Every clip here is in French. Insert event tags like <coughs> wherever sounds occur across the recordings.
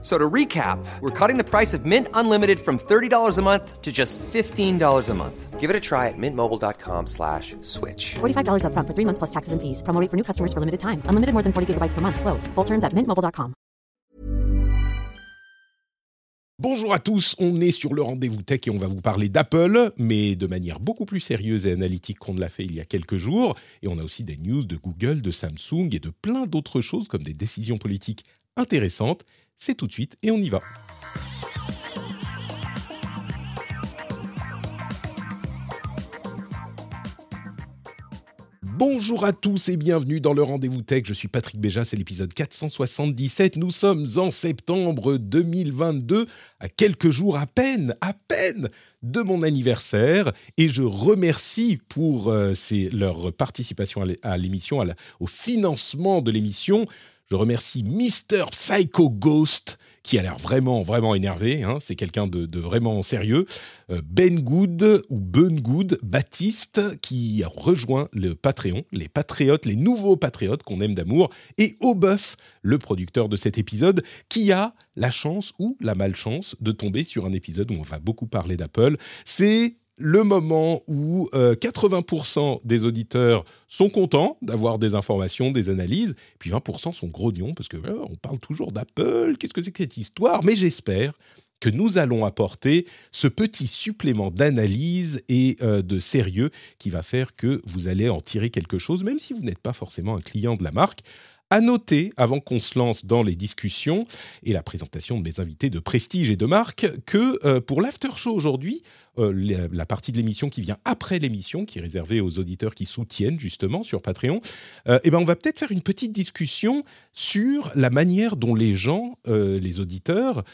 So to recap, we're cutting the price of Mint Unlimited from $30 a month to just $15 a month. Give it a try at mintmobile.com slash switch. $45 upfront for three months plus taxes and fees. Promo rate for new customers for limited time. Unlimited more than 40 gigabytes per month. Slows. Full terms at mintmobile.com. Bonjour à tous, on est sur le rendez-vous tech et on va vous parler d'Apple, mais de manière beaucoup plus sérieuse et analytique qu'on ne l'a fait il y a quelques jours. Et on a aussi des news de Google, de Samsung et de plein d'autres choses comme des décisions politiques intéressantes. C'est tout de suite et on y va. Bonjour à tous et bienvenue dans le Rendez-vous Tech. Je suis Patrick Béja, c'est l'épisode 477. Nous sommes en septembre 2022, à quelques jours à peine, à peine de mon anniversaire. Et je remercie pour euh, leur participation à l'é- à l'émission, au financement de l'émission. Je remercie Mr. Psycho Ghost qui a l'air vraiment, vraiment énervé. hein. C'est quelqu'un de, de vraiment sérieux. Euh, Ben Good ou Ben Good, Baptiste, qui a rejoint le Patreon, les patriotes, les nouveaux patriotes qu'on aime d'amour, et Aubeuf, le producteur de cet épisode, qui a la chance ou la malchance de tomber sur un épisode où on va beaucoup parler d'Apple. C'est le moment où euh, 80% des auditeurs sont contents d'avoir des informations, des analyses, puis 20% sont grognons parce que euh, on parle toujours d'Apple, qu'est-ce que c'est que cette histoire? Mais j'espère que nous allons apporter ce petit supplément d'analyse et euh, de sérieux qui va faire que vous allez en tirer quelque chose, même si vous n'êtes pas forcément un client de la marque. À noter, avant qu'on se lance dans les discussions et la présentation de mes invités de prestige et de marque, que euh, pour l'after show aujourd'hui, euh, la, partie de l'émission qui vient après l'émission, qui est réservée aux auditeurs qui soutiennent justement sur Patreon, euh, eh ben on va peut-être faire une petite discussion sur la manière dont les gens, les auditeurs,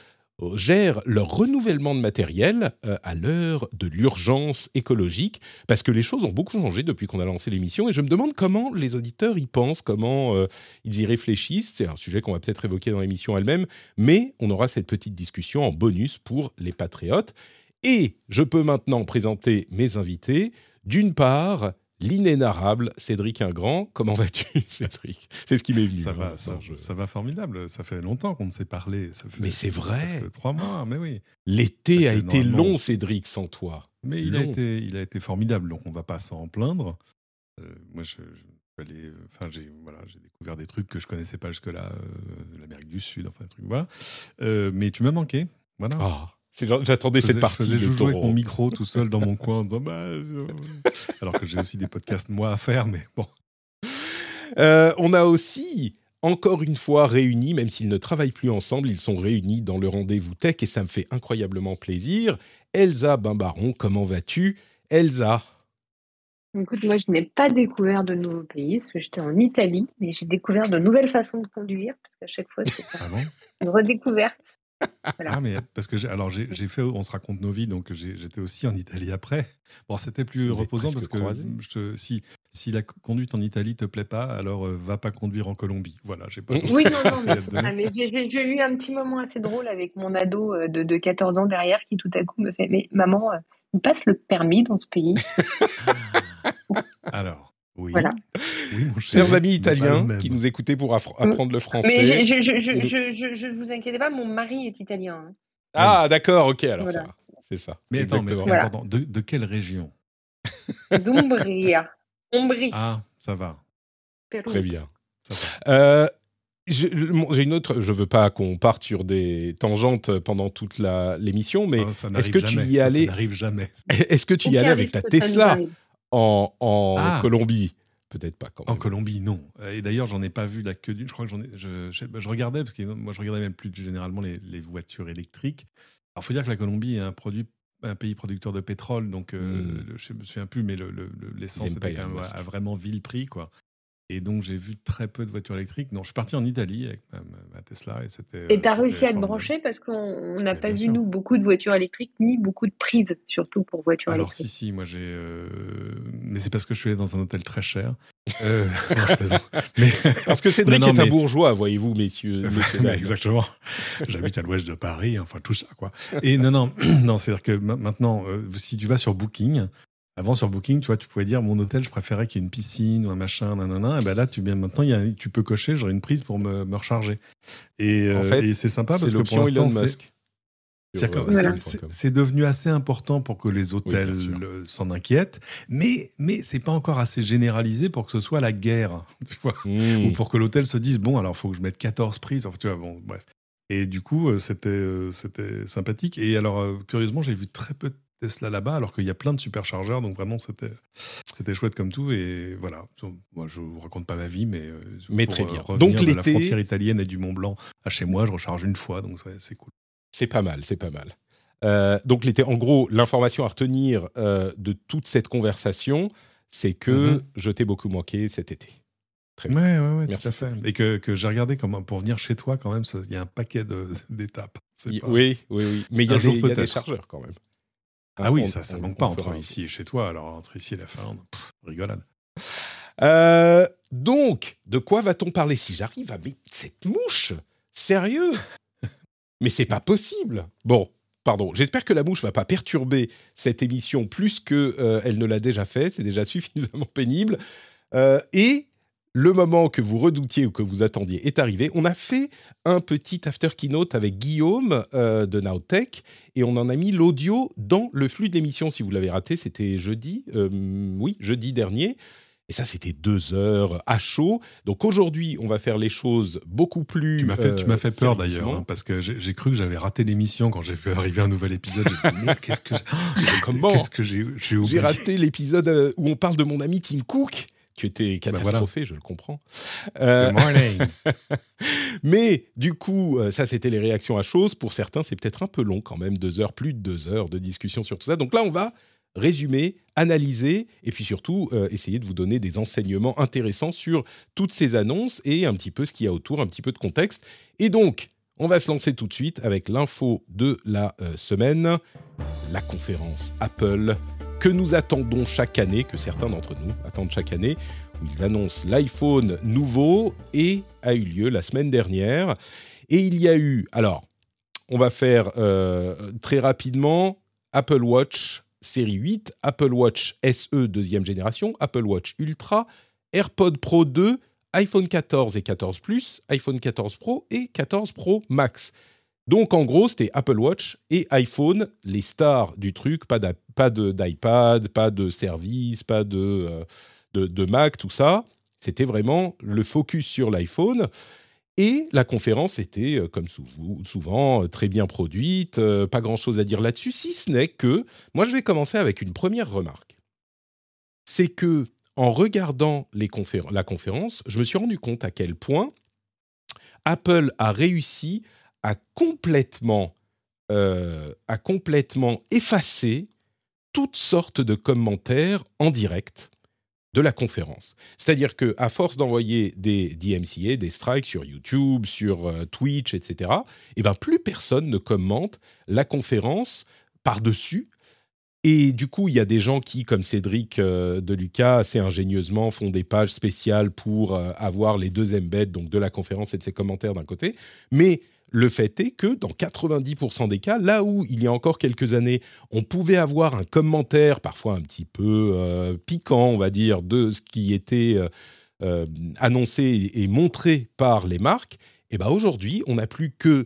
gèrent leur renouvellement de matériel euh, à l'heure de l'urgence écologique, parce que les choses ont beaucoup changé depuis qu'on a lancé l'émission, et je me demande comment les auditeurs y pensent, comment euh, ils y réfléchissent. C'est un sujet qu'on va peut-être évoquer dans l'émission elle-même, mais on aura cette petite discussion en bonus pour les patriotes. Et je peux maintenant présenter mes invités. D'une part, l'inénarrable Cédric Ingrand. Comment vas-tu, <laughs> Cédric? C'est ce qui m'est venu. Ça hein, va, ça, je- ça va formidable. Ça fait longtemps qu'on ne s'est parlé. Ça fait Mais c'est vrai. Presque trois mois, mais oui. L'été a été normalement- long, Cédric, sans toi. Mais il a, été, il a été formidable, donc on va pas s'en plaindre. Euh, moi, je, je suis allé- enfin, j'ai voilà, j'ai découvert des trucs que je connaissais pas jusque-là, euh, l'Amérique du Sud, enfin, des trucs, voilà. Euh, mais tu m'as manqué, voilà. Genre- J'attendais cette partie Je jouer avec mon micro tout seul dans mon coin en disant bah, je- alors que j'ai aussi des podcasts moi à faire, mais bon. Euh, on a aussi, encore une fois, réunis, même s'ils ne travaillent plus ensemble, ils sont réunis dans le rendez-vous tech et ça me fait incroyablement plaisir. Elsa Bimbaron, comment vas-tu? Elsa Écoute, moi, je n'ai pas découvert de nouveaux pays, parce que j'étais en Italie, mais j'ai découvert de nouvelles façons de conduire, parce qu'à chaque fois, c'est Ah bon? une redécouverte. Voilà. Ah mais parce que j'ai, alors j'ai, fait, on se raconte nos vies, donc j'étais aussi en Italie après. Bon, c'était plus Vous reposant parce que je si si la conduite en Italie te plaît pas, alors euh, va pas conduire en Colombie. Voilà, j'ai pas. Oui, non, <laughs> non, mais, ah, j'ai- eu un petit moment assez drôle avec mon ado euh, de, de 14 ans derrière qui tout à coup me fait Mais maman, euh, il passe le permis dans ce pays. <laughs> Alors, oui. Voilà. Oui, mon cher. Chers amis mais italiens qui nous écoutaient pour affr- apprendre le Mais français. je, je, je, Le- je, je, je- vous inquiétez pas, mon mari est italien. hein. Ah, d'accord, ok, alors Voilà. ça va. C'est ça. Mais attends, mais c'est. Voilà. important. De, de quelle région? <laughs> D'Umbria. Umbrie. Ah, ça va, Pérou. Très bien. ça va. Euh, J'ai une autre, je veux pas qu'on parte sur des tangentes pendant toute la- l'émission, mais Oh, ça est-ce n'arrive que tu jamais, y es ça, n'arrive jamais. <laughs> Est-ce que tu y allais avec ta Tesla? En, en Ah. Colombie Peut-être pas quand En. Colombie, non. Et d'ailleurs, j'en ai pas vu la queue d'une. Je crois que j'en ai. Je, je, je regardais parce que moi, je regardais même plus généralement les, les voitures électriques. Alors, faut dire que la Colombie est un produit, un pays producteur de pétrole, donc euh, Mm. le- je me souviens plus, mais le- le- le- l'essence était quand même à vraiment vil prix, quoi. Et donc, j'ai vu très peu de voitures électriques. Non, je suis parti en Italie avec ma, Tesla et c'était. Et euh, tu as c'était réussi à te brancher parce qu'on on n'a pas vu, sûr. nous, beaucoup de voitures électriques, ni beaucoup de prises, surtout pour voitures Alors, si, électriques. si, moi j'ai. euh, Mais c'est parce que je suis allé dans un hôtel très cher. Euh, <laughs> non. Mais. <laughs> Parce que Cédric Non, non, est un bourgeois, voyez-vous, messieurs. <laughs> messieurs, exactement. J'habite à l'ouest de Paris, enfin tout ça quoi. Et non non <clears throat> non, c'est à dire que ma- maintenant, euh, si tu vas sur Booking, avant sur Booking, tu vois, tu pouvais dire mon hôtel, je préférais qu'il y ait une piscine ou un machin, nanana. Et ben là, tu bien maintenant, il y a, tu peux cocher, j'aurai une prise pour me, me recharger. Et, En euh, fait, et c'est sympa C'est parce que pour l'option Elon l'instant, c'est Musk. c'est euh, Voilà. devenu assez important pour que les hôtels euh, s'en inquiètent, mais mais c'est pas encore assez généralisé pour que ce soit la guerre, <laughs> tu vois Mmh. ou pour que l'hôtel se dise bon alors faut que je mette 14 prises enfin tu vois bon bref et du coup euh, c'était euh, c'était sympathique et alors euh, curieusement j'ai vu très peu de Tesla là-bas alors qu'il y a plein de superchargeurs donc vraiment c'était c'était chouette comme tout et voilà moi je vous raconte pas ma vie mais euh, Mais pour, très euh, bien. Donc, de la frontière italienne et du Mont Blanc à chez moi je recharge une fois donc c'est cool C'est pas mal, c'est pas mal. Euh, donc, l'été, en gros, l'information à retenir de toute cette conversation, c'est que Mhm. je t'ai beaucoup manqué cet été. Très bien. ouais ouais ouais Merci. tout à fait et que, que j'ai regardé comment pour venir chez toi quand même il y a un paquet <laughs> d'étapes pas- Oui, oui, oui. Mais il y, a des- chargeurs quand même. Ah oui ça ça manque pas entre ici et chez toi alors entre ici et la Finlande pff, rigolade Euh, donc, de quoi va-t-on parler si j'arrive à mettre cette mouche? Sérieux? <laughs> Mais c'est pas possible. Bon, pardon. J'espère que la mouche va pas perturber cette émission plus que euh, elle ne l'a déjà fait. C'est déjà <laughs> suffisamment pénible. Euh, et le moment que vous redoutiez ou que vous attendiez est arrivé. On a fait un petit after keynote avec Guillaume euh, de Nowtech et on en a mis l'audio dans le flux de l'émission. Si vous l'avez raté, c'était jeudi. Euh, oui, jeudi dernier. Et ça, c'était deux heures à chaud. Donc aujourd'hui, on va faire les choses beaucoup plus. Tu m'as fait, tu m'as fait euh, peur sérieusement. d'ailleurs, hein, parce que j'ai j'ai cru que j'avais raté l'émission quand j'ai vu arriver un nouvel épisode. J'ai dit, mais qu'est-ce que j'ai- <laughs> <laughs> Comment qu'est-ce que j'ai j'ai oublié J'ai raté l'épisode euh, où on parle de mon ami Tim Cook. Tu étais Bah catastrophé, je le comprends. Euh, Good morning. <laughs> mais du coup, euh, ça, c'était les réactions à chose. Pour certains, c'est peut-être un peu long quand même, deux heures, plus de deux heures de discussion sur tout ça. Donc là, on va résumer, analyser et puis surtout euh, essayer de vous donner des enseignements intéressants sur toutes ces annonces et un petit peu ce qu'il y a autour, un petit peu de contexte. Et donc, on va se lancer tout de suite avec l'info de la euh, semaine, la conférence Apple que nous attendons chaque année, que certains d'entre nous attendent chaque année, où ils annoncent l'iPhone nouveau et a eu lieu la semaine dernière. Et il y a eu, alors, on va faire euh, très rapidement Apple Watch série 8, Apple Watch SE deuxième génération, Apple Watch Ultra, AirPod Pro 2, iPhone 14 et 14 Plus, iPhone 14 Pro et 14 Pro Max. Donc en gros, c'était Apple Watch et iPhone, les stars du truc, pas d'iPad, pas de service, pas de, euh, de, de Mac, tout ça. C'était vraiment le focus sur l'iPhone. Et la conférence était, euh, comme sou- souvent, euh, très bien produite, pas grand-chose à dire là-dessus, si ce n'est que, moi je vais commencer avec une première remarque. C'est que, en regardant les conféren- la conférence, je me suis rendu compte à quel point Apple a réussi à complètement, euh, à complètement effacer toutes sortes de commentaires en direct de la conférence. C'est-à-dire que à force d'envoyer des DMCA, des strikes sur YouTube, sur euh, Twitch, etc., eh ben plus personne ne commente la conférence par-dessus. Et du coup, il y a des gens qui, comme Cédric euh, de Lucas, assez ingénieusement font des pages spéciales pour euh, avoir les deux embeds, donc de la conférence et de ses commentaires d'un côté. Mais le fait est que dans 90% des cas, là où il y a encore quelques années, on pouvait avoir un commentaire, parfois un petit peu euh, piquant, on va dire, de ce qui était euh, euh, annoncé et, montré par les marques, et ben aujourd'hui, on n'a plus que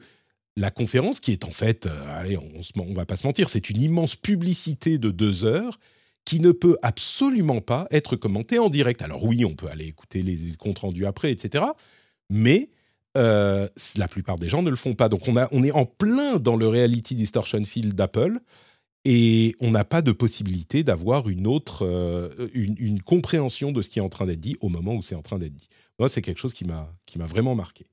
la conférence qui est en fait, allez, on, on va pas se mentir, c'est une immense publicité de deux heures qui ne peut absolument pas être commentée en direct. Alors oui, on peut aller écouter les comptes rendus après, etc. Mais euh, la plupart des gens ne le font pas. Donc on, a, on est en plein dans le reality distortion field d'Apple et on n'a pas de possibilité d'avoir une autre, euh, une, une compréhension de ce qui est en train d'être dit au moment où c'est en train d'être dit. Moi, c'est quelque chose qui m'a qui m'a vraiment marqué.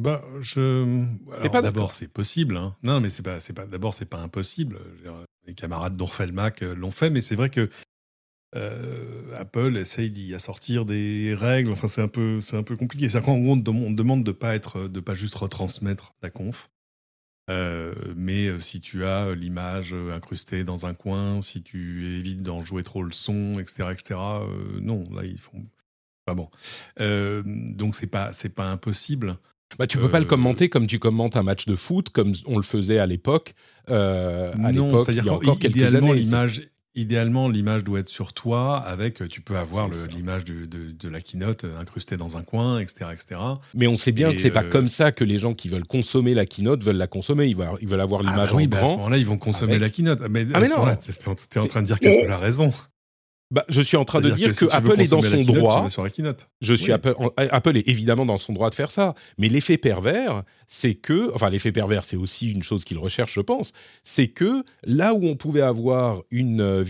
Bah, je. alors, pas d'abord, c'est possible. Hein. Non, mais c'est pas, c'est pas. D'abord, c'est pas impossible. Les camarades d'Orfelmac euh, l'ont fait, mais c'est vrai que euh, Apple essaye d'y assortir des règles. Enfin, c'est un peu, c'est un peu compliqué. C'est qu'en gros, on te demande de pas être, de pas juste retransmettre la conf. Euh, mais euh, si tu as l'image incrustée dans un coin, si tu évites d'en jouer trop le son, etc., etc., euh, non, là ils font pas bon. Donc c'est pas c'est pas impossible. Bah, tu peux pas le commenter comme tu commentes un match de foot, comme on le faisait à l'époque. euh, non, c'est-à-dire qu'idéalement l'image idéalement l'image doit être sur toi avec tu peux avoir l'image de, de la keynote incrustée dans un coin, etc., etc. Mais on sait bien Et, que c'est pas euh, comme ça que les gens qui veulent consommer la keynote veulent la consommer. Ils veulent, ils veulent avoir Ah l'image bah oui, en bah à ce moment-là, ils vont consommer avec- la keynote. Mais Ah à mais ce non. t'es t'es en train de dire qu'Apple a raison. Bah, je suis en train de dire que, Apple est dans son keynote, droit. vas sur la keynote. Je suis Oui. Apple, en- Apple est évidemment dans son droit de faire ça, mais l'effet pervers, c'est que, enfin l'effet pervers, c'est aussi une chose qu'il recherche, je pense, c'est que là où on pouvait avoir une euh,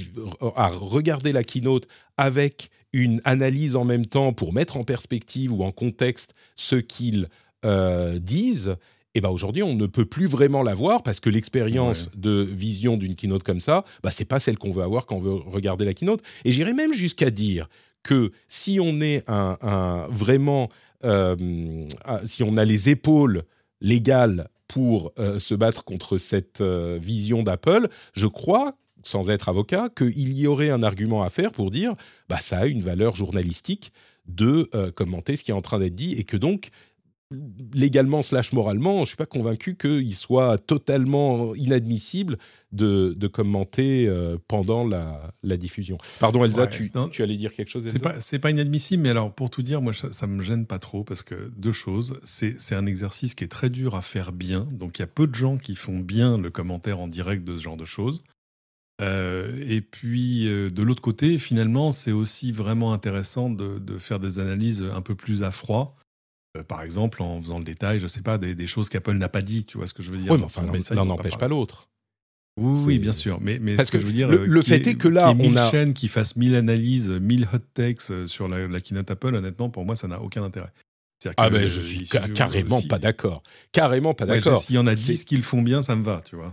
à regarder la keynote avec une analyse en même temps pour mettre en perspective ou en contexte ce qu'ils euh, disent. Et ben aujourd'hui, on ne peut plus vraiment l'avoir parce que l'expérience de vision d'une keynote comme ça, bah, c'est pas celle qu'on veut avoir quand on veut regarder la keynote. Et j'irais même jusqu'à dire que si on est un, un- vraiment, euh, ah, si on a les épaules légales pour euh, se battre contre cette euh, vision d'Apple, je crois, sans être avocat, qu'il y aurait un argument à faire pour dire, bah ça a une valeur journalistique de euh, commenter ce qui est en train d'être dit et que donc légalement slash moralement, je ne suis pas convaincu qu'il soit totalement inadmissible de, de commenter euh, pendant la, la diffusion. Pardon Elsa, Ouais, tu, allais dire quelque chose C'est pas, pas inadmissible, mais alors pour tout dire, moi ça, ça me gêne pas trop parce que deux choses, c'est, c'est un exercice qui est très dur à faire bien, donc il y a peu de gens qui font bien le commentaire en direct de ce genre de choses. Euh, et puis euh, de l'autre côté, finalement, c'est aussi vraiment intéressant de, de faire des analyses un peu plus à froid. Euh, par exemple, en faisant le détail, je sais pas, des, des choses qu'Apple n'a pas dit, tu vois ce que je veux dire Oui, mais enfin, l'un n'empêche pas l'autre. Oui, bien sûr. Mais, mais Parce ce que, que je veux dire, le- euh, le fait est que là, on 1000 a- chaînes qui fassent 1000 analyses, 1000 hot takes euh, sur la, la keynote Apple, honnêtement, pour moi, ça n'a aucun intérêt. Ah ben je suis ca- carrément pas d'accord. Carrément pas Ouais, d'accord. S'il y en a C'est- 10 qui le font bien, ça me va, tu vois.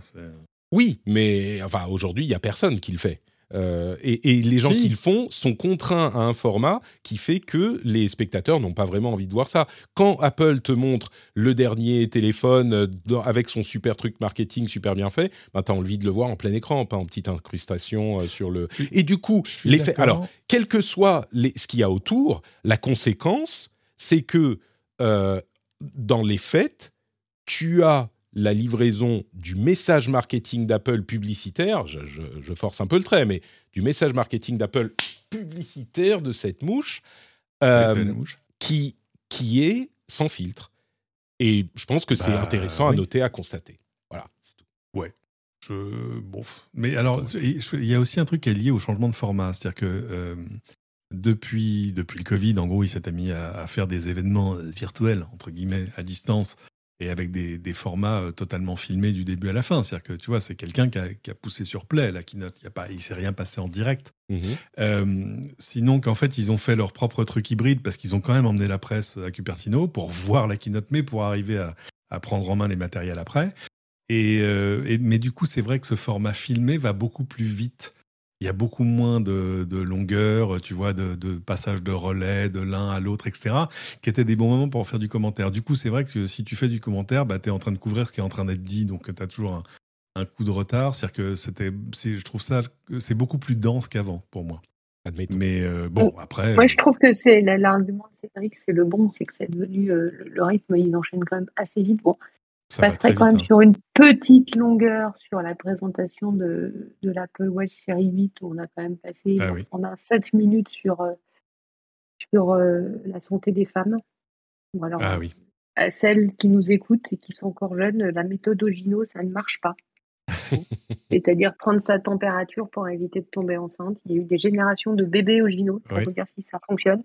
Oui, mais enfin aujourd'hui, il y a personne qui le fait. Euh, et, et les gens Si. qui le font sont contraints à un format qui fait que les spectateurs n'ont pas vraiment envie de voir ça. Quand Apple te montre le dernier téléphone euh, avec son super truc marketing super bien fait, ben, tu as envie de le voir en plein écran, pas en petite incrustation euh, sur le... Et du coup, l'effet... Alors, quel que soit les- ce qu'il y a autour, la conséquence, c'est que euh, dans les faits, tu as la livraison du message marketing d'Apple publicitaire, je, je- je force un peu le trait, mais du message marketing d'Apple publicitaire de cette mouche, euh, qui, qui est sans filtre. Et je pense que c'est Bah, intéressant à noter, à constater. Voilà. c'est tout. Je, bon, mais alors, il y a aussi un truc qui est lié au changement de format. C'est-à-dire que euh, depuis, depuis le Covid, en gros, il s'était mis à, à faire des événements euh, virtuels, entre guillemets, à distance, et avec des, des formats euh, totalement filmés du début à la fin. C'est-à-dire que, tu vois, c'est quelqu'un qui a, qui a poussé sur play, la keynote. Il ne s'est rien passé en direct. Mhm. Euh, sinon, qu'en fait, ils ont fait leur propre truc hybride parce qu'ils ont quand même emmené la presse à Cupertino pour voir la keynote, mais pour arriver à, à prendre en main les matériels après. Et, euh, et- mais du coup, c'est vrai que ce format filmé va beaucoup plus vite. Il y a beaucoup moins de, de longueur, tu vois, de, de passage de relais de l'un à l'autre, etc., qui étaient des bons moments pour faire du commentaire. Du coup, c'est vrai que si tu fais du commentaire, bah, tu es en train de couvrir ce qui est en train d'être dit, donc tu as toujours un, un coup de retard. C'est-à-dire que c'était, c'est- je trouve ça, c'est beaucoup plus dense qu'avant pour moi. Admettons. Mais euh, bon, après. Moi, je trouve que c'est la- l'argument de Cédric, c'est le bon, c'est que c'est devenu euh, le, le rythme, ils enchaînent quand même assez vite. Bon, je passerai quand vite, même hein. sur une petite longueur sur la présentation de, de l'Apple Watch série 8, où on a quand même passé Ah oui. on a 7 minutes sur, euh, sur euh, la santé des femmes. Ou alors, Ah euh, oui. à celles qui nous écoutent et qui sont encore jeunes, la méthode Ogino, ça ne marche pas. <laughs> C'est-à-dire prendre sa température pour éviter de tomber enceinte. Il y a eu des générations de bébés Ogino pour Oui. vous dire si ça fonctionne.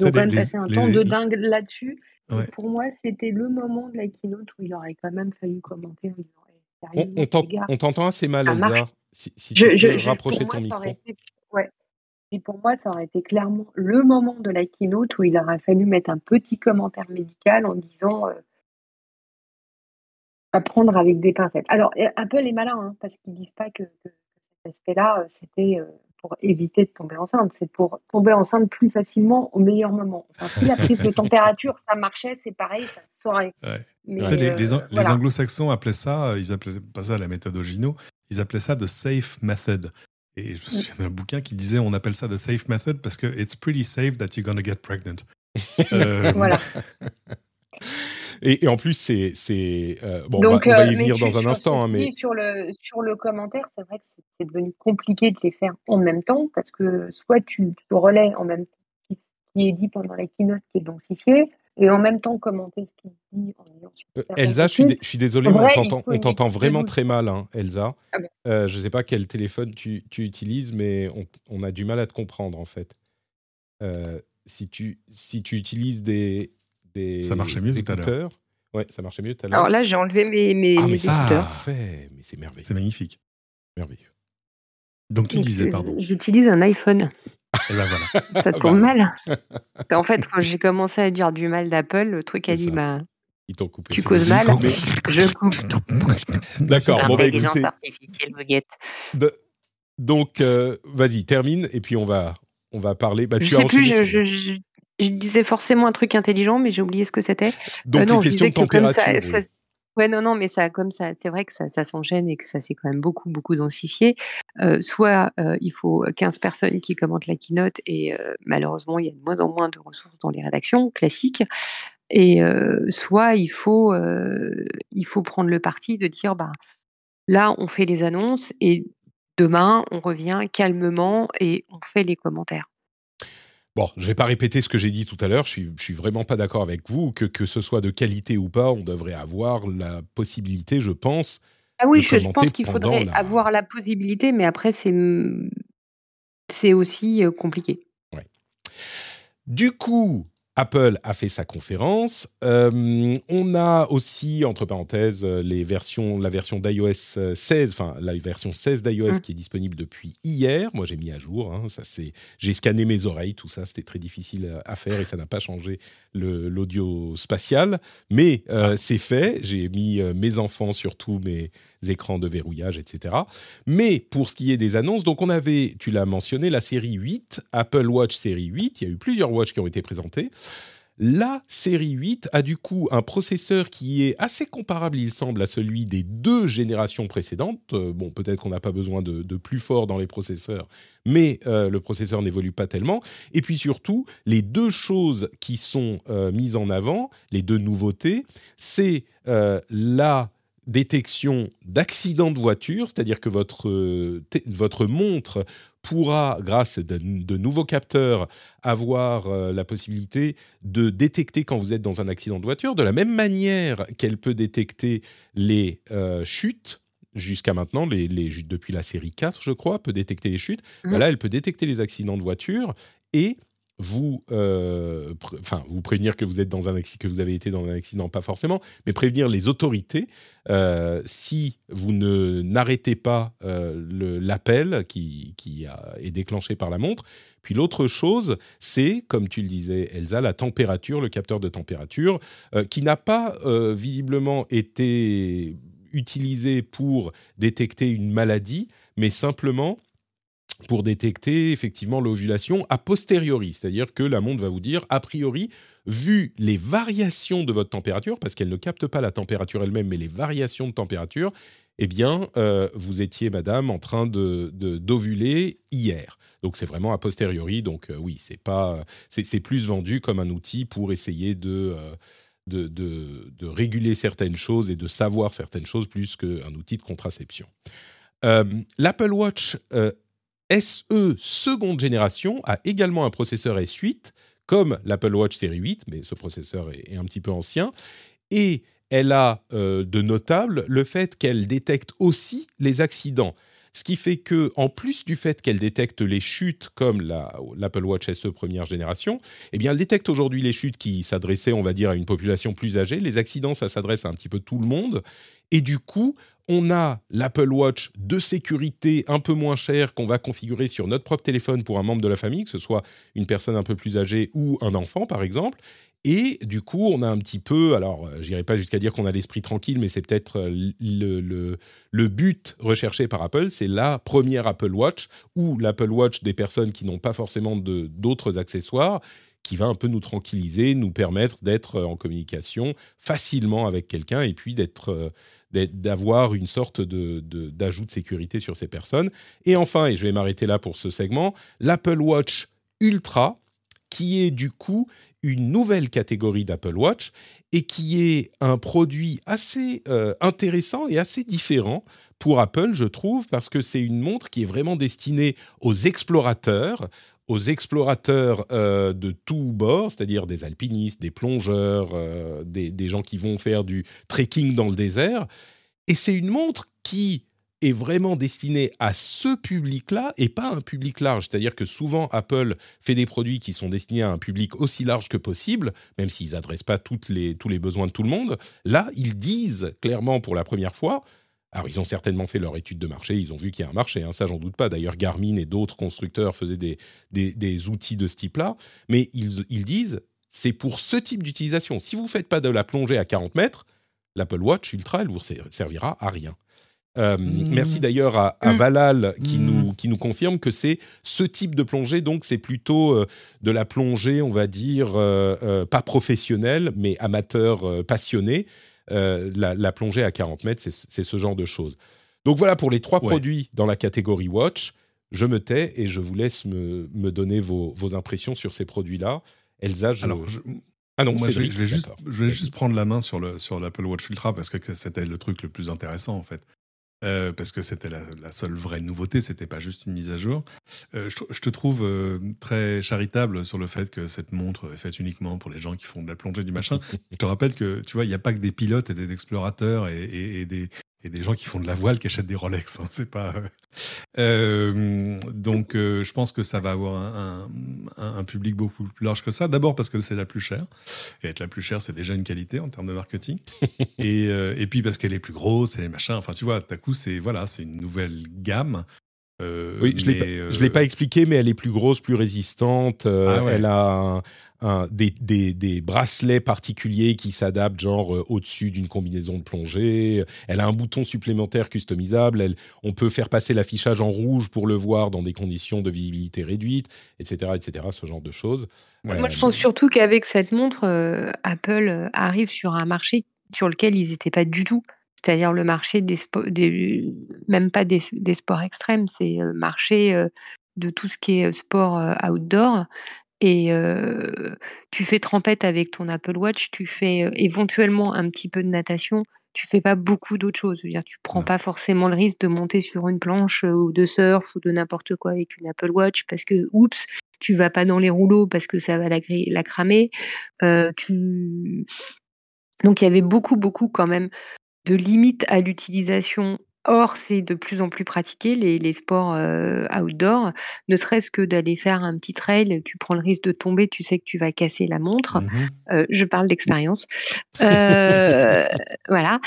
Ils ont quand même passé un les- temps de dingue là-dessus. Ouais. Pour moi, c'était le moment de la keynote où il aurait quand même fallu commenter en disant Eh, On, t'entend assez mal, Elsa. Si, si je, tu peux je- rapprocher ton moi, micro. été, ouais. Et pour moi, ça aurait été clairement le moment de la keynote où il aurait fallu mettre un petit commentaire médical en disant euh, à prendre avec des pincettes. Alors, euh, Apple est malin, hein, parce qu'ils disent pas que, que cet aspect-là, euh, c'était euh, pour éviter de tomber enceinte, c'est pour tomber enceinte plus facilement au meilleur moment. Enfin, si la prise de température, ça marchait, c'est pareil, ça se saurait. Ouais. Mais, Tu sais, les, euh, les, An- les voilà. anglo-saxons appelaient ça, ils appelaient pas ça la méthode Ogino, ils appelaient ça the safe method. Et je me souviens d'un bouquin qui disait on appelle ça the safe method parce que it's pretty safe that you're gonna get pregnant. <laughs> Euh, Voilà. <laughs> Et, et en plus, c'est. c'est, euh, bon, Donc, on va, on va euh, y mais venir dans un instant, hein, mais. sur le sur le commentaire, c'est vrai que c'est- c'est devenu compliqué de les faire en même temps parce que soit tu, tu relais en même temps ce qui- est dit pendant la keynote qui est densifié et en même temps commenter ce qui est dit en Euh, Elsa, je suis, je suis désolé, on t'entend- on vraiment très mal, hein, Elsa. Ah bon. Euh, je ne sais pas quel téléphone tu, tu utilises, mais on, on a du mal à te comprendre, en fait. Euh, si, tu, si tu utilises des, des Ça marchait mieux tout à l'heure. Ouais, ça marchait mieux tout à l'heure. Alors là, j'ai enlevé mes, mes, ah, mais mes écouteurs. parfait, mais c'est merveilleux. C'est magnifique. merveilleux. Donc tu disais, pardon. J'utilise un iPhone. Et ben voilà. <laughs> Ça tourne bah. mal. <laughs> en fait, quand j'ai commencé à dire du mal d'Apple, le truc a dit ça. bah, Ils t'ont coupé. Tu causes mal. <laughs> Je coupe. D'accord, bon, bah, écoutez, de- donc, euh, vas-y, termine, et puis on va, on va parler. Bah, Je tu as sais plus, enchaîné je, je, je- disais forcément un truc intelligent, mais j'ai oublié ce que c'était. Donc, Euh, non, les je disais que comme ça. Ouais, non, non, mais ça, comme ça, c'est vrai que ça, ça s'enchaîne et que ça s'est quand même beaucoup, beaucoup densifié. Euh, soit euh, il faut 15 personnes qui commentent la keynote et malheureusement, il y a de moins en moins de ressources dans les rédactions classiques. Et soit il faut, il faut prendre le parti de dire, bah, là, on fait les annonces et demain, on revient calmement et on fait les commentaires. Bon, je vais pas répéter ce que j'ai dit tout à l'heure. Je suis, je suis vraiment pas d'accord avec vous. Que, que ce soit de qualité ou pas, on devrait avoir la possibilité, je pense. Ah oui, de je, pense qu'il faudrait la- avoir la possibilité, mais après, c'est c'est aussi euh, compliqué. Du coup, Apple a fait sa conférence. Euh, on a aussi, entre parenthèses, euh, les versions, la version d'iOS euh, 16, enfin la version 16 d'iOS Mm. qui est disponible depuis hier. Moi, j'ai mis à jour. hein, ça, c'est, j'ai scanné mes oreilles, tout ça, c'était très difficile euh, à faire et ça n'a pas changé l'audio spatial. Mais euh, c'est fait. J'ai mis euh, mes enfants sur tous mes écrans de verrouillage, etc. Mais pour ce qui est des annonces, donc on avait, tu l'as mentionné, la série 8, Apple Watch série 8. Il y a eu plusieurs watches qui ont été présentés. La série 8 a du coup un processeur qui est assez comparable, il semble, à celui des deux générations précédentes. Euh, bon, peut-être qu'on n'a pas besoin de, plus fort dans les processeurs, mais euh, le processeur n'évolue pas tellement. Et puis surtout, les deux choses qui sont euh, mises en avant, les deux nouveautés, c'est la détection d'accidents de voiture, c'est-à-dire que votre, euh, votre montre pourra, grâce à de, de nouveaux capteurs, avoir euh, la possibilité de détecter quand vous êtes dans un accident de voiture, de la même manière qu'elle peut détecter les euh, chutes. Jusqu'à maintenant, les, les- depuis la série 4, je crois, peut détecter les chutes. Ben là, elle peut détecter les accidents de voiture et vous, euh, vous prévenir que vous êtes dans un que vous avez été dans un accident, pas forcément, mais prévenir les autorités euh, si vous n'arrêtez pas euh, l'appel qui, qui est déclenché par la montre. Puis l'autre chose, c'est, comme tu le disais, Elsa, la température, le capteur de température, qui n'a pas visiblement été utilisé pour détecter une maladie, mais simplement pour détecter effectivement l'ovulation a posteriori, c'est-à-dire que la montre va vous dire, a priori, vu les variations de votre température, parce qu'elle ne capte pas la température elle-même, mais les variations de température, eh bien, euh, vous étiez, madame, en train de d'ovuler hier. Donc c'est vraiment a posteriori. Donc euh, oui, c'est pas, c'est plus vendu comme un outil pour essayer de euh, de, de- de réguler certaines choses et de savoir certaines choses plus qu'un outil de contraception. L'Apple Watch SE seconde génération a également un processeur S8 comme l'Apple Watch série 8, mais ce processeur est, un petit peu ancien. Et elle a euh, de notable le fait qu'elle détecte aussi les accidents. Ce qui fait que, en plus du fait qu'elle détecte les chutes comme la- l'Apple Watch SE première génération, eh bien, elle détecte aujourd'hui les chutes qui s'adressaient, on va dire, à une population plus âgée. Les accidents, ça s'adresse à un petit peu tout le monde. Et du coup, on a l'Apple Watch de sécurité un peu moins cher qu'on va configurer sur notre propre téléphone pour un membre de la famille, que ce soit une personne un peu plus âgée ou un enfant, par exemple. Et du coup, on a un petit peu, alors euh, j'irai pas jusqu'à dire qu'on a l'esprit tranquille, mais c'est peut-être euh, le, but recherché par Apple, c'est la première Apple Watch ou l'Apple Watch des personnes qui n'ont pas forcément d'autres accessoires, qui va un peu nous tranquilliser, nous permettre d'être en communication facilement avec quelqu'un et puis d'être euh, d'avoir une sorte d'ajout de, d'ajout de sécurité sur ces personnes. Et enfin, et je vais m'arrêter là pour ce segment, l'Apple Watch Ultra, qui est du coup une nouvelle catégorie d'Apple Watch et qui est un produit assez euh, intéressant et assez différent pour Apple, je trouve, parce que c'est une montre qui est vraiment destinée aux explorateurs, aux explorateurs euh, de tous bords, c'est-à-dire des alpinistes, des plongeurs, euh, des, gens qui vont faire du trekking dans le désert. Et c'est une montre qui est vraiment destiné à ce public-là et pas un public large. C'est-à-dire que souvent, Apple fait des produits qui sont destinés à un public aussi large que possible, même s'ils n'adressent pas toutes les, tous les besoins de tout le monde. Là, ils disent clairement pour la première fois, alors ils ont certainement fait leur étude de marché, ils ont vu qu'il y a un marché, hein, ça j'en doute pas. D'ailleurs, Garmin et d'autres constructeurs faisaient des, des, des, outils de ce type-là, mais ils, ils disent, c'est pour ce type d'utilisation. Si vous ne faites pas de la plongée à 40 mètres, l'Apple Watch Ultra, elle vous servira à rien. Euh, mmh. Merci d'ailleurs à, à, mmh. Valal qui, mmh. nous, qui nous confirme que c'est ce type de plongée, donc c'est plutôt euh, de la plongée, on va dire, euh, pas professionnelle, mais amateur passionné. Euh, la, la, plongée à 40 mètres, c'est ce genre de choses. Donc voilà pour les trois ouais. produits dans la catégorie Watch. Je me tais et je vous laisse me, me donner vos, vos, impressions sur ces produits-là. Elsa, je... Alors, je... Ah non, Moi, je, je, vais juste, je vais juste prendre la main sur l'Apple sur Watch Ultra parce que c'était le truc le plus intéressant en fait. Euh, parce que c'était la, la, seule vraie nouveauté, c'était pas juste une mise à jour. Euh, je, je, te trouve euh, très charitable sur le fait que cette montre est faite uniquement pour les gens qui font de la plongée du machin. <laughs> je te rappelle que tu vois, il n'y a pas que des pilotes et des explorateurs et, et, et des, et des gens qui font de la voile qui achètent des Rolex. Hein, c'est pas. Euh, donc, euh, je pense que ça va avoir un, un, un, public beaucoup plus large que ça. D'abord parce que c'est la plus chère. Et être la plus chère, c'est déjà une qualité en termes de marketing. <laughs> et, euh, et puis parce qu'elle est plus grosse, et les machins. Enfin, tu vois, à coup, c'est voilà, c'est une nouvelle gamme. Euh, oui, je ne l'ai pas expliqué, mais elle est plus grosse, plus résistante. Euh, ah ouais. Elle a un, des, des, des, bracelets particuliers qui s'adaptent, genre euh, au-dessus d'une combinaison de plongée. Elle a un bouton supplémentaire customisable. Elle, on peut faire passer l'affichage en rouge pour le voir dans des conditions de visibilité réduite, etc., etc. Ce genre de choses. Ouais. Moi, je pense surtout qu'avec cette montre, euh, Apple arrive sur un marché sur lequel ils n'étaient pas du tout c'est-à-dire le marché des, des même pas des, des sports extrêmes, c'est le marché euh, de tout ce qui est sport euh, outdoor. Et euh, tu fais trempette avec ton Apple Watch, tu fais euh, éventuellement un petit peu de natation, tu fais pas beaucoup d'autres choses. Je veux dire, tu prends non. pas forcément le risque de monter sur une planche euh, ou de surf ou de n'importe quoi avec une Apple Watch parce que, oups, tu vas pas dans les rouleaux parce que ça va la, la cramer. Euh, tu... Donc il y avait beaucoup, beaucoup quand même de limites à l'utilisation. Or, c'est de plus en plus pratiqué, les, les sports euh, outdoor, ne serait-ce que d'aller faire un petit trail, tu prends le risque de tomber, tu sais que tu vas casser la montre. Mmh. Euh, je parle d'expérience. <laughs> Euh, voilà,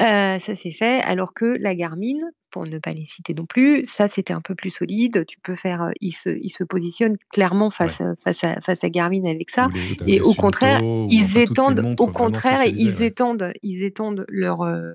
euh, ça c'est fait. Alors que la Garmin, pour ne pas les citer non plus, ça c'était un peu plus solide. Tu peux faire, il se, il se positionne clairement face, ouais. face, à, face à Garmin avec ça. Et au contraire, ils étendent, au contraire, ils ouais. étendent, ils étendent leur euh,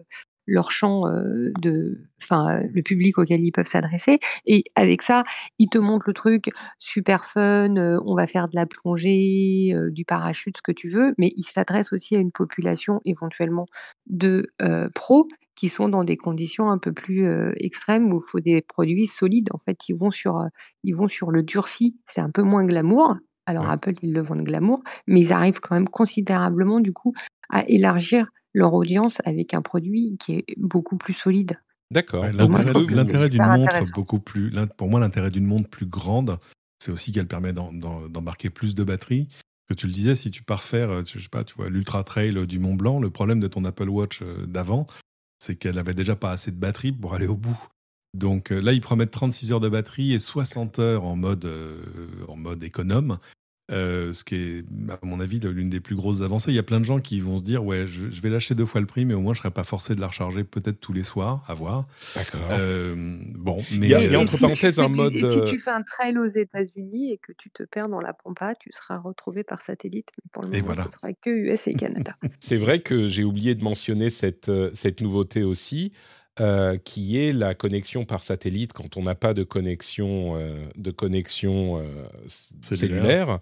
leur champ euh, de, enfin, le public auquel ils peuvent s'adresser. Et avec ça, ils te montrent le truc super fun. Euh, on va faire de la plongée, euh, du parachute, ce que tu veux, mais ils s'adressent aussi à une population éventuellement de pros qui sont dans des conditions un peu plus euh, extrêmes où il faut des produits solides. En fait, ils vont sur, ils vont sur le durci. C'est un peu moins glamour. Alors ouais. Apple, ils le vendent glamour, mais ils arrivent quand même considérablement du coup à élargir leur audience avec un produit qui est beaucoup plus solide. D'accord. Ouais, l'intérêt d'une montre beaucoup plus, pour moi, l'intérêt d'une montre plus grande, c'est aussi qu'elle permet d'embarquer plus de batterie. Que tu le disais, si tu pars faire, je sais pas, tu vois, l'ultra trail du Mont Blanc, le problème de ton Apple Watch euh, d'avant, c'est qu'elle avait déjà pas assez de batterie pour aller au bout. Donc euh, là, ils promettent 36 heures de batterie et 60 heures en mode, euh, en mode économe. Euh, ce qui est, à mon avis, l'une des plus grosses avancées. Il y a plein de gens qui vont se dire Ouais, je, je vais lâcher deux fois le prix, mais au moins je serai pas forcé de la recharger peut-être tous les soirs, à voir. D'accord. Euh, bon, mais. Il y a- il y a euh, entre si tu parenthèses fais un mode, et si tu fais un trail aux États-Unis et que tu te perds dans la pampa, tu seras retrouvé par satellite. Mais pour le moment, voilà. ce sera que US et Canada. C'est vrai que j'ai oublié de mentionner cette, cette nouveauté aussi, euh, qui est la connexion par satellite quand on n'a pas de connexion, euh, de connexion euh, Cellulaire.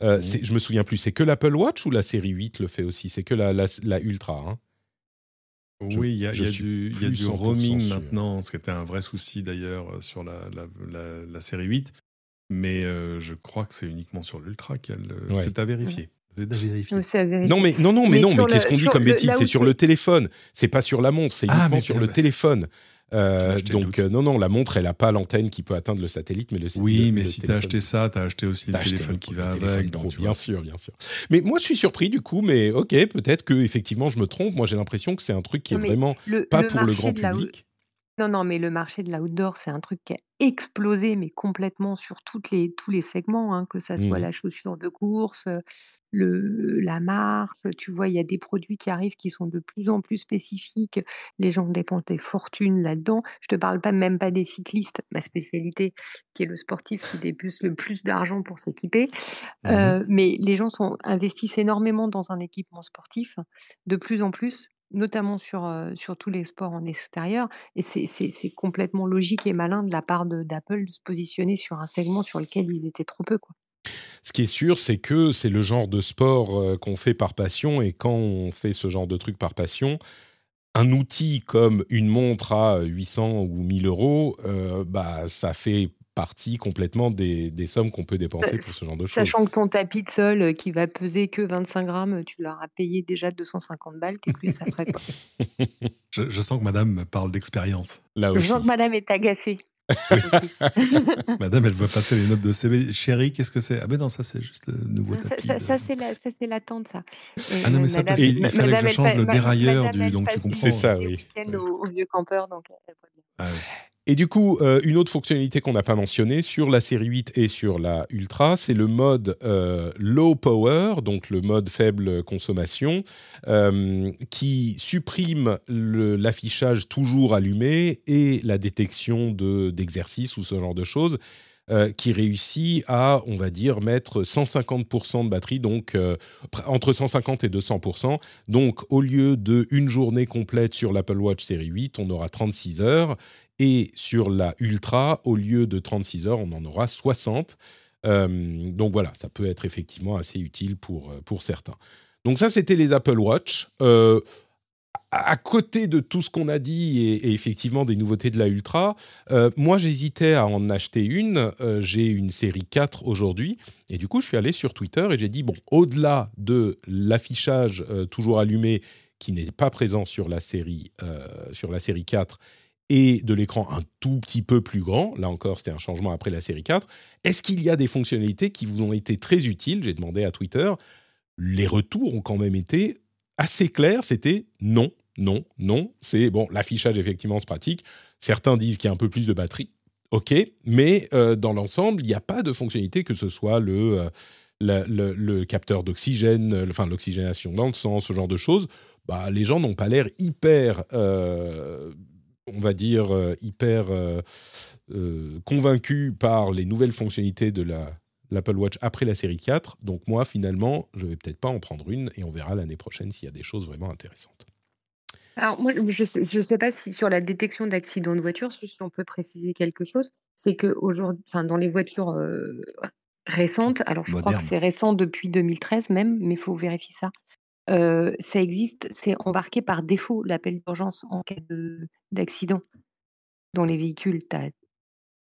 c'est- Je me souviens plus, c'est que l'Apple Watch ou la série 8 le fait aussi? C'est que la, la, la Ultra. hein Je- oui, il y a, y du, il y a plus du 100% roaming maintenant, ce qui était un vrai souci d'ailleurs sur la, la, série 8. Mais je crois que c'est uniquement sur l'Ultra qu'il y a le. Ouais. C'est à vérifier. C'est à vérifier. C'est à vérifier. Non mais non non mais, Mais non mais qu'est-ce qu'on dit comme bêtise? C'est sur le téléphone. C'est pas sur la montre. C'est Ah, uniquement sur le téléphone. Euh, donc euh, non non la montre elle a pas l'antenne qui peut atteindre le satellite mais le Oui, le- mais le si tu as acheté ça, tu as acheté aussi le téléphone qui va avec. pro, bien vois. sûr, bien sûr. Mais moi, je suis surpris du coup, mais ok, peut-être que effectivement, je me trompe. Moi, j'ai l'impression que c'est un truc qui est mais vraiment le, pas le pour le grand de la- public. Non, non, mais le marché de l'outdoor, c'est un truc qui a explosé, mais complètement sur toutes les, tous les segments, hein, que ça soit Mhm. la chaussure de course, euh, le, la marque. Tu vois, il y a des produits qui arrivent qui sont de plus en plus spécifiques. Les gens dépensent des fortunes là-dedans. Je te parle pas même pas des cyclistes, ma spécialité, qui est le sportif qui dépense le plus d'argent pour s'équiper. Mhm. Euh, mais les gens sont, investissent énormément dans un équipement sportif, de plus en plus, notamment sur, euh, sur tous les sports en extérieur. Et c'est- complètement logique et malin de la part de- d'Apple de se positionner sur un segment sur lequel ils étaient trop peu. Quoi. Ce qui est sûr, c'est que c'est le genre de sport euh, qu'on fait par passion, et quand on fait ce genre de truc par passion, un outil comme une montre à 800 ou 1000 euros, euh, bah, ça fait partie complètement des, des sommes qu'on peut dépenser Euh, pour ce genre de choses. Sachant que ton tapis de sol euh, qui va peser que 25 grammes, tu leur as payé déjà 250 balles, t'es plus ça ferait quoi. <laughs> Je, je sens que madame me parle d'expérience. Là Je sens que madame est agacée. <laughs> Madame, elle voit passer les notes de CV. Chérie, qu'est-ce que c'est? Ah ben non, ça c'est juste le nouveau ça, tapis. ça, c'est la, ça, c'est l'attente, ça. Ah non, mais ça, parce qu'il fallait que je change le dérailleur du- donc tu comprends. C'est ça, oui. Oui. Aux vieux campeurs, donc. Ah ouais. Et du coup, euh, une autre fonctionnalité qu'on n'a pas mentionnée sur la série 8 et sur la Ultra, c'est le mode euh, low power, donc le mode faible consommation, euh, qui supprime l'affichage toujours allumé et la détection de- d'exercice ou ce genre de choses. qui réussit à, on va dire, mettre 150% de batterie, donc entre 150 et 200%. Donc, au lieu de une journée complète sur l'Apple Watch série 8, on aura 36 heures. Et sur la Ultra, au lieu de 36 heures, on en aura 60. Euh, donc voilà, ça peut être effectivement assez utile pour, euh, pour certains. Donc ça, c'était les Apple Watch. Euh, à côté de tout ce qu'on a dit et, effectivement des nouveautés de la Ultra, moi j'hésitais à en acheter une. J'ai une série 4 aujourd'hui et du coup je suis allé sur Twitter et j'ai dit bon, au-delà de l'affichage toujours allumé qui n'est pas présent sur la série sur la série 4 et de l'écran un tout petit peu plus grand, là encore c'était un changement après la série 4, est-ce qu'il y a des fonctionnalités qui vous ont été très utiles? J'ai demandé à Twitter, les retours ont quand même été assez clairs, c'était non, non, non, c'est bon, l'affichage effectivement c'est pratique, certains disent qu'il y a un peu plus de batterie, ok, mais euh, dans l'ensemble, il n'y a pas de fonctionnalité que ce soit le... euh, capteur d'oxygène, enfin l'oxygénation dans le sang, ce genre de choses, bah, les gens n'ont pas l'air hyper, euh, on va dire, euh, hyper euh, euh, convaincus par les nouvelles fonctionnalités de la, l'Apple Watch après la série 4. Donc moi, finalement, je vais peut-être pas en prendre une et on verra l'année prochaine s'il y a des choses vraiment intéressantes. Alors moi, je sais, je sais pas si sur la détection d'accidents de voiture, si on peut préciser quelque chose, c'est que aujourd'hui, enfin dans les voitures euh, récentes, alors je crois que c'est récent depuis 2013 même, mais il faut vérifier ça. Euh, ça existe, c'est embarqué par défaut l'appel d'urgence en cas de- d'accident dans les véhicules.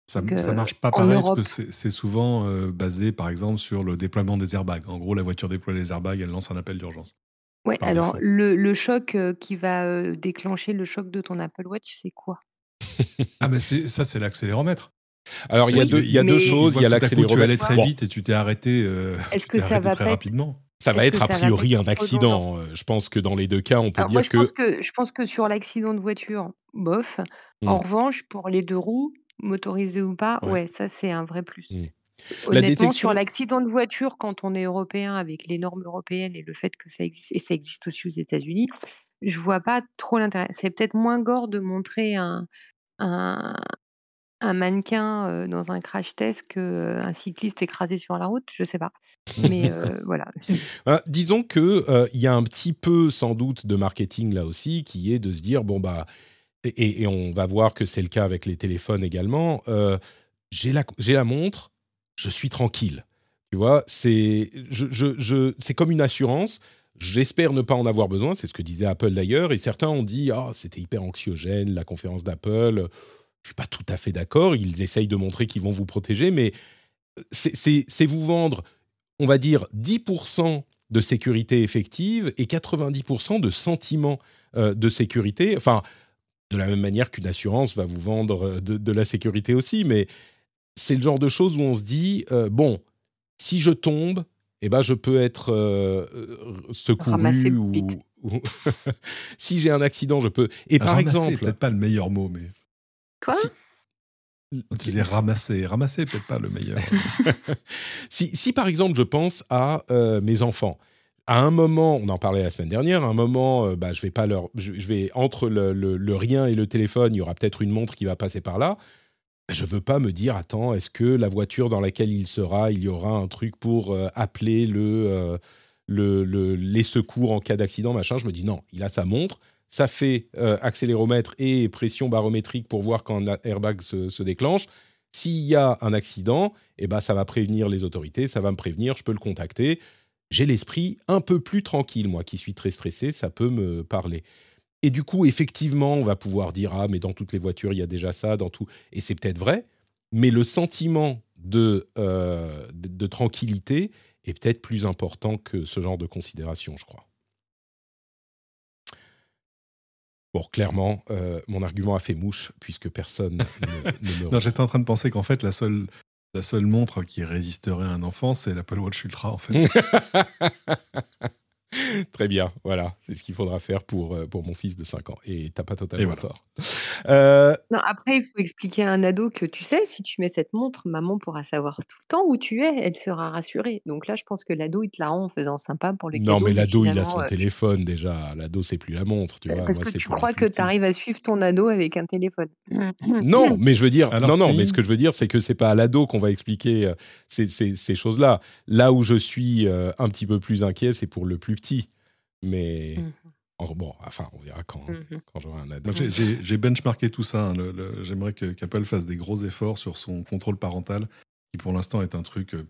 Ça, Donc, ça euh, marche pas pareil Europe- parce que c'est- souvent euh, basé, par exemple, sur le déploiement des airbags. En gros, la voiture déploie les airbags, elle lance un appel d'urgence. Ouais, alors le, le choc qui va déclencher le choc de ton Apple Watch, c'est quoi? Ah, mais c'est- ça, c'est l'accéléromètre. Alors il y a Oui, deux, il y a mais- deux Il choses, il y a Tout à coup, tu l'accéléromètre. allais très vite et tu t'es arrêté, euh, Est-ce que ça va très rapidement. Ça va être a priori un accident. Euh, Je pense que dans les deux cas, on peut Alors moi, dire je que pense que je pense que sur l'accident de voiture, bof. Mm. En revanche, pour les deux roues, motorisées ou pas, Ouais. ouais, ça c'est un vrai plus. Mm. La Honnêtement, détection- sur l'accident de voiture, quand on est européen avec les normes européennes et le fait que ça existe, et ça existe aussi aux États-Unis, je vois pas trop l'intérêt. C'est peut-être moins gore de montrer un, un, un mannequin dans un crash test qu'un cycliste écrasé sur la route, je sais pas. Mais <laughs> euh, voilà. <laughs> Euh, disons que euh, il y a un petit peu sans doute de marketing là aussi, qui est de se dire bon bah et, et on va voir que c'est le cas avec les téléphones également. j'ai la j'ai la montre, je suis tranquille. Tu vois, c'est je, je, je- c'est comme une assurance. J'espère ne pas en avoir besoin, c'est ce que disait Apple d'ailleurs. Et certains ont dit ah c'était hyper anxiogène la conférence d'Apple. Je suis pas tout à fait d'accord. Ils essayent de montrer qu'ils vont vous protéger, mais c'est- c'est vous vendre on va dire 10% de sécurité effective et 90% de sentiment euh, de sécurité. Enfin, de la même manière qu'une assurance va vous vendre euh, de, de la sécurité aussi, mais c'est le genre de choses où on se dit euh, bon, si je tombe, eh ben je peux être euh, euh, secouru Ramassé ou, <laughs> si j'ai un accident, je peux. Et par Ramasser, exemple, peut-être pas le meilleur mot, mais Quoi Si- tu disais ramasser. Ramasser, peut-être pas le meilleur. <laughs> si, si, par exemple je pense à euh, mes enfants, à un moment, on en parlait la semaine dernière, à un moment, euh, bah, je vais pas leur, je, je vais entre le, le- le rien et le téléphone, il y aura peut-être une montre qui va passer par là. Je veux pas me dire, attends, est-ce que la voiture dans laquelle il sera, il y aura un truc pour euh, appeler le, euh, le, le- les secours en cas d'accident, machin? Je me dis non, il a sa montre, ça fait euh, accéléromètre et pression barométrique pour voir quand un airbag se, se déclenche. S'il y a un accident, eh ben, ça va prévenir les autorités, ça va me prévenir, je peux le contacter. J'ai l'esprit un peu plus tranquille, moi qui suis très stressé, ça peut me parler. Et du coup, effectivement, on va pouvoir dire ah mais dans toutes les voitures il y a déjà ça, dans tout, et c'est peut-être vrai. Mais le sentiment de, euh, de tranquillité est peut-être plus important que ce genre de considération, je crois. Bon, clairement, euh, mon argument a fait mouche puisque personne ne, ne <laughs> me non, j'étais en train de penser qu'en fait, la seule, la seule montre qui résisterait à un enfant, c'est l'Apple Watch Ultra, en fait. <laughs> <laughs> Très bien, voilà, c'est ce qu'il faudra faire pour, euh, pour mon fils de 5 ans. Et t'as pas totalement voilà. tort. Euh, Non, après, il faut expliquer à un ado que tu sais, si tu mets cette montre, maman pourra savoir tout le temps où tu es, elle sera rassurée. Donc là, je pense que l'ado, il te la rend en faisant sympa pour le non, mais l'ado, il a son euh, téléphone déjà. L'ado, c'est plus la montre, tu vois. Parce Moi, que tu les crois que tu arrives à suivre ton ado avec un téléphone. <clears throat> Non, mais je veux dire, Alors non, non, mais ce que je veux dire, c'est que c'est pas à l'ado qu'on va expliquer ces, ces- ces choses-là. Là où je suis un petit peu plus inquiet, c'est pour le plus petit. Mais Mhm. en- bon, enfin, on verra quand, Mhm. quand j'aurai un ado. Moi, j'ai- benchmarké tout ça. hein. Le- le- J'aimerais que- qu'Apple fasse des gros efforts sur son contrôle parental, qui pour l'instant est un truc euh,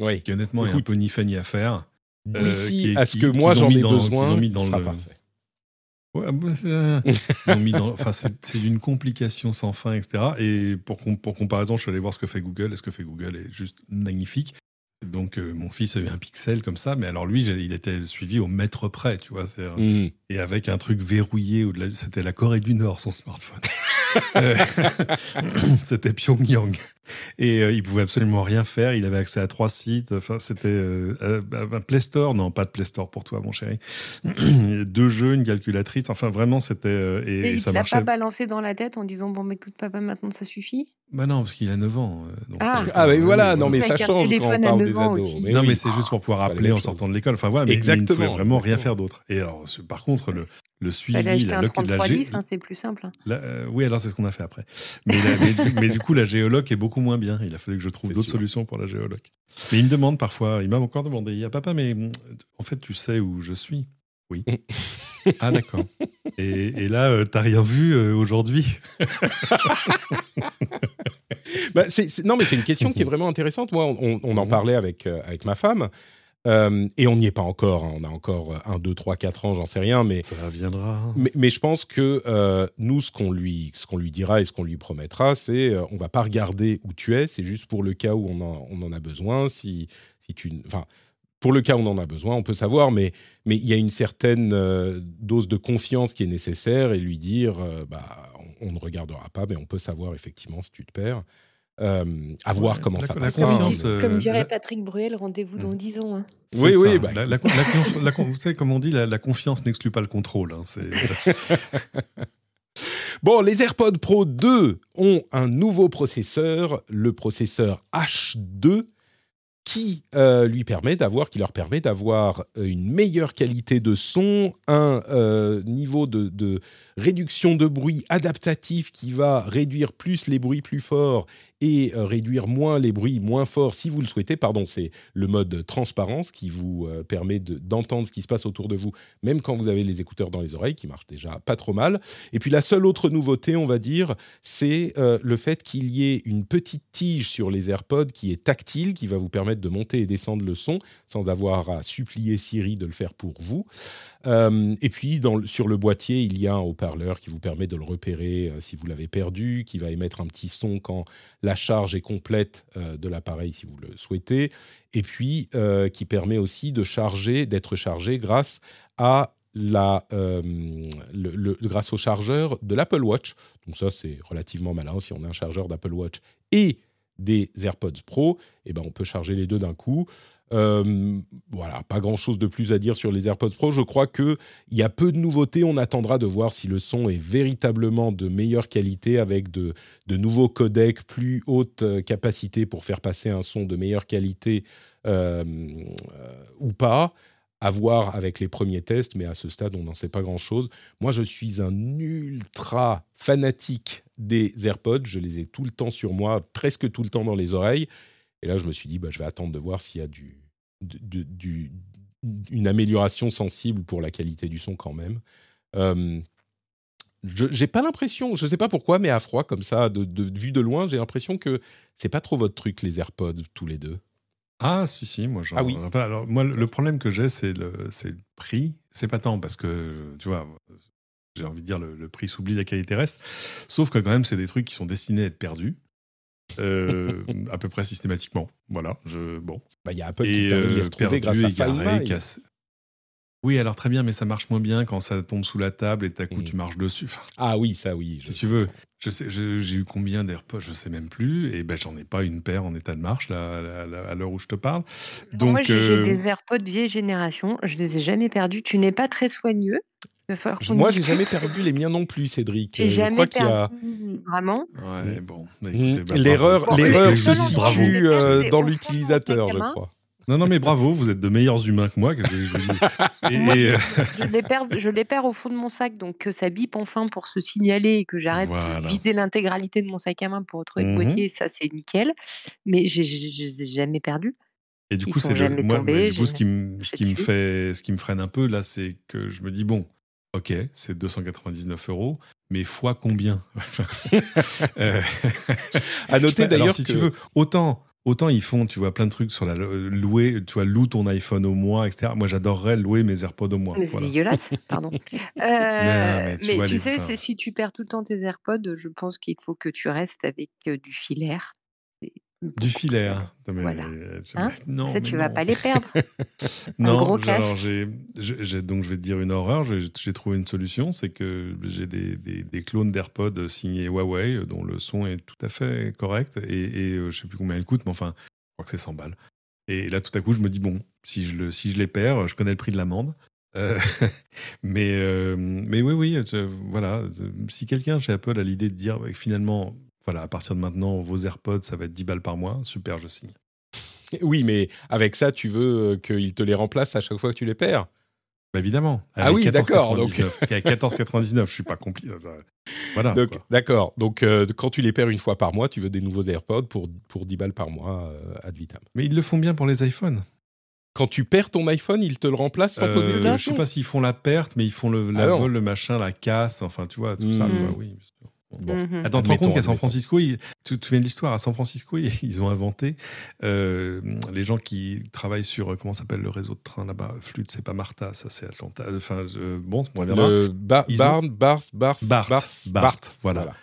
Oui. qui honnêtement est un Écoute, peu ni fait ni à faire. euh, D'ici à ce qui- que moi j'en ai dans- besoin, mis dans ce sera le- parfait. Ouais, euh, <laughs> ils ont mis dans- enfin, c'est c'est d'une complication sans fin, etc. Et pour, com- pour comparaison, je suis allé voir ce que fait Google. Et ce que fait Google est juste magnifique. Donc, euh, mon fils a eu un pixel comme ça, mais alors lui, il était suivi au mètre près, tu vois. Et avec un truc verrouillé, au-delà- c'était la Corée du Nord, son smartphone. <laughs> Euh, <coughs> c'était Pyongyang. Et euh, il pouvait absolument rien faire. Il avait accès à trois sites. Enfin, c'était euh, euh, un Play Store. Non, pas de Play Store pour toi, mon chéri. <coughs> Deux jeux, une calculatrice. Enfin, vraiment, c'était. euh, et, Et et il ça te l'a marchait. pas balancé dans la tête en disant Bon, mais écoute, papa, maintenant ça suffit? Bah non, parce qu'il a 9 ans. donc, Ah. euh, Ah, mais voilà, non, mais ça change quand on parle 9 des ados. Mais non, oui. mais c'est juste pour pouvoir appeler en chose. sortant de l'école. Enfin voilà, mais, mais il ne Exactement, pouvait vraiment rien exactement. faire d'autre. Et alors, par contre, le, le suivi, la, loc- la, 3310, gé- hein, c'est plus simple. la- euh, oui, alors c'est ce qu'on a fait après. Mais, la- mais, du- mais du coup, la géoloc est beaucoup moins bien. Il a fallu que je trouve d'autres solutions pour la géoloc. Mais il me demande parfois, il m'a encore demandé, il y a papa, mais hum, en fait, tu sais où je suis? Oui. <laughs> ah d'accord. Et, et là, euh, t'as rien vu euh, aujourd'hui? <laughs> Bah, non, mais c'est une question qui est vraiment intéressante. Moi, on, on en Mhm. parlait avec, euh, avec ma femme, euh, et on n'y est pas encore. hein. On a encore 1, 2, 3, 4 ans, j'en sais rien, mais, Ça viendra. hein. mais, mais je pense que euh, nous, ce qu'on lui, qu'on lui dira et ce qu'on lui promettra, c'est euh, on va pas regarder où tu es, c'est juste pour le cas où on en, on en a besoin. Si, si tu, enfin, pour le cas où on en a besoin, on peut savoir, mais mais il y a une certaine euh, dose de confiance qui est nécessaire et lui dire, euh, bah, on, on ne regardera pas, mais on peut savoir effectivement si tu te perds. Euh, à voir Ouais, comment la- ça la passera. confiance, mais- euh, Comme dirait la- Patrick Bruel, rendez-vous dans Mhm. 10 ans. hein. Oui, ça. oui, bah, La, la- la confiance- vous savez, comme on dit, la, la confiance n'exclut pas le contrôle. hein. <laughs> Bon, les AirPods Pro 2 ont un nouveau processeur, le processeur H2, qui euh, lui permet d'avoir, qui leur permet d'avoir une meilleure qualité de son, un euh, niveau de, de réduction de bruit adaptatif qui va réduire plus les bruits plus forts et euh, réduire moins les bruits moins forts si vous le souhaitez. Pardon, c'est le mode transparence qui vous euh, permet de- d'entendre ce qui se passe autour de vous, même quand vous avez les écouteurs dans les oreilles, qui marchent déjà pas trop mal. Et puis la seule autre nouveauté, on va dire, c'est euh, le fait qu'il y ait une petite tige sur les AirPods qui est tactile, qui va vous permettre de monter et descendre le son sans avoir à supplier Siri de le faire pour vous. Et puis sur le boîtier, il y a un haut-parleur qui vous permet de le repérer si vous l'avez perdu, qui va émettre un petit son quand la charge est complète euh, de l'appareil si vous le souhaitez, et puis euh, qui permet aussi de charger, d'être chargé grâce à la, euh, grâce au chargeur de l'Apple Watch. Donc ça, c'est relativement malin. Si on a un chargeur d'Apple Watch et des AirPods Pro, eh ben on peut charger les deux d'un coup. Euh, voilà, pas grand-chose de plus à dire sur les AirPods Pro. Je crois que il y a peu de nouveautés. On attendra de voir si le son est véritablement de meilleure qualité avec de, nouveaux codecs, plus haute euh, capacité pour faire passer un son de meilleure qualité euh, ou pas. À voir avec les premiers tests, mais à ce stade, on n'en sait pas grand-chose. Moi, je suis un ultra fanatique des AirPods. Je les ai tout le temps sur moi, presque tout le temps dans les oreilles. Et là, je me suis dit, bah, je vais attendre de voir s'il y a du, du- une amélioration sensible pour la qualité du son quand même. Euh, je j'ai pas l'impression, je sais pas pourquoi, mais à froid comme ça, de, de vue de loin, j'ai l'impression que c'est pas trop votre truc les AirPods tous les deux. Ah, si, si, moi j'en Ah oui. Alors, moi, le le problème que j'ai, c'est le, c'est le prix. C'est pas tant parce que, tu vois, j'ai envie de dire, le, le prix s'oublie, la qualité reste. Sauf que, quand même, c'est des trucs qui sont destinés à être perdus. Euh, à peu près systématiquement. Voilà, je, bon. Bah, il y a Apple qui Et permet de les euh, retrouver grâce à My. cassé. Oui, alors très bien, mais ça marche moins bien quand ça tombe sous la table et à coup Mm. tu marches dessus. Enfin, Ah oui, ça oui. je- si tu veux, je sais, j'ai eu combien d'AirPods, je sais même plus, et ben j'en ai pas une paire en état de marche là, à l'heure où je te parle. Donc, moi, j'ai j'ai euh, des AirPods vieille génération. Je les ai jamais perdus. Tu n'es pas très soigneux. Il va falloir Je- qu'on Moi, j'ai jamais perdu les miens non plus, Cédric. J'ai jamais a perdu vraiment. Ouais, bon. bah, Mm, écoutez, bah, l'erreur, se non, non, bravo. je situe euh, perdu dans l'utilisateur, je crois. Non, non, mais bravo, vous êtes de meilleurs humains que moi. que je, je vous dis. <laughs> Et, et, euh, Je les, perds, je les perds au fond de mon sac, donc que ça bip enfin pour se signaler et que j'arrête Voilà. de vider l'intégralité de mon sac à main pour retrouver le boîtier, ça c'est nickel. Mais je les ai jamais perdus. et du Ils coup, c'est moi, tombés, mais du coup, ce qui, me, ce qui me fait, ce qui me freine un peu là, c'est que je me dis bon, ok, c'est 299 euros, mais fois combien? <laughs> Euh, À noter d'ailleurs si que tu veux, autant, autant ils font, tu vois, plein de trucs sur la louer, tu vois, loue ton iPhone au mois, etc. Moi, j'adorerais louer mes AirPods au mois. Mais c'est dégueulasse, pardon. <laughs> Euh, mais tu mais vois, tu les- sais, enfin- si tu perds tout le temps tes AirPods, je pense qu'il faut que tu restes avec euh, du filaire. Du. Non, mais- Voilà. euh, Hein non, Ça, tu vas non. pas les perdre. <laughs> Non, gros alors j'ai- donc je vais te dire une horreur. J'ai, trouvé une solution, c'est que j'ai des, des, des clones d'AirPods signés Huawei, euh, dont le son est tout à fait correct et, et euh, je sais plus combien ils coûtent, mais enfin, je crois que c'est 100 balles. Et là, tout à coup, je me dis bon, si je le, si je les perds, je connais le prix de l'amende. Euh, <laughs> mais, euh, mais oui, oui, voilà. Si quelqu'un chez Apple a l'idée de dire ouais, finalement, voilà, à partir de maintenant, vos AirPods, ça va être 10 balles par mois, super, je signe. oui, mais avec ça, tu veux euh, qu'il te les remplace à chaque fois que tu les perds? Bah, évidemment. Ah oui, d'accord, 14,99. À 14,99, je suis pas compliqué. ça- Voilà. Donc. D'accord. Donc, euh, quand tu les perds une fois par mois, tu veux des nouveaux AirPods pour, pour 10 balles par mois euh, ad vitam. Mais ils le font bien pour les iPhones. Quand tu perds ton iPhone, il te le remplace sans poser de Euh, je sais pas s'ils font la perte, mais ils font le, la Ah vol, le machin, la casse, enfin, tu vois, tout ça. Quoi, oui, Bon. Mhm. Attends, tu te compte qu'à San. Francisco, ils- tu te souviens de l'histoire, à San Francisco, <laughs> ils, ont inventé euh, les gens qui travaillent sur, euh, comment s'appelle le réseau de train là-bas? Flûte, c'est pas Martha, ça c'est Atlanta. Enfin, je- bon, on reviendra. Le Barn, Barth, Barth, Bart, Barth, Bart, Barth, voilà.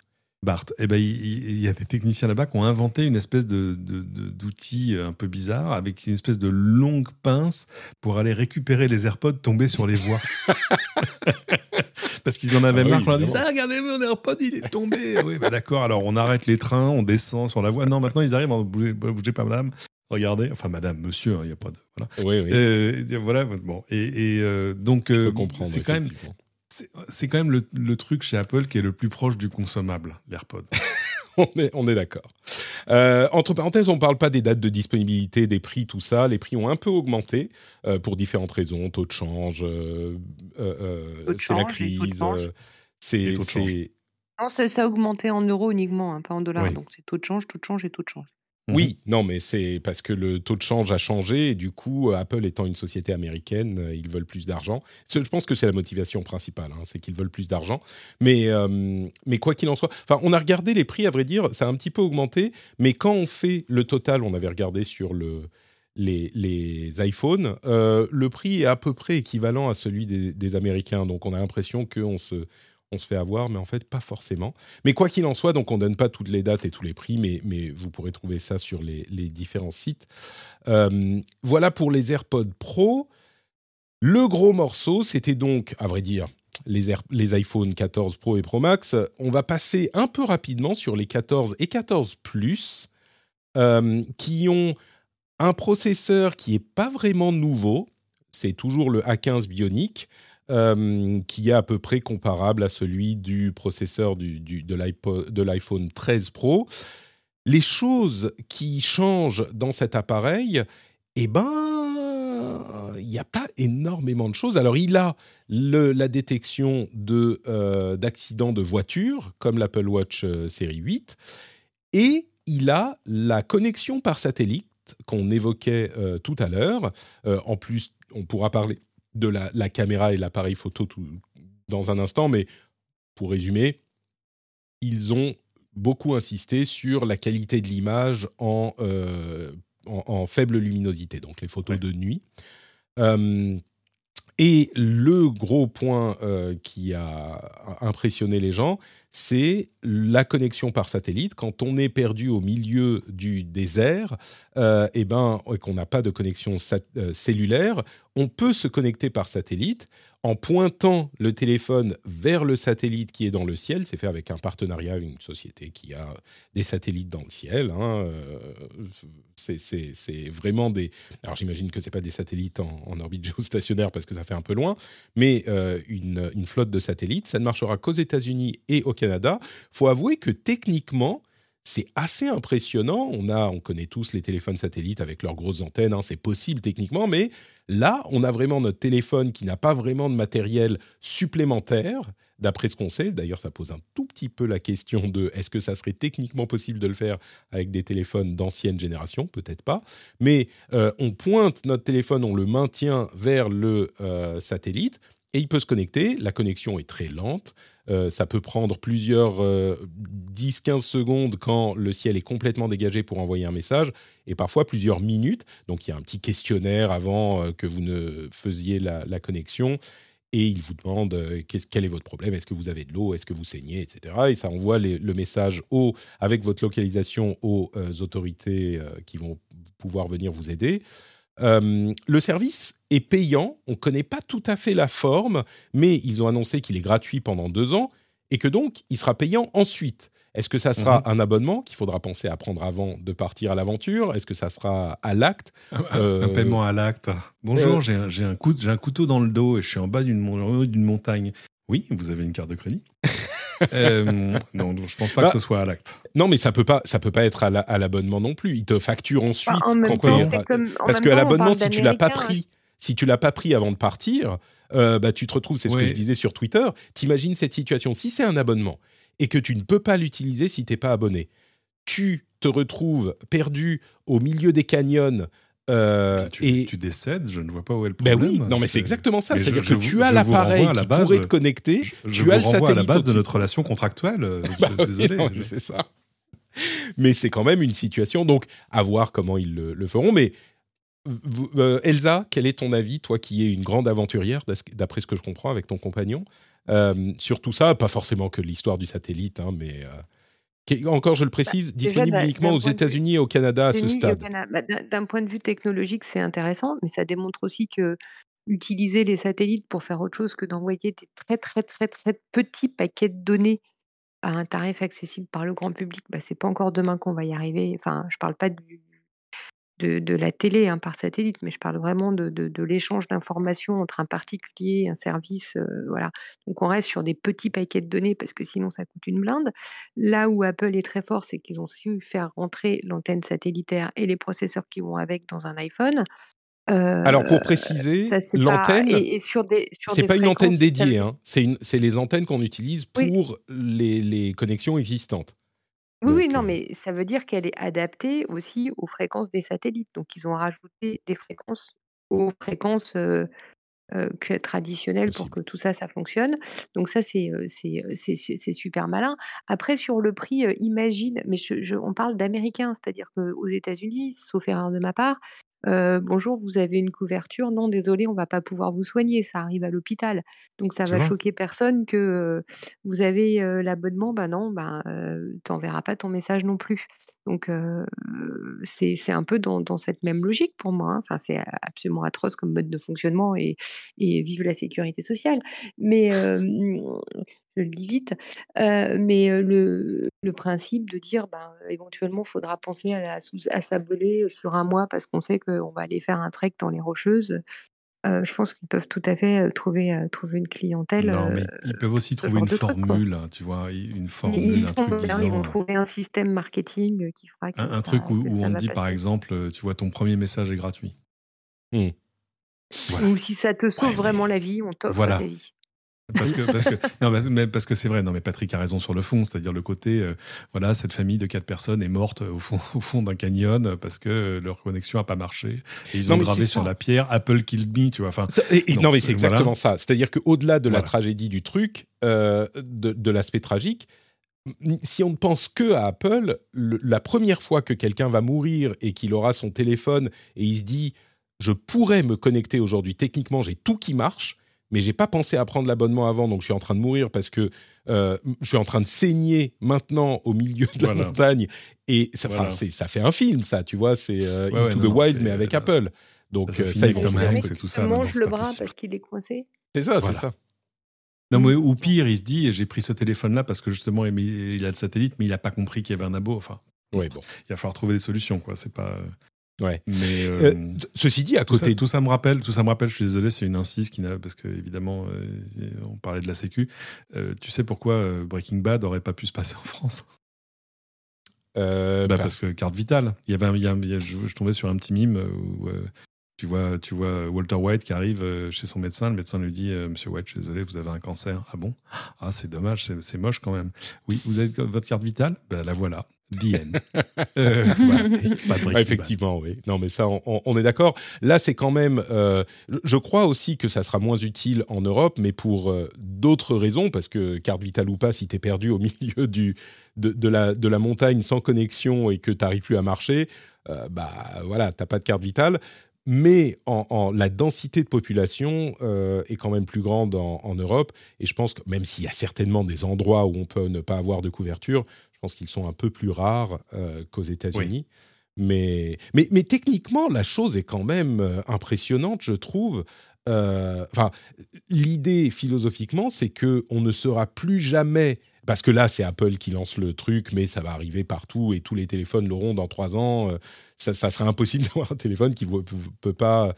Bart. Eh ben, il, y a des techniciens là-bas qui ont inventé une espèce de, d'outil un peu bizarre avec une espèce de longue pince pour aller récupérer les AirPods tombés sur les voies. <laughs> Parce qu'ils en avaient Ah oui, marre. on leur évidemment. ah, regardez mon AirPod, il est tombé. oui, bah d'accord. Alors on arrête les trains, on descend sur la voie. Non, maintenant ils arrivent. en bougez, bougez pas, madame. Regardez, enfin madame, monsieur, hein, il n'y a pas de voilà. Oui, oui. Euh, voilà, bon. Et, et, euh, donc euh, c'est quand même. C'est quand même le, le truc chez Apple qui est le plus proche du consommable, l'AirPod. <laughs> on est, on est d'accord. Euh, entre parenthèses, on ne parle pas des dates de disponibilité, des prix, tout ça. Les prix ont un peu augmenté euh, pour différentes raisons. Taux de change, euh, c'est la crise. change. c'est, ça, ça a augmenté en euros uniquement, hein, pas en dollars. Oui. Donc c'est taux de change, taux de change et taux de change. Oui, non, mais c'est parce que le taux de change a changé et du coup, Apple étant une société américaine, euh, ils veulent plus d'argent. Je pense que c'est la motivation principale, hein, c'est qu'ils veulent plus d'argent. Mais, euh, mais quoi qu'il en soit, on a regardé les prix, à vrai dire, ça a un petit peu augmenté, mais quand on fait le total, on avait regardé sur le, les, les iPhones, euh, le prix est à peu près équivalent à celui des, des Américains. Donc on a l'impression qu'on se, on se fait avoir, mais en fait, pas forcément. Mais quoi qu'il en soit, donc on donne pas toutes les dates et tous les prix, mais, mais vous pourrez trouver ça sur les, les différents sites. Euh, voilà pour les AirPods Pro. Le gros morceau, c'était donc, à vrai dire, les, Air- les iPhone 14 Pro et Pro Max. On va passer un peu rapidement sur les 14 et 14 Plus, euh, qui ont un processeur qui n'est pas vraiment nouveau. C'est toujours le A15 Bionic, euh, qui est à peu près comparable à celui du processeur du, de l'iPhone 13 Pro. Les choses qui changent dans cet appareil, eh ben, il n'y a pas énormément de choses. Alors, il a la détection de, euh, d'accidents de voiture, comme l'Apple Watch euh, série 8, et il a la connexion par satellite qu'on évoquait euh, tout à l'heure. En plus, on pourra parler de la, la caméra et l'appareil photo tout- dans un instant, mais pour résumer, ils ont beaucoup insisté sur la qualité de l'image en, euh, en, en faible luminosité, donc les photos Ouais. de nuit. Et le gros point euh, qui a impressionné les gens, c'est la connexion par satellite. Quand on est perdu au milieu du désert, euh, et ben, et qu'on n'a pas de connexion euh, cellulaire, on peut se connecter par satellite en pointant le téléphone vers le satellite qui est dans le ciel. C'est fait avec un partenariat une société qui a des satellites dans le ciel. hein, euh, c'est- vraiment des. Alors j'imagine que c'est pas des satellites en, en orbite <laughs> géostationnaire parce que ça fait un peu loin, mais euh, une, une flotte de satellites. Ça ne marchera qu'aux États-Unis et au Canada. Faut avouer que techniquement, c'est assez impressionnant. On a, on connaît tous les téléphones satellites avec leurs grosses antennes. hein, c'est possible techniquement, mais là, on a vraiment notre téléphone qui n'a pas vraiment de matériel supplémentaire. D'après ce qu'on sait, d'ailleurs, ça pose un tout petit peu la question de est-ce que ça serait techniquement possible de le faire avec des téléphones d'ancienne génération? Peut-être pas. Mais euh, on pointe notre téléphone, on le maintient vers le euh, satellite et il peut se connecter. La connexion est très lente. Euh, ça peut prendre plusieurs euh, 10-15 secondes quand le ciel est complètement dégagé pour envoyer un message et parfois plusieurs minutes. Donc il y a un petit questionnaire avant euh, que vous ne faisiez la, connexion et il vous demande euh, quel est votre problème, est-ce que vous avez de l'eau, est-ce que vous saignez, etc. Et ça envoie le message au, avec votre localisation aux autorités qui vont pouvoir venir vous aider. Euh, le service est payant, on ne connaît pas tout à fait la forme, mais ils ont annoncé qu'il est gratuit pendant deux ans et que donc il sera payant ensuite. Est-ce que ça sera un abonnement qu'il faudra penser à prendre avant de partir à l'aventure? Est-ce que ça sera à l'acte? <laughs> Un, Euh, un paiement à l'acte. Bonjour, euh, j'ai un, couteau dans le dos et je suis en bas d'une montagne. Oui, vous avez une carte de crédit? <laughs> Euh, Non, donc je pense pas Bah, que ce soit à l'acte. Non, mais ça peut pas, ça peut pas être à la- à l'abonnement non plus. Ils te facturent ensuite Enfin, en même quand temps, comme- en parce temps, on l'abonnement, si tu l'as pas hein. pris, si tu l'as pas pris avant de partir, euh, bah tu te retrouves. C'est ce que je disais sur Twitter. T'imagines cette situation. Si c'est un abonnement et que tu ne peux pas l'utiliser si t'es pas abonné, tu te retrouves perdu au milieu des canyons. Euh, tu, et tu décèdes, je ne vois pas où est le ben problème. oui, non mais c'est exactement ça. C'est-à-dire que tu as l'appareil qui base- pourrait te connecter. Je, je tu vous as le renvoie à la satellite base de notre relation contractuelle. <laughs> Bah oui, désolé. c'est ça. Mais c'est quand même une situation, donc à voir comment ils le, le feront. Mais vous- euh, Elsa, quel est ton avis, toi qui es une grande aventurière, d'après ce que je comprends avec ton compagnon, euh, sur tout ça Pas forcément que l'histoire du satellite, hein, mais encore, je le précise, Bah, déjà, disponible uniquement aux États-Unis et au Canada à ce stade. Bah, d'un- D'un point de vue technologique, c'est intéressant, mais ça démontre aussi que utiliser les satellites pour faire autre chose que d'envoyer des très très très très petits paquets de données à un tarif accessible par le grand public, bah, c'est pas encore demain qu'on va y arriver. Enfin, je parle pas du, de, de la télé hein, par satellite, mais je parle vraiment de, de, de l'échange d'informations entre un particulier et un service. euh, voilà. Donc on reste sur des petits paquets de données parce que sinon ça coûte une blinde. Là où Apple est très fort, c'est qu'ils ont su faire rentrer l'antenne satellitaire et les processeurs qui vont avec dans un iPhone. Alors pour Euh, préciser, l'antenne, c'est pas une antenne dédiée, hein. c'est les antennes qu'on utilise Oui. pour les, les connexions existantes. Oui, oui, Donc, non, euh, mais ça veut dire qu'elle est adaptée aussi aux fréquences des satellites. Donc, ils ont rajouté des fréquences aux fréquences euh, euh, que- traditionnelles pour Possible. que tout ça, ça fonctionne. Donc, ça, c'est euh, c'est euh, c'est su- c'est super malin. Après, sur le prix, euh, imagine, mais je- je- on parle d'américains, c'est-à-dire qu'aux États-Unis, sauf erreur de ma part, euh, bonjour, vous avez une couverture? Non, désolé, on va pas pouvoir vous soigner. Ça arrive à l'hôpital. Donc, ça Tu va choquer personne que euh, vous avez euh, l'abonnement. Ben non, ben, euh, t'enverras pas ton message non plus. Donc, c'est un peu dans, cette même logique pour moi. hein. C'est absolument atroce comme mode de fonctionnement et, vive la sécurité sociale. Mais je le dis vite. Mais le, principe de dire, ben, éventuellement, il faudra penser à, à s'abonner sur un mois parce qu'on sait qu'on va aller faire un trek dans les Rocheuses. Euh, je pense qu'ils peuvent tout à fait euh, trouver, euh, trouver une clientèle. Non, euh, mais ils peuvent aussi trouver une truc, formule, hein, tu vois, une Ils, formule, ils un font truc bien, ils vont trouver un système marketing qui fera que un, un ça, truc où, que où ça on dit par exemple, tu vois, ton premier message est gratuit. hmm. Voilà. Ou si ça te sauve Ouais, vraiment mais la vie, on t'offre voilà. ta vie. Parce que, parce que, <laughs> non, mais- parce que c'est vrai. Non, mais Patrick a raison sur le fond, c'est-à-dire le côté, euh, voilà, cette famille de quatre personnes est morte euh, au fond, au fond d'un canyon euh, parce que leur connexion a pas marché. Et ils Non, ont gravé sur ça. la pierre Apple killed me, tu vois. Enfin, Ça- et- et Non, non, mais c'est- exactement ça. C'est-à-dire qu'au-delà de la tragédie du truc, euh, de, de l'aspect tragique, si on ne pense que à Apple, le- la première fois que quelqu'un va mourir et qu'il aura son téléphone et il se dit je pourrais me connecter aujourd'hui, techniquement j'ai tout qui marche, mais j'ai pas pensé à prendre l'abonnement avant, donc je suis en train de mourir parce que euh, je suis en train de saigner maintenant au milieu de la Voilà. montagne et ça, Voilà. c'est- ça fait un film, ça, tu vois, c'est euh, Ouais, Into ouais, the non, Wild c'est, mais avec euh, Apple. Donc ça euh, finit ça, ils et tout ça. non, mange c'est le bras possible. parce qu'il est coincé. C'est ça, Voilà. c'est ça. Non, mais ou pire, il se dit, j'ai pris ce téléphone-là parce que justement, il il a le satellite, mais il a pas compris qu'il y avait un abo. Enfin, Ouais, bon. il va falloir trouver des solutions, quoi. C'est pas. Ouais. Mais euh, Euh, ceci dit, à tout, ça, côté tout ça me rappelle, tout ça me rappelle. Je suis désolé, c'est une insiste qui n'a, parce que évidemment, euh, on parlait de la Sécu. Tu sais pourquoi Breaking Bad aurait pas pu se passer en France? Bah, parce- parce que carte vitale. Il y avait, un- il y a un- il y a- je, je tombais sur un petit mime où tu vois, tu vois Walter White qui arrive chez son médecin. Le médecin lui dit, Monsieur White, je suis désolé, vous avez un cancer. Ah bon? Ah, c'est dommage, c'est c'est moche quand même. Oui, vous avez votre carte vitale? Ben la voilà. End. <laughs> Euh, voilà. Ah, effectivement, oui. Non, mais ça, on, est d'accord. Là, c'est quand même. euh, je- crois aussi que ça sera moins utile en Europe, mais pour euh, d'autres raisons, parce que carte vitale ou pas, si tu es perdu au <laughs> milieu du, de, de la, de la montagne sans connexion et que tu n'arrives plus à marcher, bah voilà, tu pas de carte vitale. Mais en, en- la densité de population est quand même plus grande en, en Europe. Et je pense que même s'il y a certainement des endroits où on peut ne pas avoir de couverture, je pense qu'ils sont un peu plus rares euh, qu'aux États-Unis. Mais, mais, mais techniquement, la chose est quand même euh, impressionnante, je trouve. Euh, Enfin, l'idée philosophiquement, c'est que on ne sera plus jamais. Parce que là, c'est Apple qui lance le truc, mais ça va arriver partout et tous les téléphones l'auront dans trois ans. Ça, ça serait impossible <laughs> d'avoir un téléphone qui ne peut pas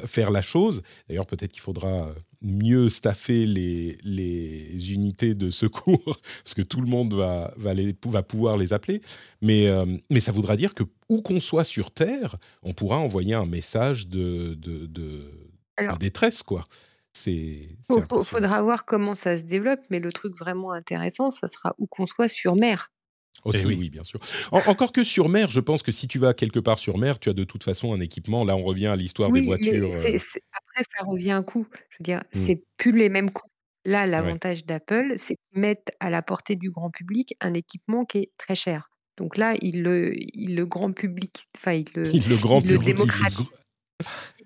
faire la chose. D'ailleurs, peut-être qu'il faudra mieux staffer les, les unités de secours, <laughs> parce que tout le monde va, va, les, va pouvoir les appeler. Mais, euh, mais ça voudra dire que où qu'on soit sur Terre, on pourra envoyer un message de, de, de, Alors- de détresse, quoi. Impressionnant. faudra voir comment ça se développe, mais le truc vraiment intéressant, ça sera où qu'on soit sur mer. Aussi, Eh oui. oui. bien sûr. En- encore que sur mer, je pense que si tu vas quelque part sur mer, tu as de toute façon un équipement. Là, on revient à l'histoire des voitures. mais euh, c'est- après, ça revient un coût. Je veux dire, Mm. c'est plus les mêmes coûts. Là, l'avantage d'Apple, c'est qu'ils mettent à la portée du grand public un équipement qui est très cher. Donc là, il le, il le grand public, enfin, il le, <laughs> le grand il le public. démocratise.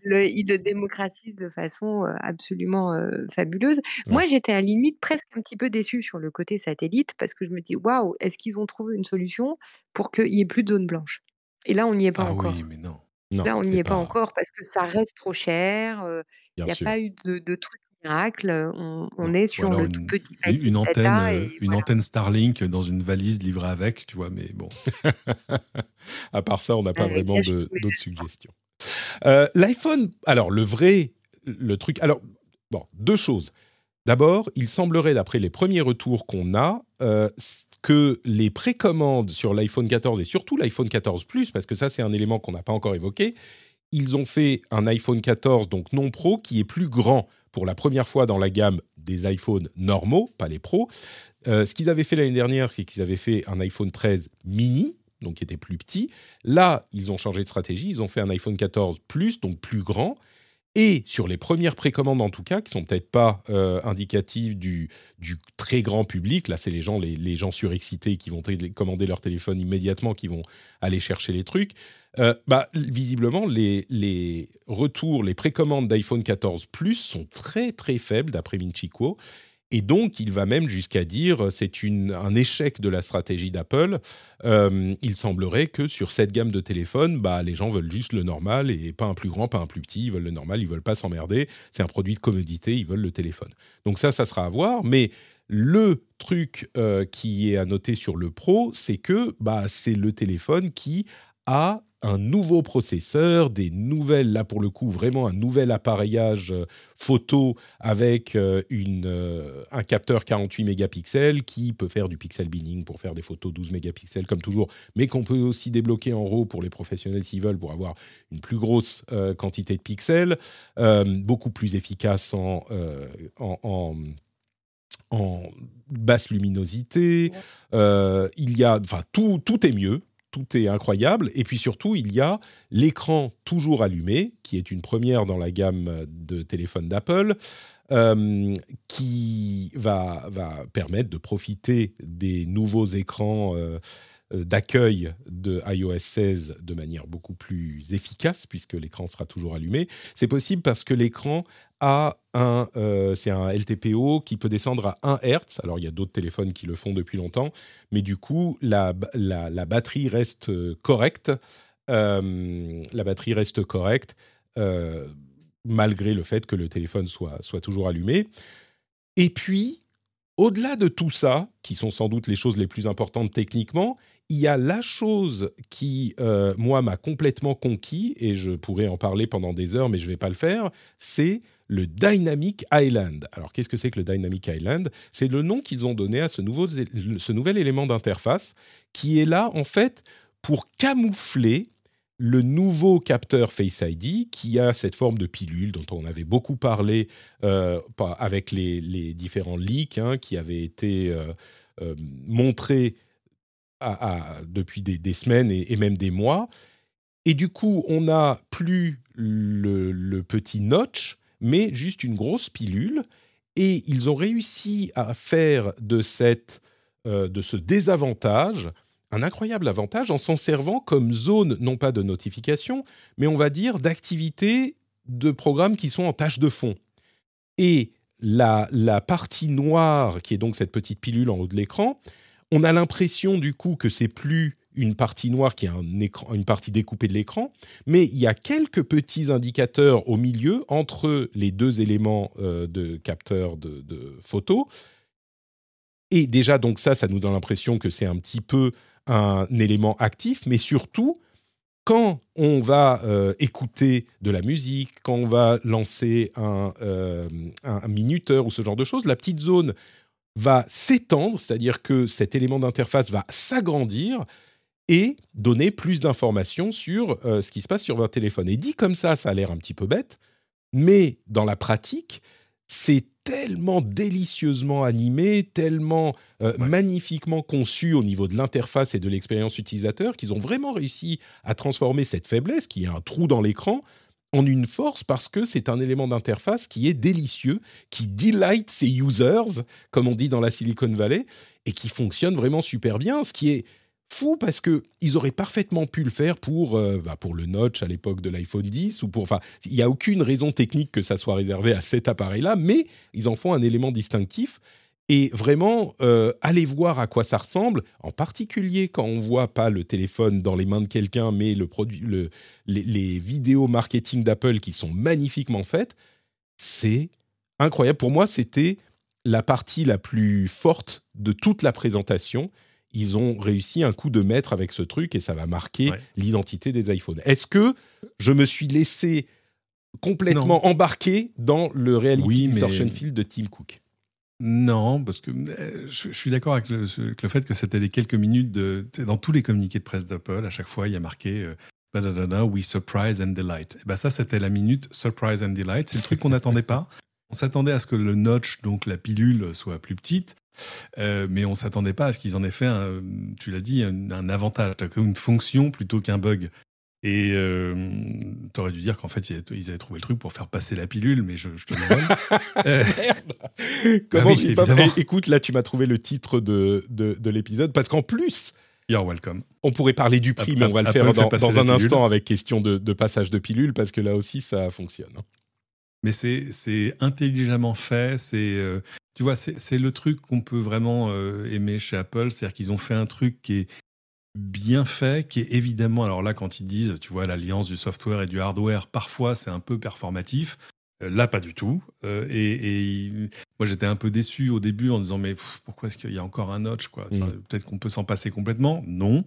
Il le, il le démocratise de façon euh, absolument euh, fabuleuse. Moi, j'étais à la limite presque un petit peu déçue sur le côté satellite parce que je me dis, waouh, est-ce qu'ils ont trouvé une solution pour qu'il n'y ait plus de zone blanche Et là, on n'y est pas Ah encore. oui, mais non. Non, Là, on n'y est pas encore parce que ça reste trop cher. euh, Il n'y a sûr. pas eu de, de truc miracle, on, est sur le une, tout petit antenne, une voilà. antenne Starlink dans une valise livrée avec, tu vois, mais bon. <laughs> à part ça, on n'a pas vraiment d'autres suggestions. Euh, L'iPhone, alors le vrai, le truc, alors bon, deux choses. D'abord, il semblerait, d'après les premiers retours qu'on a, euh, que les précommandes sur l'iPhone 14 et surtout l'iPhone 14 Plus, parce que ça c'est un élément qu'on n'a pas encore évoqué, ils ont fait un iPhone 14, donc non pro, qui est plus grand pour la première fois dans la gamme des iPhones normaux, pas les pros. Euh, ce qu'ils avaient fait l'année dernière, c'est qu'ils avaient fait un iPhone 13 mini, donc qui était plus petit. Là, ils ont changé de stratégie, ils ont fait un iPhone 14 Plus, donc plus grand. Et sur les premières précommandes, en tout cas, qui sont peut-être pas euh, indicatives du, très grand public, là, c'est les gens, les, gens surexcités qui vont commander leur téléphone immédiatement, qui vont aller chercher les trucs. Euh, bah, visiblement, les, retours, les précommandes d'iPhone 14 Plus sont très très faibles, d'après Minchico. Et donc, il va même jusqu'à dire c'est une- un échec de la stratégie d'Apple. Euh, il semblerait que sur cette gamme de téléphones, bah, les gens veulent juste le normal et pas un plus grand, pas un plus petit. Ils veulent le normal, ils veulent pas s'emmerder. C'est un produit de commodité, ils veulent le téléphone. Donc ça, ça sera à voir. Mais le truc euh, qui est à noter sur le Pro, c'est que bah, c'est le téléphone qui a un nouveau processeur, des nouvelles, là pour le coup, vraiment un nouvel appareillage euh, photo avec euh, une, euh, un capteur 48 mégapixels qui peut faire du pixel binning pour faire des photos 12 mégapixels comme toujours, mais qu'on peut aussi débloquer en RAW pour les professionnels s'ils veulent pour avoir une plus grosse euh, quantité de pixels, euh, beaucoup plus efficace en, euh, en, en- en basse luminosité. Euh, il y a, enfin, tout, tout est mieux, tout est incroyable. Et puis surtout, il y a l'écran toujours allumé, qui est une première dans la gamme de téléphones d'Apple, euh, qui va, permettre de profiter des nouveaux écrans euh, d'accueil de iOS 16 de manière beaucoup plus efficace, puisque l'écran sera toujours allumé. C'est possible parce que l'écran a un, euh, c'est un LTPO qui peut descendre à 1 Hz. Alors, il y a d'autres téléphones qui le font depuis longtemps, mais du coup, la, la, la batterie reste euh, correcte. Euh, la batterie reste correcte, euh, malgré le fait que le téléphone soit, soit toujours allumé. Et puis, au-delà de tout ça, qui sont sans doute les choses les plus importantes techniquement, il y a la chose qui, euh, moi, m'a complètement conquis, et je pourrais en parler pendant des heures, mais je ne vais pas le faire, c'est le Dynamic Island. Alors, qu'est-ce que c'est que le Dynamic Island? C'est le nom qu'ils ont donné à ce, nouveau, ce nouvel élément d'interface qui est là, en fait, pour camoufler le nouveau capteur Face ID qui a cette forme de pilule dont on avait beaucoup parlé euh, avec les, différents leaks hein, qui avaient été euh, euh, montrés depuis des, semaines et, même des mois. Et du coup, on n'a plus le, le, petit notch, mais juste une grosse pilule. Et ils ont réussi à faire de, cette, euh, de ce désavantage un incroyable avantage en s'en servant comme zone, non pas de notification, mais on va dire d'activité de programmes qui sont en tâche de fond. Et la, la partie noire, qui est donc cette petite pilule en haut de l'écran, on a l'impression du coup que c'est plus une partie noire qui est un une partie découpée de l'écran, mais il y a quelques petits indicateurs au milieu entre les deux éléments euh, de capteur de, de photo. Et déjà, donc ça, ça nous donne l'impression que c'est un petit peu un élément actif, mais surtout, quand on va euh, écouter de la musique, quand on va lancer un, euh, un, minuteur ou ce genre de choses, la petite zone va s'étendre, c'est-à-dire que cet élément d'interface va s'agrandir et donner plus d'informations sur euh, ce qui se passe sur votre téléphone. Et dit comme ça, ça a l'air un petit peu bête, mais dans la pratique, c'est tellement délicieusement animé, tellement euh, ouais. magnifiquement conçu au niveau de l'interface et de l'expérience utilisateur qu'ils ont vraiment réussi à transformer cette faiblesse, qui est un trou dans l'écran, en une force parce que c'est un élément d'interface qui est délicieux, qui delight ses users, comme on dit dans la Silicon Valley, et qui fonctionne vraiment super bien, ce qui est fou parce que ils auraient parfaitement pu le faire pour euh, bah pour le notch à l'époque de l'iPhone 10 ou pour enfin il y a aucune raison technique que ça soit réservé à cet appareil là mais ils en font un élément distinctif et vraiment euh, allez voir à quoi ça ressemble en particulier quand on voit pas le téléphone dans les mains de quelqu'un mais le produit le, les, les vidéos marketing d'Apple qui sont magnifiquement faites c'est incroyable. Pour moi, c'était la partie la plus forte de toute la présentation. Ils ont réussi un coup de maître avec ce truc et ça va marquer Ouais. l'identité des iPhones. Est-ce que je me suis laissé complètement embarqué dans le Reality Oui, mais- Distortion Field de Tim Cook? Non, parce que euh, je, suis d'accord avec le, fait que c'était les quelques minutes de. Dans tous les communiqués de presse d'Apple, à chaque fois, il y a marqué euh, We surprise and delight. Et ben ça, c'était la minute surprise and delight. C'est le truc qu'on n'attendait pas. On s'attendait à ce que le notch, donc la pilule, soit plus petite, euh, mais on s'attendait pas à ce qu'ils en aient fait, tu l'as dit, un, un avantage, une fonction plutôt qu'un bug. Et euh, tu aurais dû dire qu'en fait, ils avaient, trouvé le truc pour faire passer la pilule, mais je, je te donne. <laughs> Euh, Merde <laughs> Comment oui, j'ai pas-. Eh, Écoute, là, tu m'as trouvé le titre de, de, de l'épisode, parce qu'en plus, You're welcome. on pourrait parler du prix, mais on va le faire dans, un pilule. instant avec question de, de passage de pilule, parce que là aussi, ça fonctionne. hein. Mais c'est intelligemment fait. C'est euh, tu vois, c'est c'est le truc qu'on peut vraiment euh, aimer chez Apple, c'est-à-dire qu'ils ont fait un truc qui est bien fait, qui est évidemment. Alors là, quand ils disent, tu vois, l'alliance du software et du hardware, parfois c'est un peu performatif. Euh, Là, pas du tout. Euh, et moi, j'étais un peu déçu au début en disant, mais pff, pourquoi est-ce qu'il y a encore un notch quoi? Mm. Peut-être qu'on peut s'en passer complètement. Non.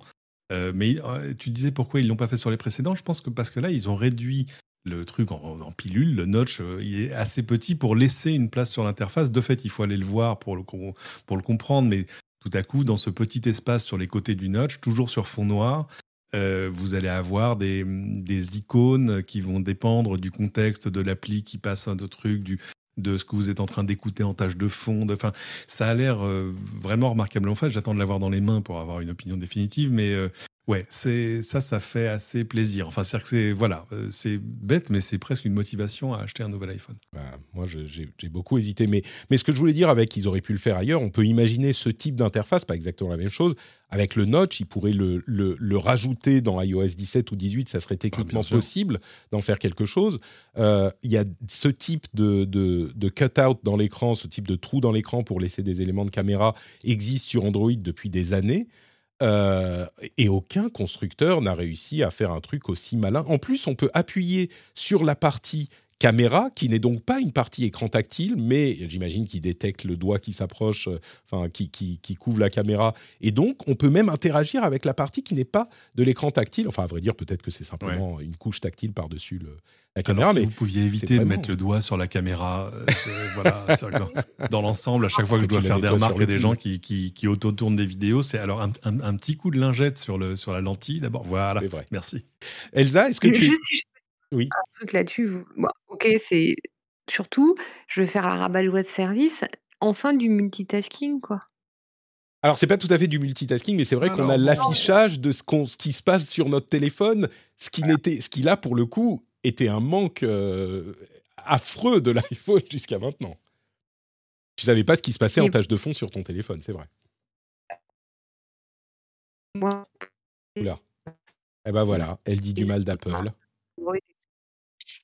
Euh, mais euh, tu disais pourquoi ils l'ont pas fait sur les précédents. Je pense que parce que là, ils ont réduit le truc en, en pilule, le notch, euh, il est assez petit pour laisser une place sur l'interface. De fait, il faut aller le voir pour le, pour le comprendre, mais tout à coup, dans ce petit espace sur les côtés du notch, toujours sur fond noir, euh, vous allez avoir des, des icônes qui vont dépendre du contexte de l'appli qui passe un truc, du, de ce que vous êtes en train d'écouter en tâche de fond. Enfin, ça a l'air euh, vraiment remarquablement fait. J'attends de l'avoir dans les mains pour avoir une opinion définitive, mais euh, ouais, c'est ça, ça fait assez plaisir. Enfin, c'est que c'est voilà, euh, c'est bête, mais c'est presque une motivation à acheter un nouvel iPhone. Bah, moi, j'ai beaucoup hésité. Mais, mais ce que je voulais dire avec, ils auraient pu le faire ailleurs, on peut imaginer ce type d'interface, pas exactement la même chose. Avec le notch, ils pourraient le, le- le rajouter dans iOS 17 ou 18, ça serait techniquement sûr. possible d'en faire quelque chose. Euh, Il y a ce type de, de, de cut-out dans l'écran, ce type de trou dans l'écran pour laisser des éléments de caméra existe sur Android depuis des années. Euh, et aucun constructeur n'a réussi à faire un truc aussi malin. En plus, on peut appuyer sur la partie caméra, qui n'est donc pas une partie écran tactile, mais j'imagine qu'il détecte le doigt qui s'approche, euh, enfin qui, qui, qui couvre la caméra. Et donc, on peut même interagir avec la partie qui n'est pas de l'écran tactile. Enfin, à vrai dire, peut-être que c'est simplement une couche tactile par-dessus le- la caméra. Alors, si mais vous pouviez éviter de mettre le doigt sur la caméra, euh, voilà, dans, dans l'ensemble, à chaque fois que je Tu dois faire des remarques à des gens qui, qui, qui auto-tournent des vidéos, c'est alors un, un- un petit coup de lingette sur, le, sur la lentille d'abord. Voilà, C'est vrai. merci. Elsa, est-ce que tu... Juste si je Oui. un truc là-dessus, vous- bon, ok, c'est surtout, je vais faire la rabat-joie de service, enfin du multitasking, quoi. Alors, c'est pas tout à fait du multitasking, mais c'est vrai qu'on a l'affichage de ce, qu'on- ce qui se passe sur notre téléphone, ce qui, n'était, ce qui là, pour le coup, était un manque euh, affreux de <laughs> l'iPhone jusqu'à maintenant. Tu savais pas ce qui se passait en tâche de fond sur ton téléphone, c'est vrai. Moi, Oula. Eh ben voilà, elle dit du mal d'Apple.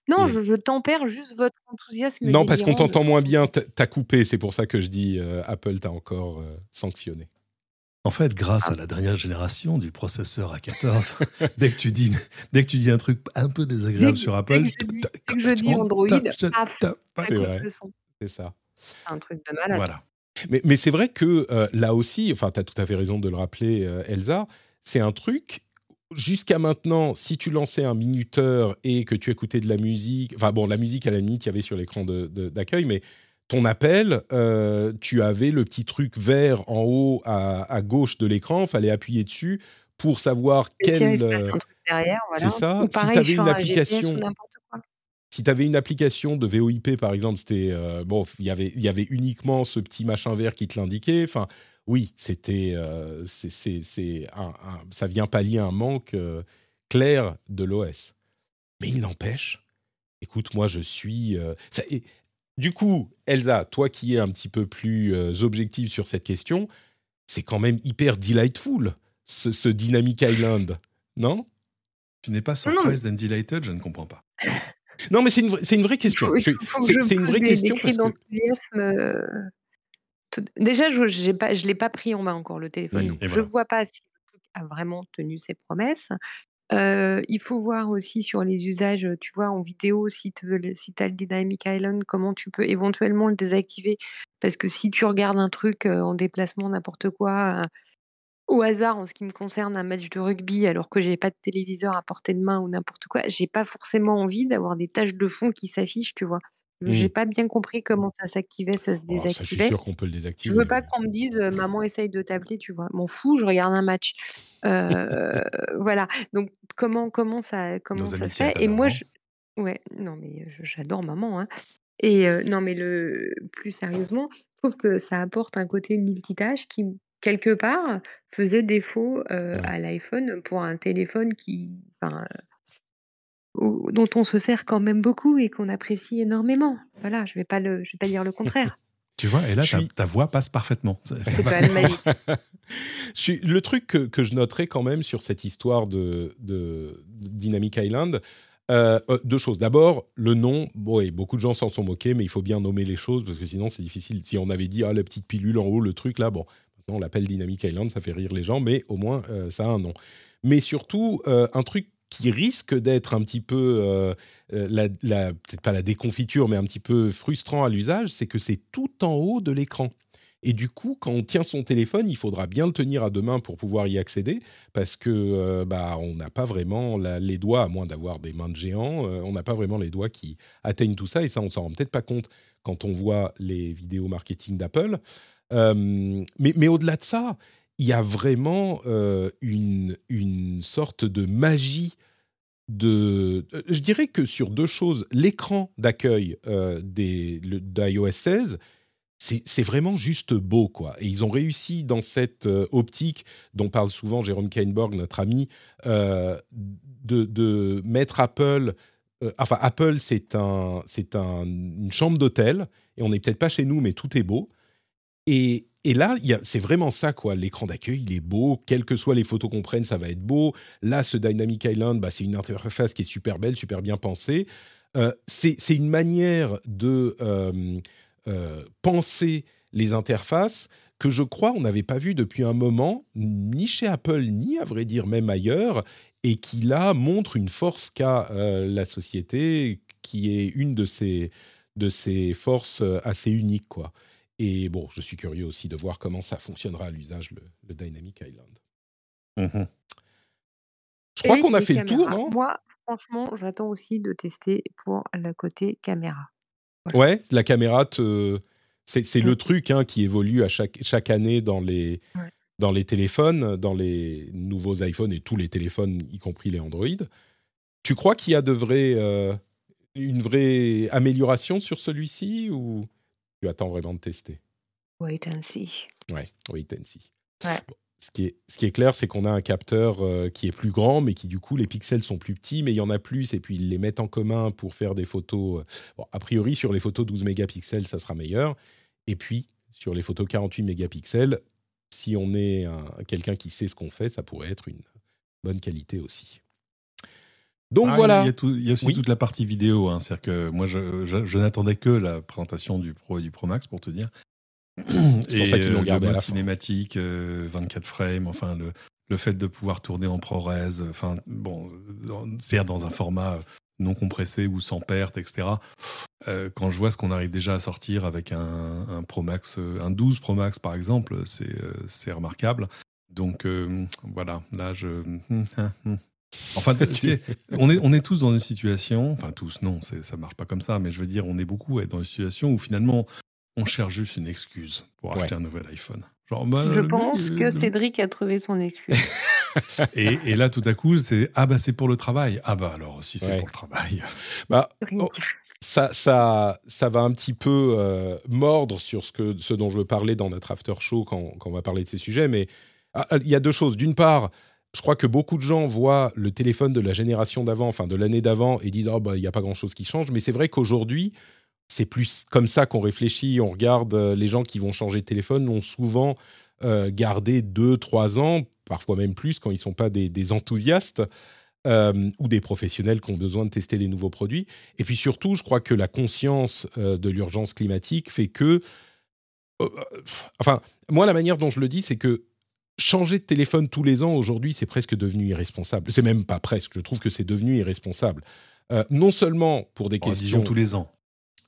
Non, Et- je, je tempère juste votre enthousiasme. Non, parce qu'on t'entend moins bien, t'as coupé, c'est pour ça que je dis euh, Apple t'a encore euh, sanctionné. En fait, grâce Ah. à la dernière génération du processeur A14, <laughs> dès que tu dis dès que tu dis un truc un peu désagréable Dès sur Apple, je dis- dès que je dis Android, C'est vrai. le son. C'est ça. C'est un truc de malade. Voilà. Mais, mais c'est vrai que euh, là aussi, enfin, tu as tout à fait raison de le rappeler, euh, Elsa, c'est un truc. Jusqu'à maintenant, si tu lançais un minuteur et que tu écoutais de la musique, enfin bon, la musique à la limite, il y avait sur l'écran d'accueil, mais ton appel, euh, tu avais le petit truc vert en haut à, à gauche de l'écran, fallait appuyer dessus pour savoir il quel. euh, derrière, voilà. c'est ça. Ou Si pareil t'avais sur une application- si tu avais une application de VoIP, par exemple, c'était euh, bon, il y avait il y avait uniquement ce petit machin vert qui te l'indiquait. Enfin, oui, c'était euh, c'est c'est c'est un, un- ça vient pallier un manque euh, clair de l'OS. Mais il n'empêche. Écoute, moi, je suis. euh, ça- et, du coup, Elsa, toi qui es un petit peu plus euh, objective sur cette question, c'est quand même hyper delightful ce, ce Dynamic Island, non? Tu n'es pas surprised and delighted, je ne comprends pas. Non, mais c'est une, vraie- c'est une vraie question. c'est une vraie question parce que d'enthousiasme. Tout- Déjà, je j'ai pas, l'ai pas pris en main encore le téléphone. Je voilà. vois pas si le truc a vraiment tenu ses promesses. Euh, il faut voir aussi sur les usages, tu vois, en vidéo, si tu si as le Dynamic Island, comment tu peux éventuellement le désactiver. Parce que si tu regardes un truc euh, en déplacement, n'importe quoi, euh, au hasard en ce qui me concerne, un match de rugby, alors que j'ai pas de téléviseur à portée de main ou n'importe quoi, j'ai pas forcément envie d'avoir des taches de fond qui s'affichent, tu vois. J'ai Mmh. pas bien compris comment ça s'activait, ça se Oh, ça, je suis désactivait. sûr qu'on peut le Je désactiver. veux pas mais- qu'on me dise, heu: «Maman essaye de t'appeler», tu vois? M'en fous, je regarde un match. Heu, <laughs> voilà, donc comment comment ça comment ça se fait? Et moi je ouais, non mais je j'adore maman, hein et non mais le plus sérieusement, je trouve que ça apporte un côté multitâche qui, quelque part, faisait défaut, à l'iPhone pour un téléphone qui enfin, dont on se sert quand même beaucoup et qu'on apprécie énormément. Voilà, je vais pas le je vais pas dire le contraire. <laughs> Tu vois, et là, ta, suis- ta voix passe parfaitement. C'est- <laughs> quand même magique. Je suis- le truc que, que je noterais quand même sur cette histoire de, de- de Dynamic Island, euh, euh, deux choses. D'abord, le nom, bon, et beaucoup de gens s'en sont moqués, mais il faut bien nommer les choses parce que sinon c'est difficile. Si on avait dit ah la petite pilule en haut, le truc là, bon, maintenant on l'appelle Dynamic Island, ça fait rire les gens, mais au moins euh, ça a un nom. Mais surtout euh, un truc qui risque d'être un petit peu euh, euh, peut-être pas la déconfiture, mais un petit peu frustrant à l'usage, c'est que c'est tout en haut de l'écran. Et du coup, quand on tient son téléphone, il faudra bien le tenir à deux mains pour pouvoir y accéder, parce que euh, bah on n'a pas vraiment les doigts, à moins d'avoir des mains de géants, euh, on n'a pas vraiment les doigts qui atteignent tout ça, et ça on s'en rend peut-être pas compte quand on voit les vidéos marketing d'Apple. Mais mais au-delà de ça, il y a vraiment euh, une, une sorte de magie de... Je dirais que sur deux choses, l'écran d'accueil euh, d'iOS 16, c'est vraiment juste beau, quoi. Et ils ont réussi dans cette euh, optique dont parle souvent Jérôme Kainborg, notre ami, euh, de, de mettre Apple. enfin, Apple, c'est un, un- une chambre d'hôtel, et on n'est peut-être pas chez nous, mais tout est beau. Et, et là, c'est vraiment ça, quoi. L'écran d'accueil, il est beau. Quelles que soient les photos qu'on prenne, ça va être beau. Là, ce Dynamic Island, bah, c'est une interface qui est super belle, super bien pensée. Euh, c'est une manière de euh, euh, penser les interfaces que je crois on n'avait pas vu depuis un moment, ni chez Apple, ni à vrai dire même ailleurs, et qui là montre une force qu'a la société, qui est une de ses, de ses forces assez uniques, quoi. Et bon, je suis curieux aussi de voir comment ça fonctionnera à l'usage, le, le Dynamic Island. Mhm. Je crois qu'on a fait le tour, non? Moi, franchement, j'attends aussi de tester pour le côté caméra. Voilà. Ouais, la caméra, te... c'est le truc hein, qui évolue à chaque, chaque année dans les, Ouais. dans les téléphones, dans les nouveaux iPhones et tous les téléphones, y compris les Android. Tu crois qu'il y a de vrais, euh, une vraie amélioration sur celui-ci ou? Tu attends vraiment de tester Wait and see. Ouais, wait and see. Ouais. Bon, ce, qui est, ce qui est clair, c'est qu'on a un capteur euh, qui est plus grand, mais qui du coup, les pixels sont plus petits, mais il y en a plus, et puis ils les mettent en commun pour faire des photos. euh, Bon, a priori, sur les photos 12 mégapixels, ça sera meilleur. Et puis, sur les photos 48 mégapixels, si on est un- quelqu'un qui sait ce qu'on fait, ça pourrait être une bonne qualité aussi. Donc Ah, voilà. Il y a, tout- il y a aussi Oui. toute la partie vidéo. hein. C'est-à-dire que moi, je, je- je n'attendais que la présentation du Pro et du Pro Max pour te dire. <clears throat> C'est pour ça qu'ils l'ont euh, gardé le mode cinématique, euh, 24 frames, enfin le, le fait de pouvoir tourner en ProRes, enfin bon, c'est-à-dire dans un format non compressé ou sans perte, etc. Euh, quand je vois ce qu'on arrive déjà à sortir avec un, un Pro Max, euh, un 12 Pro Max par exemple, c'est euh, c'est remarquable. Donc euh, voilà, là je. <laughs> Enfin, tu sais, on est, on est tous dans une situation, enfin tous, non, ça marche pas comme ça, mais je veux dire, on est beaucoup à être dans une situation où finalement, on cherche juste une excuse pour Ouais. acheter un nouvel iPhone. Genre, bah, Je pense que Cédric a trouvé son excuse. <laughs> Et, et là, tout à coup, c'est ah bah c'est pour le travail. Ah bah alors, si c'est Ouais. pour le travail. <laughs> Bah, oh, ça, ça, ça va un petit peu euh, mordre sur ce, que, ce dont je veux parler dans notre after show quand, quand on va parler de ces sujets. Mais ah, il y a deux choses. D'une part, je crois que beaucoup de gens voient le téléphone de la génération d'avant, enfin de l'année d'avant, et disent oh bah il n'y a pas grand chose qui change. Mais c'est vrai qu'aujourd'hui, c'est plus comme ça qu'on réfléchit. On regarde euh, les gens qui vont changer de téléphone, l'ont souvent euh, gardé deux, trois ans, parfois même plus quand ils sont pas des, enthousiastes. euh, ou des professionnels qui ont besoin de tester les nouveaux produits. Et puis surtout, je crois que la conscience de l'urgence climatique fait que... enfin, moi, la manière dont je le dis, c'est que changer de téléphone tous les ans, aujourd'hui, c'est presque devenu irresponsable. C'est même pas presque, je trouve que c'est devenu irresponsable. Euh, non seulement pour des Oh, questions... tous les ans.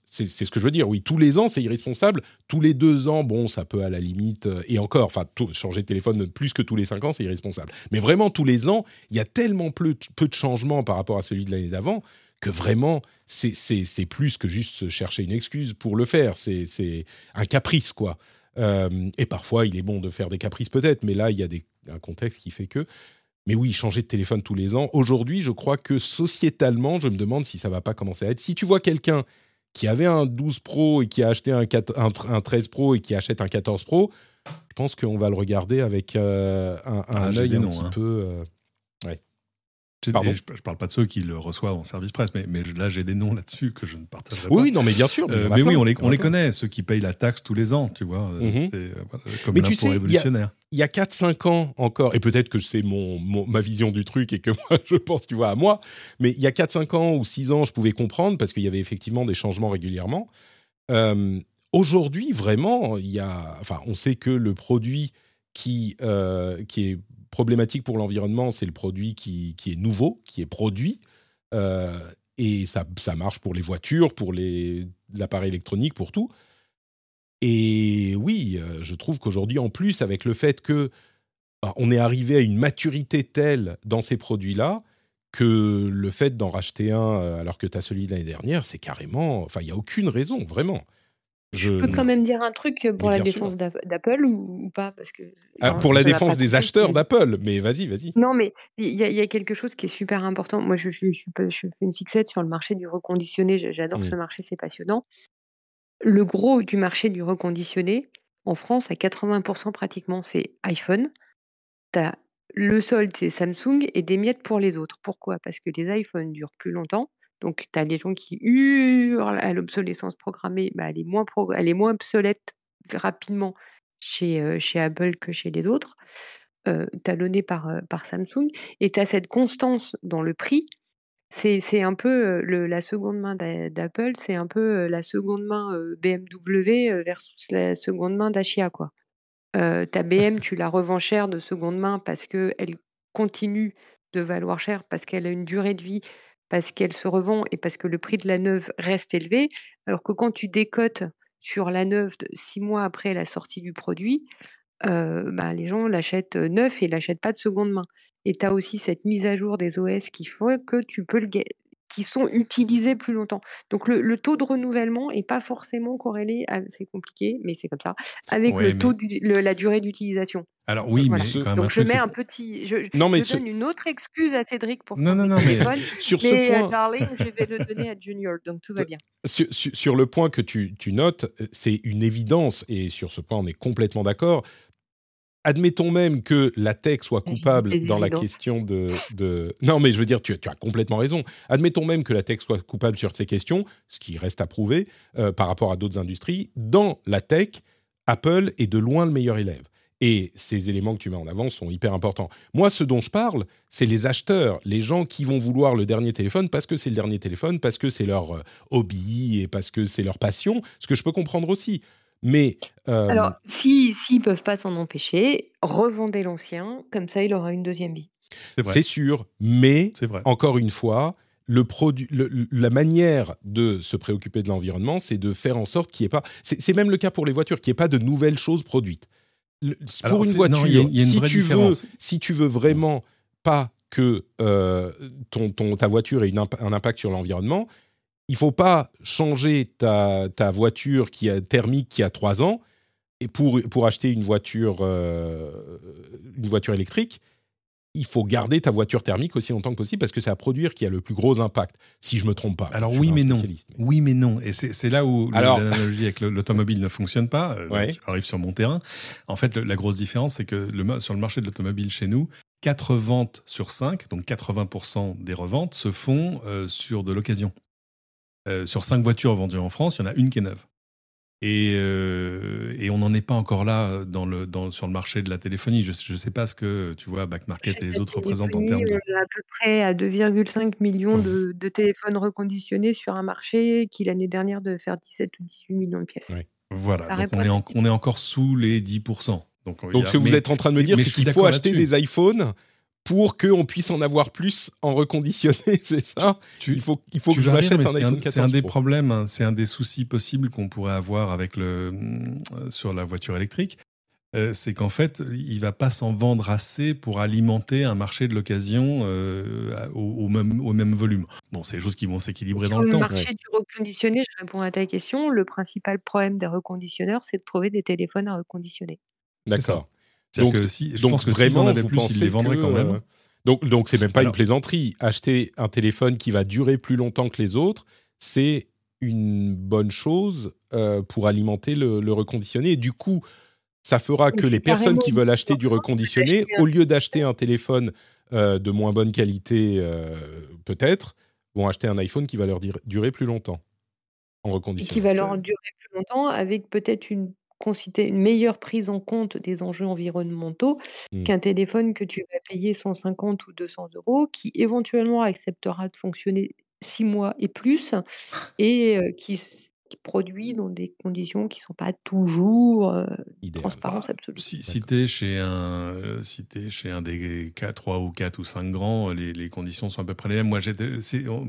C'est ce que je veux dire, oui. Tous les ans, c'est irresponsable. Tous les deux ans, bon, ça peut à la limite... euh, et encore, enfin, changer de téléphone plus que tous les cinq ans, c'est irresponsable. Mais vraiment, tous les ans, il y a tellement peu, peu de changements par rapport à celui de l'année d'avant que vraiment, c'est- plus que juste chercher une excuse pour le faire. C'est un caprice, quoi. Euh, et parfois, il est bon de faire des caprices peut-être, mais là, il y a des, un contexte qui fait que... Mais oui, changer de téléphone tous les ans. Aujourd'hui, je crois que sociétalement, je me demande si ça va pas commencer à être. Si tu vois quelqu'un qui avait un 12 Pro et qui a acheté un, 4 un tr- un 13 Pro et qui achète un 14 Pro, je pense qu'on va le regarder avec euh, un, Ah, un j'ai œil un petit hein. peu. euh, Pardon je, je parle pas de ceux qui le reçoivent en service presse, mais, là j'ai des noms là-dessus que je ne partagerai Oui, pas. oui, non, mais bien sûr. Euh, mais oui, plein, on les, on connaît, ceux qui payent la taxe tous les ans, tu vois. euh, Mhm. C'est euh, voilà, comme Mais tu sais, il y a- révolutionnaire. a 4-5 ans encore, et peut-être que c'est mon, mon- ma vision du truc et que <laughs> moi, je pense, tu vois, à moi, mais il y a 4-5 ans ou 6 ans, je pouvais comprendre parce qu'il y avait effectivement des changements régulièrement. Euh, Aujourd'hui, vraiment, il y a, enfin, on sait que le produit qui, euh, qui est problématique pour l'environnement, c'est le produit qui, qui est nouveau, qui est produit. Euh, et ça, ça marche pour les voitures, pour les, appareils électroniques, pour tout. Et oui, euh, je trouve qu'aujourd'hui, en plus, avec le fait que bah, on est arrivé à une maturité telle dans ces produits-là que le fait d'en racheter un euh, alors que tu as celui de l'année dernière, c'est carrément. Enfin, il n'y a aucune raison, vraiment. Je peux quand même dire un truc pour la défense d'Apple ou, ou pas? Parce que Ah, pour la défense des acheteurs d'Apple, mais vas-y, vas-y. Non, mais il y, a- il y a quelque chose qui est super important. Moi, je, fais une fixette sur le marché du reconditionné. J'adore Mm. ce marché, c'est passionnant. Le gros du marché du reconditionné, en France, à 80% pratiquement, c'est iPhone. T'as le solde, c'est Samsung et des miettes pour les autres. Pourquoi? Parce que les iPhones durent plus longtemps. Donc, tu as les gens qui hurlent à l'obsolescence programmée. Bah, elle, est moins pro- elle est moins obsolète rapidement chez, chez Apple que chez les autres, talonnée par, par Samsung. Et tu as cette constance dans le prix. C'est un peu la seconde main d'a- d'Apple, c'est un peu la seconde main BMW versus la seconde main quoi. Euh, ta BM, tu la revends cher de seconde main parce qu'elle continue de valoir cher, parce qu'elle a une durée de vie, parce qu'elle se revend et parce que le prix de la neuve reste élevé. Alors que quand tu décotes sur la neuve six mois après la sortie du produit, euh, bah, les gens l'achètent euh, neuf et l'achètent pas de seconde main. Et tu as aussi cette mise à jour des OS qui font que tu peux le qui sont utilisés plus longtemps. Donc le, le taux de renouvellement est pas forcément corrélé, c'est compliqué, mais c'est comme ça, avec Ouais, le taux, mais- la durée d'utilisation. Alors oui, Voilà. mais ce- quand même un Donc je mets un petit, je, Non, mais je ce- donne une autre excuse à Cédric pour Non, non, non, mais- <laughs> Sur ce mais euh, point, darling, je vais le donner à Junior, donc tout va bien. sur, le point que tu, tu notes, euh, c'est une évidence, et sur ce point, on est complètement d'accord. Admettons même que la tech soit coupable dans la question de, de- Non, mais je veux dire, tu, tu as complètement raison. Admettons même que la tech soit coupable sur ces questions, ce qui reste à prouver euh, par rapport à d'autres industries. Dans la tech, Apple est de loin le meilleur élève. Et ces éléments que tu mets en avant sont hyper importants. Moi, ce dont je parle, c'est les acheteurs, les gens qui vont vouloir le dernier téléphone parce que c'est le dernier téléphone, parce que c'est leur euh, hobby et parce que c'est leur passion, ce que je peux comprendre aussi. Mais euh, Alors, si s'ils peuvent pas s'en empêcher, revendez l'ancien, comme ça il aura une deuxième vie. c'est vrai. c'est sûr, mais C'est vrai. encore une fois, le produit, le- la manière de se préoccuper de l'environnement, c'est de faire en sorte qu'il n'y ait pas. C'est même le cas pour les voitures, qu'il n'y ait pas de nouvelles choses produites. Le- Alors, pour une voiture, non, y a- il y a une si tu veux, si tu veux vraiment pas que euh, ton, ton- ta voiture ait une imp- un impact sur l'environnement, il faut pas changer ta, ta voiture qui a thermique qui a 3 ans et pour, pour acheter une voiture, euh, une voiture électrique, il faut garder ta voiture thermique aussi longtemps que possible parce que c'est à produire qui a le plus gros impact, si je me trompe pas. Alors oui, mais non. mais- Oui, mais non. Et c'est là où l'analogie avec le- l'automobile ne fonctionne pas. Euh, Ouais. Tu arrives sur mon terrain. En fait, le- la grosse différence, c'est que le, sur le marché de l'automobile chez nous, 4 ventes sur 5, donc 80% des reventes, se font euh, sur de l'occasion. Euh, sur 5 voitures vendues en France, il y en a une qui est neuve. Et, euh, et on n'en est pas encore là dans le, dans, sur le marché de la téléphonie. Je ne sais pas ce que tu vois, Back Market et les autres représentent en termes de. On est à peu près à 2,5 millions de, de téléphones reconditionnés sur un marché qui l'année dernière devait faire 17 ou 18 millions de pièces. Voilà, Ça donc on est, ta en- on est encore sous les 10%. Donc, Donc a- ce que vous mais- êtes en train de me dire, c'est qu'il faut acheter des iPhones pour qu'on puisse en avoir plus en reconditionné, <laughs> c'est ça? Tu- Il faut, il faut que je m'achète mais un c'est iPhone 14 C'est un des Pro. problèmes, hein, c'est un des soucis possibles qu'on pourrait avoir avec le, euh, sur la voiture électrique. Euh, c'est qu'en fait, il va pas s'en vendre assez pour alimenter un marché de l'occasion euh, au, au même, au même volume. Bon, c'est des choses qui vont s'équilibrer dans Sur le le temps. marché du reconditionné, je réponds à ta question. Le principal problème des reconditionneurs, c'est de trouver des téléphones à reconditionner. D'accord. Donc- que si, je Donc pense que vraiment, en vous plus, ils les vendraient que, quand même. euh, donc, donc c'est même pas Alors- une plaisanterie. Acheter un téléphone qui va durer plus longtemps que les autres, c'est une bonne chose euh, pour alimenter le, le reconditionné. Et du coup, ça fera que les personnes qui veulent acheter du reconditionné, au lieu d'acheter un téléphone euh, de moins bonne qualité, euh, peut-être, vont acheter un iPhone qui va leur dire- durer plus longtemps en Et reconditionné. qui va leur durer plus longtemps avec peut-être une, considé- une meilleure prise en compte des enjeux environnementaux Mm. qu'un téléphone que tu vas payer 150 ou 200 euros, qui éventuellement acceptera de fonctionner six mois et plus, et euh, qui produit dans des conditions qui ne sont pas toujours euh, Idéal. transparence Bah, absolue. Si, si t'es chez un, euh, si t'es chez un des 4, 3 ou 4 ou 5 grands, les, les conditions sont à peu près les mêmes. Moi,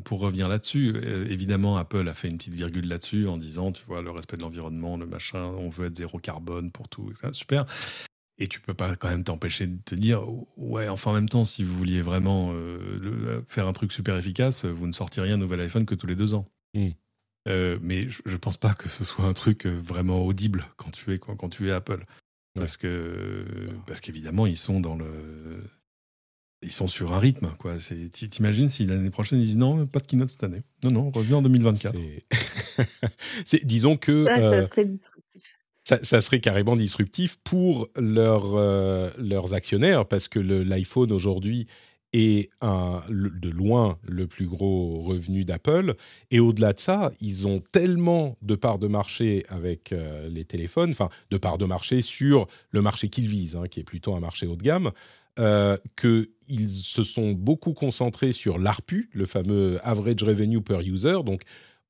pour revenir là-dessus, euh, évidemment, Apple a fait une petite virgule là-dessus en disant, tu vois, le respect de l'environnement, le machin, on veut être zéro carbone pour tout, ça, super. Et tu peux pas quand même t'empêcher de te dire, ouais, enfin en même temps, si vous vouliez vraiment euh, le- faire un truc super efficace, vous ne sortiriez un nouvel iPhone que tous les deux ans. Mm. Euh, mais je, je pense pas que ce soit un truc euh, vraiment audible quand tu es quand, quand tu es Apple, parce que parce qu'évidemment ils sont dans le ils sont sur un rythme quoi. T'imagines si l'année prochaine ils disent non pas de keynote cette année. Non non revenez en 2024. C'est- <laughs> C'est- disons que Ça, euh, ça serait disruptif. ça, ça serait carrément disruptif pour leurs, euh, leurs actionnaires, parce que le- l'iPhone aujourd'hui est un, de loin le plus gros revenu d'Apple. Et au-delà de ça, ils ont tellement de parts de marché avec euh, les téléphones, enfin de parts de marché sur le marché qu'ils visent, hein, qui est plutôt un marché haut de gamme, euh, qu'ils se sont beaucoup concentrés sur l'ARPU, le fameux Average Revenue Per User, donc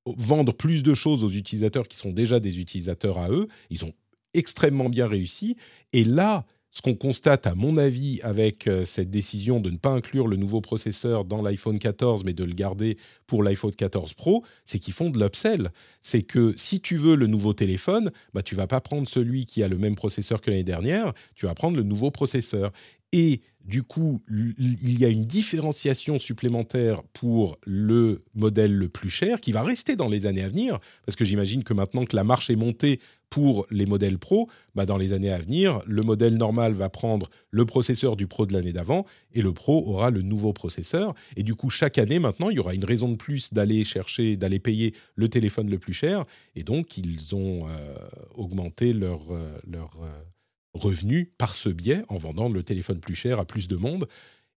vendre plus de choses aux utilisateurs qui sont déjà des utilisateurs à eux. Ils ont extrêmement bien réussi. Et là, ce qu'on constate, à mon avis, avec euh, cette décision de ne pas inclure le nouveau processeur dans l'iPhone 14, mais de le garder pour l'iPhone 14 Pro, c'est qu'ils font de l'upsell. C'est que si tu veux le nouveau téléphone, bah, tu vas pas prendre celui qui a le même processeur que l'année dernière, tu vas prendre le nouveau processeur. Et du coup, il y a une différenciation supplémentaire pour le modèle le plus cher qui va rester dans les années à venir, parce que j'imagine que maintenant que la marche est montée pour les modèles Pro, bah dans les années à venir, le modèle normal va prendre le processeur du Pro de l'année d'avant et le Pro aura le nouveau processeur. Et du coup, chaque année maintenant, il y aura une raison de plus d'aller chercher, d'aller payer le téléphone le plus cher. Et donc, ils ont euh, augmenté leur, euh, leur euh, revenu par ce biais en vendant le téléphone plus cher à plus de monde.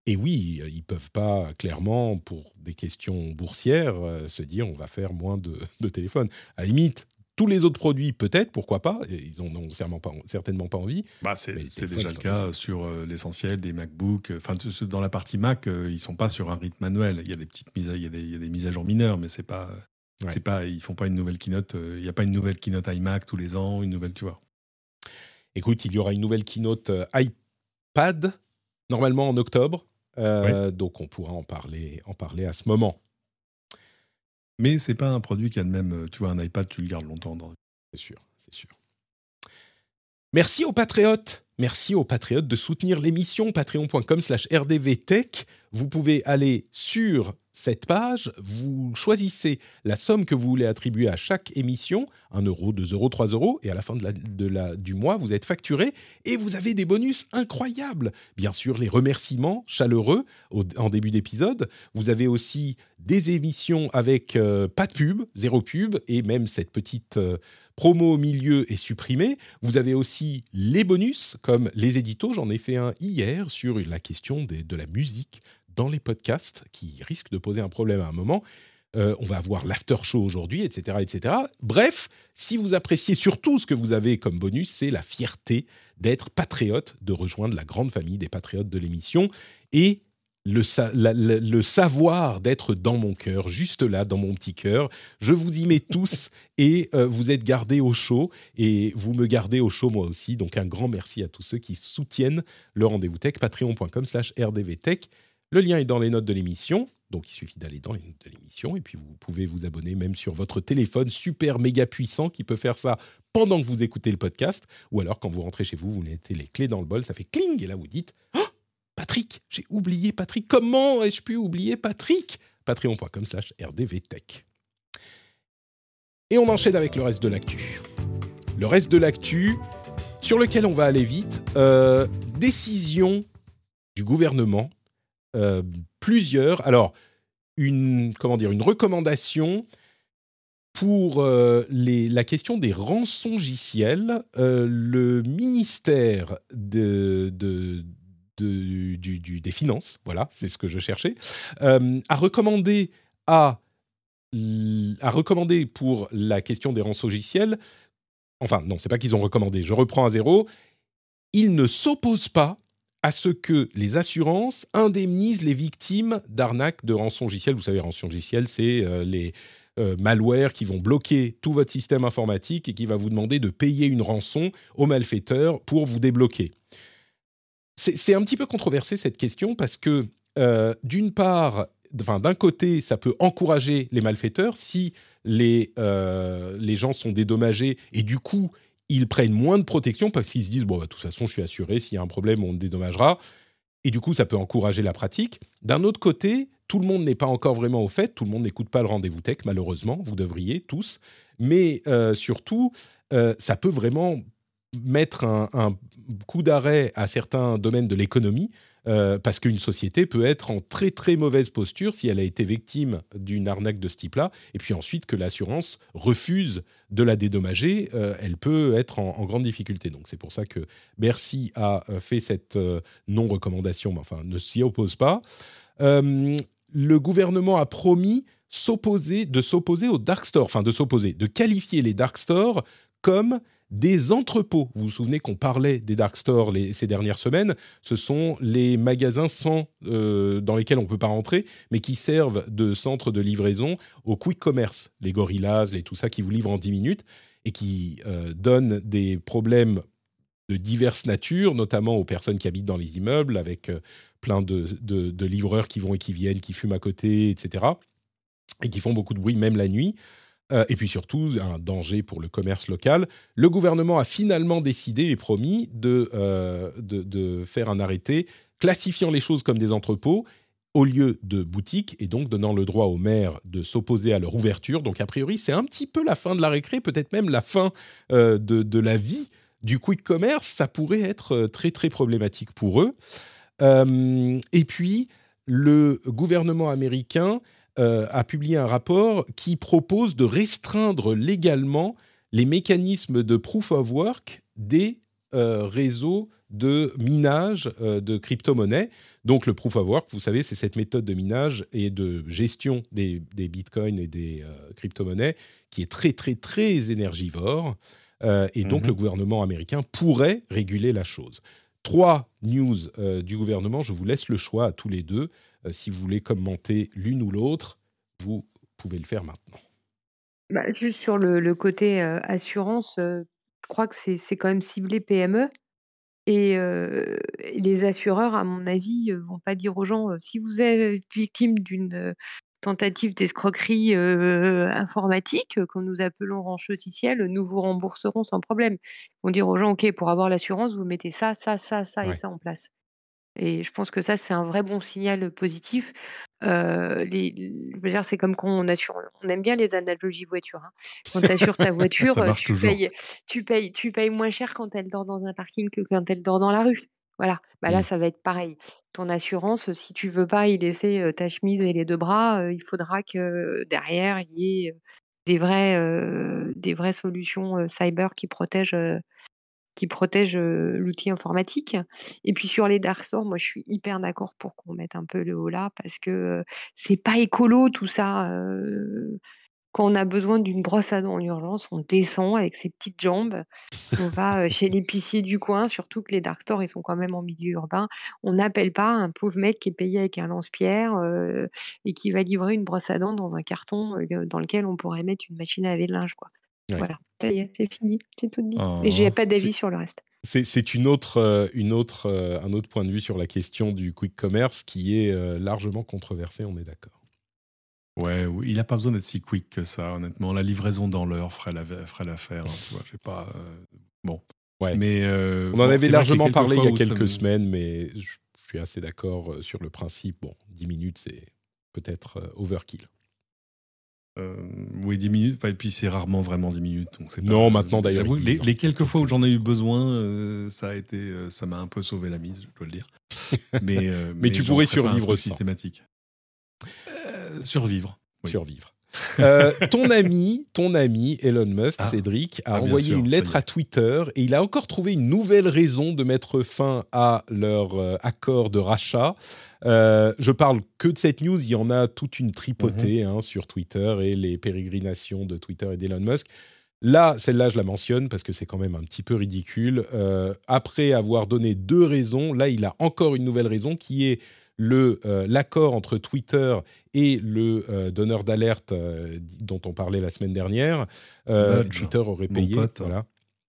Et oui, ils peuvent pas clairement, pour des questions boursières, euh, se dire on va faire moins de, de téléphones. À la limite, tous les autres produits, peut-être, pourquoi pas et Ils en ont certainement pas, certainement pas envie. Bah, c'est déjà le cas sur euh, l'essentiel des MacBooks. Enfin, tout ce- dans la partie Mac, euh, ils sont pas sur un rythme manuel. Il y a des petites mises, à, il y a des, il y a des mises à jour mineures, mais c'est pas, Ouais. c'est pas, ils font pas une nouvelle keynote. euh, il n'y a pas une nouvelle keynote iMac tous les ans, une nouvelle, tu vois. Écoute, il y aura une nouvelle keynote euh, iPad, normalement en octobre. Euh, Donc on pourra en parler, en parler à ce moment. Mais c'est pas un produit qui a le même. euh, Tu vois, un iPad, tu le gardes longtemps. Dans... C'est sûr, c'est sûr. Merci aux patriotes. Merci aux patriotes de soutenir l'émission patreon.com slash rdvtech. Vous pouvez aller sur cette page, vous choisissez la somme que vous voulez attribuer à chaque émission, 1 euro, 2 euros, 3 euros, et à la fin du mois, vous êtes facturé et vous avez des bonus incroyables. Bien sûr, les remerciements chaleureux en début d'épisode. Vous avez aussi des émissions avec euh, pas de pub, zéro pub, et même cette petite euh, promo au milieu est supprimée. Vous avez aussi les bonus, comme les éditos. J'en ai fait un hier sur la question de la musique dans les podcasts, qui risque de poser un problème à un moment. Euh, on va avoir l'after show aujourd'hui, etc., etc. Bref, si vous appréciez surtout ce que vous avez comme bonus, c'est la fierté d'être patriote, de rejoindre la grande famille des patriotes de l'émission. Et le, le, savoir d'être dans mon cœur, juste là, dans mon petit cœur. Je vous y mets tous <laughs> et euh, vous êtes gardés au chaud et vous me gardez au chaud moi aussi. Donc un grand merci à tous ceux qui soutiennent le rendez-vous tech, patreon.com slash rdvtech. Le lien est dans les notes de l'émission. Donc il suffit d'aller dans les notes de l'émission et puis vous pouvez vous abonner même sur votre téléphone super méga puissant qui peut faire ça pendant que vous écoutez le podcast ou alors quand vous rentrez chez vous, vous mettez les clés dans le bol, ça fait cling et là vous dites oh Patrick, j'ai oublié Patrick. Comment ai-je pu oublier Patrick? Patreon.com slash rdvtech. Et on enchaîne avec le reste de l'actu. Le reste de l'actu, sur lequel on va aller vite, euh, décision du gouvernement, euh, plusieurs. Alors, une, comment dire, une recommandation pour euh, la question des rançongiciels. le ministère des finances, voilà, c'est ce que je cherchais, euh, a recommandé à, a recommandé pour la question des rançongiciels, enfin non, c'est pas qu'ils ont recommandé, je reprends à zéro, ils ne s'opposent pas à ce que les assurances indemnisent les victimes d'arnaques de rançongiciels. Vous savez, rançongiciels, c'est euh, les euh, malwares qui vont bloquer tout votre système informatique et qui va vous demander de payer une rançon aux malfaiteurs pour vous débloquer c'est un petit peu controversé cette question parce que euh, d'une part, d'un côté, ça peut encourager les malfaiteurs si les, les gens sont dédommagés et du coup, ils prennent moins de protection parce qu'ils se disent, bon, bah, de toute façon, je suis assuré, s'il y a un problème, on dédommagera. Et du coup, ça peut encourager la pratique. D'un autre côté, tout le monde n'est pas encore vraiment au fait, tout le monde n'écoute pas le rendez-vous tech, malheureusement, vous devriez tous. Mais euh, surtout, ça peut vraiment mettre un, coup d'arrêt à certains domaines de l'économie, euh, parce qu'une société peut être en très très mauvaise posture si elle a été victime d'une arnaque de ce type-là, et puis ensuite que l'assurance refuse de la dédommager, euh, elle peut être en, grande difficulté. Donc c'est pour ça que Bercy a euh, fait cette non-recommandation, mais enfin ne s'y oppose pas. le gouvernement a promis de s'opposer aux dark stores, enfin de s'opposer, de qualifier les dark stores comme des entrepôts. Vous vous souvenez qu'on parlait des dark stores ces dernières semaines? Ce sont les magasins sans, euh, dans lesquels on ne peut pas rentrer, mais qui servent de centre de livraison au quick commerce. Les gorillas, les tout ça qui vous livrent en 10 minutes et qui euh, donnent des problèmes de diverses natures, notamment aux personnes qui habitent dans les immeubles, avec euh, plein de, de, livreurs qui vont et qui viennent, qui fument à côté, etc. Et qui font beaucoup de bruit, même la nuit. Euh, et puis surtout un danger pour le commerce local. Le gouvernement a finalement décidé et promis de, euh, de, faire un arrêté classifiant les choses comme des entrepôts au lieu de boutiques et donc donnant le droit aux maires de s'opposer à leur ouverture. Donc a priori, c'est un petit peu la fin de la récré, peut-être même la fin euh, de, de, la vie du quick commerce. Ça pourrait être très très problématique pour eux. et puis, le gouvernement américain euh, a publié un rapport qui propose de restreindre légalement les mécanismes de proof of work des euh, réseaux de minage euh, de crypto-monnaies. Donc le proof of work, vous savez, c'est cette méthode de minage et de gestion des, bitcoins et des crypto-monnaies qui est très très très énergivore. et donc mhm. le gouvernement américain pourrait réguler la chose. Trois news du gouvernement, je vous laisse le choix à tous les deux. Euh, si vous voulez commenter l'une ou l'autre, vous pouvez le faire maintenant. Bah, juste sur le, côté euh, assurance, euh, je crois que c'est quand même ciblé PME. Et les assureurs, à mon avis, vont pas dire aux gens si vous êtes victime d'une tentative d'escroquerie informatique, que nous appelons ranchoticiel, nous vous rembourserons sans problème. Ils vont dire aux gens ok, pour avoir l'assurance, vous mettez ça, ça, ça, ça et ça en place. Et je pense que ça, c'est un vrai bon signal positif. les, je veux dire, c'est comme quand on assure. On aime bien les analogies voitures. Hein. Quand tu assures ta <laughs> voiture, tu, payes, tu, payes, tu payes moins cher quand elle dort dans un parking que quand elle dort dans la rue. Voilà. Bah là, mmh. ça va être pareil. Ton assurance, si tu veux pas y laisser ta chemise et les deux bras, il faudra que derrière, il y ait des, vrais, des vraies solutions cyber qui protègent qui protège l'outil informatique. Et puis sur les dark stores, moi je suis hyper d'accord pour qu'on mette un peu le haut là parce que c'est pas écolo tout ça. quand on a besoin d'une brosse à dents en urgence, on descend avec ses petites jambes, on va euh, chez l'épicier du coin, surtout que les dark stores, ils sont quand même en milieu urbain. On n'appelle pas un pauvre mec qui est payé avec un lance-pierre euh, et qui va livrer une brosse à dents dans un carton euh, dans lequel on pourrait mettre une machine à laver de linge. Quoi. Ouais. Voilà, ça y est, c'est fini, c'est tout dit. Oh, et j'ai pas d'avis sur le reste. C'est- une autre, euh, une autre, euh, un autre point de vue sur la question du quick commerce qui est euh, largement controversé, on est d'accord. Ouais, oui, il n'a pas besoin d'être si quick que ça, honnêtement. La livraison dans l'heure ferait la- l'affaire. hein, tu vois, j'ai pas. euh, bon. Ouais. Mais euh, On en bon, avait largement parlé il y a quelques semaines, mais je, je suis assez d'accord sur le principe. Bon, 10 minutes, c'est peut-être overkill. Euh, oui, 10 minutes. Enfin, Et puis c'est rarement vraiment 10 minutes. Donc c'est pas- Non, maintenant, d'ailleurs, Les, les quelques fois où j'en ai eu besoin, euh, ça a été, euh, ça m'a un peu sauvé la mise, je dois le dire. <laughs> Mais, Mais tu pourrais survivre sans. systématique. Survivre. Oui. Survivre. Euh, ton ami, ton ami Elon Musk, Ah. Cédric, a Ah, envoyé sûr, une lettre à Twitter et il a encore trouvé une nouvelle raison de mettre fin à leur euh, accord de rachat. Euh, je parle que de cette news, il y en a toute une tripotée Mhm. hein, sur Twitter et les pérégrinations de Twitter et d'Elon Musk. Là, celle-là, je la mentionne parce que c'est quand même un petit peu ridicule. Après avoir donné deux raisons, là, il a encore une nouvelle raison qui est euh, l'accord entre Twitter et le euh, donneur d'alerte euh, dont on parlait la semaine dernière. Twitter aurait payé, pote. voilà.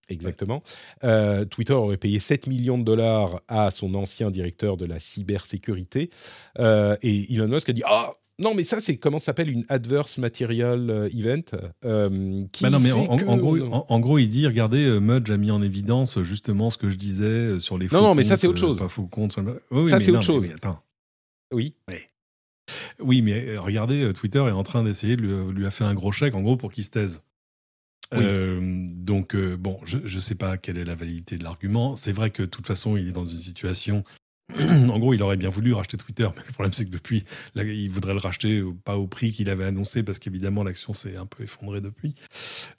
Exactement. Euh, Twitter aurait payé 7 millions de dollars à son ancien directeur de la cybersécurité. Euh, et Elon Musk a dit Ah non, mais ça, c'est comment ça s'appelle une adverse material event euh, qui Bah non, mais en, en- que en gros, on- en, en gros, il dit, regardez, Mudge a mis en évidence justement ce que je disais sur les faux Non, non, mais ça, c'est autre chose. Pas faux comptes. sur le- Oui, oui, Ça, mais c'est non, autre mais chose. oui, attends. Oui. Oui, mais euh, regardez, euh, Twitter est en train d'essayer de lui, lui a fait un gros chèque, en gros, pour qu'il se taise. Oui. Euh, donc, euh, bon, je ne sais pas quelle est la validité de l'argument. C'est vrai que, de toute façon, il est dans une situation. <clears throat> en gros, il aurait bien voulu racheter Twitter, mais le problème, c'est que depuis, là, il voudrait le racheter pas au prix qu'il avait annoncé, parce qu'évidemment, l'action s'est un peu effondrée depuis.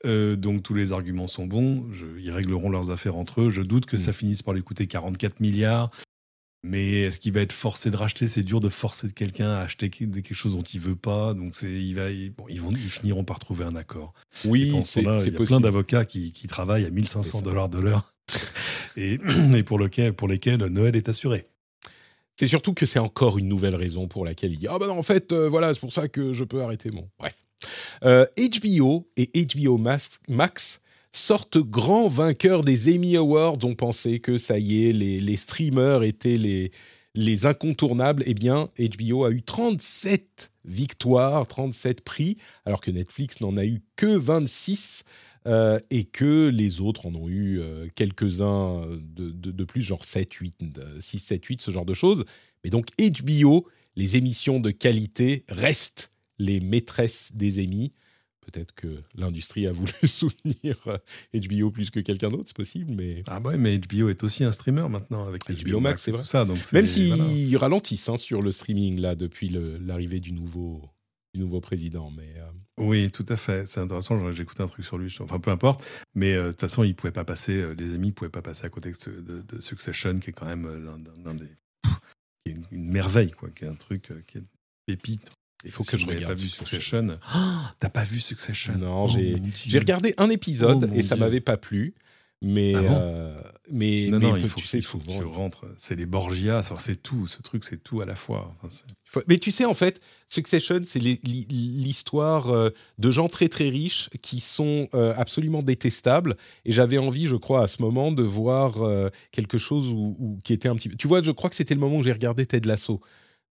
Euh, donc, tous les arguments sont bons. Je- ils régleront leurs affaires entre eux. Je doute que Mm. ça finisse par lui coûter 44 milliards. Mais est-ce qu'il va être forcé de racheter? C'est dur de forcer quelqu'un à acheter quelque chose dont il veut pas. Donc c'est, il va, il- bon, ils vont, ils finiront par trouver un accord. Oui, ce c'est il y a plein d'avocats qui, qui travaillent à 1500 C'est ça. dollars de l'heure et, <clears throat> et pour, lequel, pour lesquels Noël est assuré. C'est surtout que c'est encore une nouvelle raison pour laquelle il dit Ah ben non, en fait, euh, voilà, c'est pour ça que je peux arrêter mon. Bref. Euh, HBO et HBO Max, Max sortent grands vainqueurs des Emmy Awards. On pensait que ça y est, les, streamers étaient les, les incontournables. Eh bien, HBO a eu 37 victoires, 37 prix, alors que Netflix n'en a eu que 26. euh, et que les autres en ont eu euh, quelques-uns de, plus, genre 7, 8, euh, 6, 7, 8, ce genre de choses. Mais donc HBO, les émissions de qualité restent les maîtresses des Emmy. Peut-être que l'industrie a voulu <laughs> soutenir euh, HBO plus que quelqu'un d'autre, c'est possible, mais Ah bah ouais, mais HBO est aussi un streamer maintenant avec HBO Max, c'est vrai. tout ça. Donc même s'ils voilà. ralentissent hein, sur le streaming là depuis l'arrivée du nouveau, du nouveau président. Mais euh, Oui, tout à fait. C'est intéressant. J'ai écouté un truc sur lui. Enfin, peu importe. Mais euh, de toute façon, il pouvait pas passer. euh, les amis pouvaient pas passer à côté de, ce- de- de Succession, qui est quand même euh, l'un d'un- l'un des, pff, qui est une, une merveille, quoi. Qui est un truc euh, qui est pépite. Il faut que je regarde pas vu Succession. Succession. Ah, T'as pas vu Succession Non, Oh, j'ai- regardé un épisode Oh, et ça m'avait pas plu. Mais, Ah bon euh, mais, Non, mais non, il faut, tu sais il faut que tu rentres. C'est les Borgia. C'est tout. Ce truc, c'est tout à la fois. Enfin, c'est- Faut- Mais tu sais, en fait, Succession, c'est l'histoire euh, de gens très très riches qui sont euh, absolument détestables. Et j'avais envie, je crois, à ce moment, de voir quelque chose où, où- qui était un petit peu. Tu vois, je crois que c'était le moment où j'ai regardé Ted Lasso.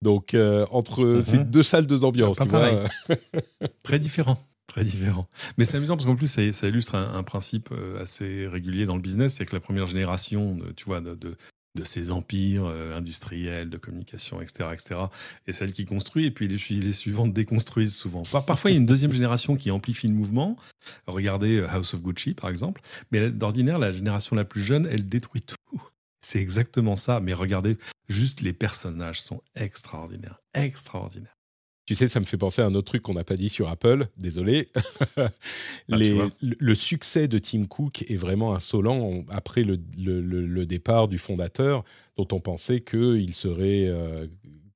Donc, euh, entre Mhm. ces deux salles, deux ambiances. Pas tu vois, pareil. <laughs> Très différent. Très différent. Mais c'est amusant parce qu'en plus, ça, ça illustre un, un principe euh, assez régulier dans le business. C'est que la première génération, de, tu vois, de, de, de ces empires euh, industriels, de communication, etc., etc., est celle qui construit. Et puis les, les suivantes déconstruisent souvent. Par- parfois, il y a une deuxième génération qui amplifie le mouvement. Regardez House of Gucci, par exemple. Mais d'ordinaire, la génération la plus jeune, elle détruit tout. C'est exactement ça. Mais regardez, juste les personnages sont extraordinaires. Extraordinaires. Tu sais, ça me fait penser à un autre truc qu'on n'a pas dit sur Apple. Désolé. <laughs> Ah, Les- le, succès de Tim Cook est vraiment insolent après le, le- le- le départ du fondateur, dont on pensait qu'il serait, euh,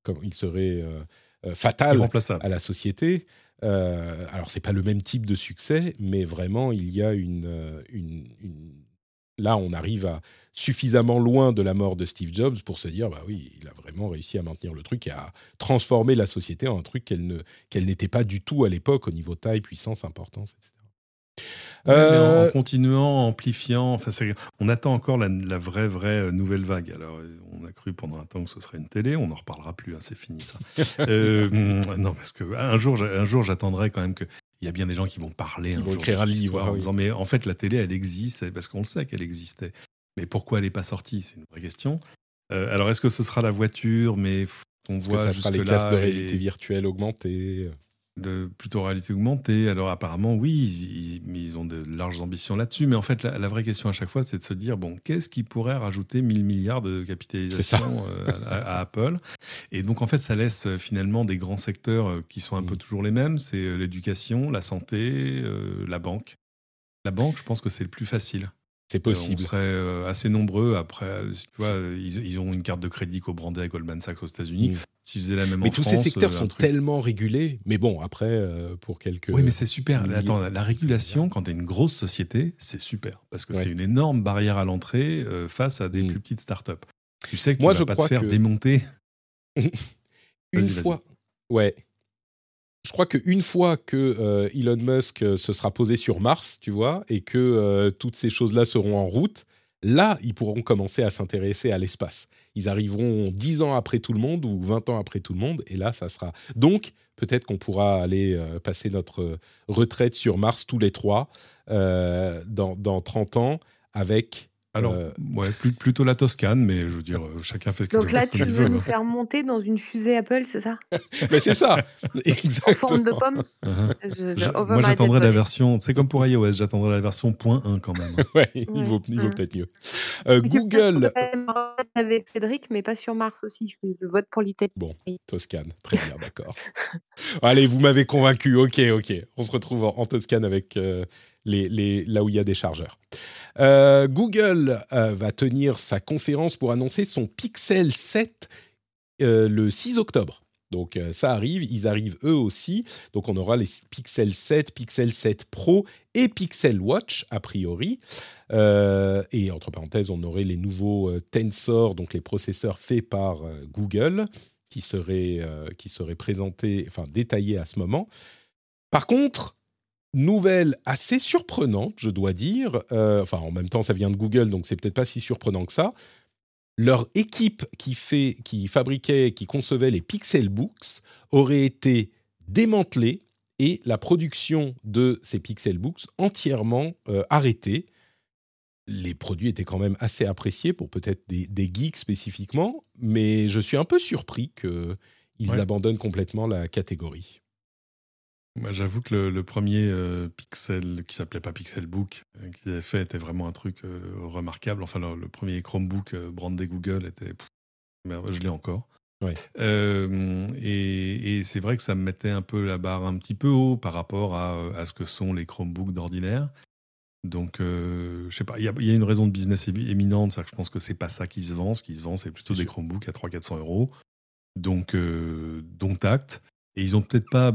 comme, il serait euh, euh, fatal à la société. Euh, alors, c'est pas le même type de succès, mais vraiment, il y a une, une, une- Là, on arrive à suffisamment loin de la mort de Steve Jobs pour se dire, bah oui, il a vraiment réussi à maintenir le truc et à transformer la société en un truc qu'elle ne, qu'elle n'était pas du tout à l'époque au niveau taille, puissance, importance, etc. Ouais, mais en, Euh, en continuant, amplifiant, enfin, on attend encore la, la vraie, vraie euh, nouvelle vague. Alors, on a cru pendant un temps que ce serait une télé, on n'en reparlera plus, hein, c'est fini ça. <laughs> Euh, non, parce que un jour, un jour, j'attendrai quand même que. Il y a bien des gens qui vont parler Qui un vont jour écrire un livre, en disant mais en fait la télé elle existe parce qu'on le sait qu'elle existait. Mais pourquoi elle n'est pas sortie? C'est une vraie question. Euh, alors est-ce que ce sera la voiture? Mais on Est-ce que voit ça sera les casques de réalité virtuelle augmentée de plutôt réalité augmentée. Alors apparemment, oui, ils, ils- ils ont de larges ambitions là-dessus. Mais en fait, la, la vraie question à chaque fois, c'est de se dire, bon, qu'est-ce qui pourrait rajouter 1000 milliards de capitalisation euh, à, à Apple? Et donc, en fait, ça laisse euh, finalement des grands secteurs qui sont un peu Mm. toujours les mêmes. C'est l'éducation, la santé, euh, la banque. La banque, je pense que c'est le plus facile. C'est Euh, possible. on serait euh, assez nombreux. Après, euh, tu vois, ils, ils ont une carte de crédit co-brandée à Goldman Sachs aux États-Unis. Mm. S'ils faisaient la même Mais en tous France, ces secteurs sont truc- tellement régulés. Mais bon, après, euh, pour quelques. oui, mais c'est super. milliers. Attends, la régulation, quand tu es une grosse société, c'est super. Parce que Ouais. c'est une énorme barrière à l'entrée euh, face à des Mm. plus petites startups. Tu sais que Moi, tu je vas pas crois te faire que- démonter. <laughs> une fois. Ouais. Je crois qu'une fois que euh, Elon Musk euh, se sera posé sur Mars, tu vois, et que euh, toutes ces choses-là seront en route, là, ils pourront commencer à s'intéresser à l'espace. Ils arriveront 10 ans après tout le monde ou 20 ans après tout le monde, et là, ça sera. Donc, peut-être qu'on pourra aller passer notre retraite sur Mars tous les trois dans, dans 30 ans avec. Alors, euh, ouais, plus- plutôt la Toscane, mais je veux dire, euh, chacun fait ce que Donc là, tu comme il veux veut. nous hein. faire monter dans une fusée Apple, c'est ça <laughs> Mais c'est ça <laughs> En forme de Exactement pomme Uh-huh. Je- Je- over moi, j'attendrai la version. C'est comme pour iOS, j'attendrai la version .1 quand même. <laughs> Ouais, il Ouais. vaut, peut-être mieux. Euh, Google, avec Cédric, mais pas sur Mars aussi. Je, je vote pour l'Italie. Toscane, très bien, d'accord. Allez, vous m'avez convaincu. Ok, ok. On se retrouve en, en Toscane avec euh, là où il y a des chargeurs. Euh, Google euh, va tenir sa conférence pour annoncer son Pixel 7 euh, le 6 octobre. Donc ça arrive, ils arrivent eux aussi. Donc on aura les Pixel 7, Pixel 7 Pro et Pixel Watch a priori. Et entre parenthèses, on aurait les nouveaux Tensor, donc les processeurs faits par Google, qui seraient, qui seraient présentés, enfin détaillés à ce moment. Par contre, nouvelle assez surprenante, je dois dire. euh, enfin, en même temps, ça vient de Google, donc c'est peut-être pas si surprenant que ça. Leur équipe qui, fait, qui fabriquait, qui concevait les Pixel Books aurait été démantelée et la production de ces Pixel Books entièrement euh, arrêtée. Les produits étaient quand même assez appréciés pour peut-être des, des geeks spécifiquement, mais je suis un peu surpris qu'ils Ouais. abandonnent complètement la catégorie. Moi, j'avoue que le, le premier euh, Pixel, qui s'appelait pas Pixel Book, euh, qu'ils avaient fait, était vraiment un truc euh, remarquable. Enfin, le, le premier Chromebook euh, brandé Google était. pff, je l'ai encore. Euh, et et c'est vrai que ça me mettait un peu la barre un petit peu haut par rapport à, à ce que sont les Chromebooks d'ordinaire. Donc, je sais pas, il y a, il y a une raison de business éminente, c'est que je pense que c'est pas ça qui se vend. Ce qui se vend, c'est plutôt des. Chromebooks à 300-400 euros. Donc, euh, donc acte. Et ils ont peut-être pas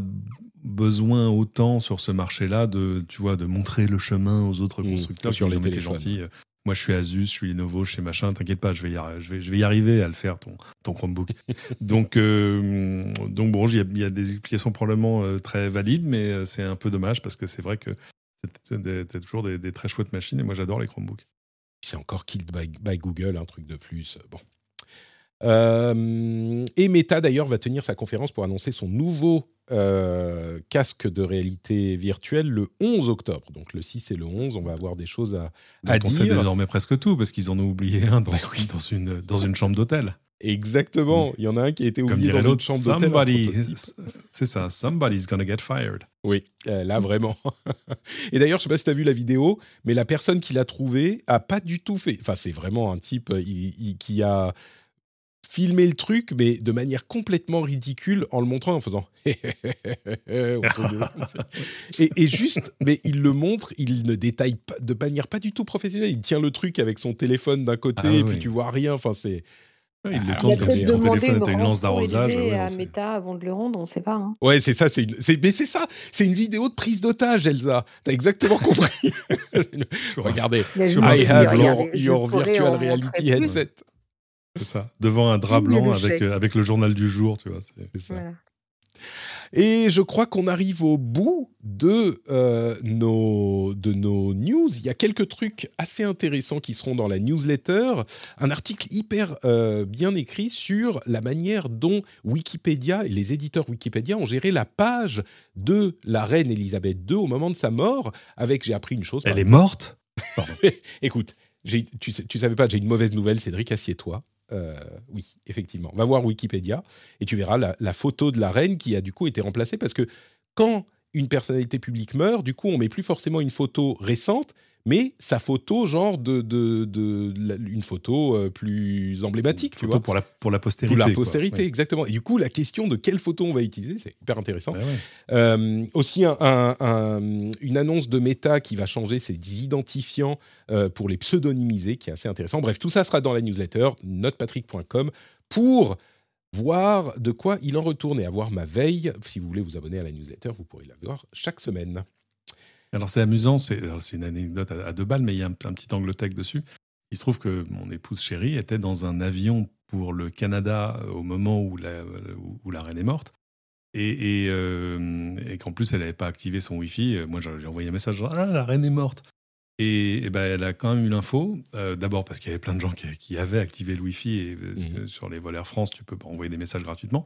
besoin autant sur ce marché-là de, tu vois, de montrer le chemin aux autres Mmh, constructeurs. que sur les téléphones. gentil, Moi, je suis Asus, je suis Lenovo, je suis machin. T'inquiète pas, je vais, y je vais, je vais y arriver à le faire ton, ton Chromebook. <laughs> donc, euh, donc bon, il y, a- il y a des explications probablement euh, très valides, mais euh, c'est un peu dommage parce que c'est vrai que c'est toujours des, des très chouettes machines et moi j'adore les Chromebooks. C'est encore killed by, by Google, un truc de plus. Bon. Euh, et Meta d'ailleurs va tenir sa conférence pour annoncer son nouveau euh, casque de réalité virtuelle le 11 octobre. Donc le 6 et le 11, on va avoir des choses à, à Dont on sait dire. désormais presque tout parce qu'ils en ont oublié un dans, Bah oui. dans, une, dans une chambre d'hôtel. Exactement. Il y en a un qui a été oublié dans une chambre d'hôtel. somebody, c'est ça, somebody's gonna get fired. Oui, euh, là vraiment. Et d'ailleurs, je sais pas si tu as vu la vidéo, mais la personne qui l'a trouvé a pas du tout fait. Enfin, c'est vraiment un type il- il- qui a filmé le truc, mais de manière complètement ridicule en le montrant en faisant <laughs> et, et juste, mais il le montre, il ne détaille pas de manière pas du tout professionnelle. Il tient le truc avec son téléphone d'un côté, Ah et puis tu vois rien. Enfin, c'est Ouais, il Ah, le il tourne a comme si ton téléphone une était une lance d'arrosage. ouais, à Meta avant de le rendre, on sait pas. hein. Ouais, c'est ça, c'est une, c'est- mais c'est ça, c'est une vidéo de prise d'otage, Elsa. T'as exactement <laughs> compris. Regardez, I have your, virtual reality plus. headset. C'est ça. Devant un drap blanc le avec, euh, avec le journal du jour, tu vois. c'est- C'est ça. Voilà. Et je crois qu'on arrive au bout de, euh, nos, de nos news. Il y a quelques trucs assez intéressants qui seront dans la newsletter. Un article hyper euh, bien écrit sur la manière dont Wikipédia et les éditeurs Wikipédia ont géré la page de la reine Elisabeth II au moment de sa mort. Avec, j'ai appris une chose. Elle est exemple. morte? <laughs> Écoute, j'ai- tu, tu savais pas, j'ai une mauvaise nouvelle, Cédric, assieds-toi. Euh, oui, effectivement. Va voir Wikipédia et tu verras la, la photo de la reine qui a du coup été remplacée parce que quand une personnalité publique meurt, du coup, on met plus forcément une photo récente, mais sa photo, genre de, de, de- la- une photo euh, plus emblématique, tu Photo vois. pour la, pour la postérité. Pour la postérité, exactement. Et du coup, la question de quelle photo on va utiliser, c'est hyper intéressant. Ouais. Euh, aussi, un- un- un- une annonce de Meta qui va changer ses identifiants euh, pour les pseudonymiser, qui est assez intéressant. Bref, tout ça sera dans la newsletter notepatrick.com pour voir de quoi il en retourne et avoir ma veille. Si vous voulez vous abonner à la newsletter, vous pourrez la voir chaque semaine. Alors c'est amusant, c'est une anecdote à, deux balles, mais il y a un, un petit anglothèque dessus. Il se trouve que mon épouse chérie était dans un avion pour le Canada euh, au moment où la, où, où la reine est morte. Euh, et qu'en plus, elle n'avait pas activé son Wi-Fi. Euh, Moi, j'ai envoyé un message Ah, la reine est morte. Et, et ben, elle a quand même eu l'info. euh, D'abord parce qu'il y avait plein de gens qui, qui avaient activé le Wi-Fi. Et euh, Mhm. sur les vols Air France, tu peux envoyer des messages gratuitement.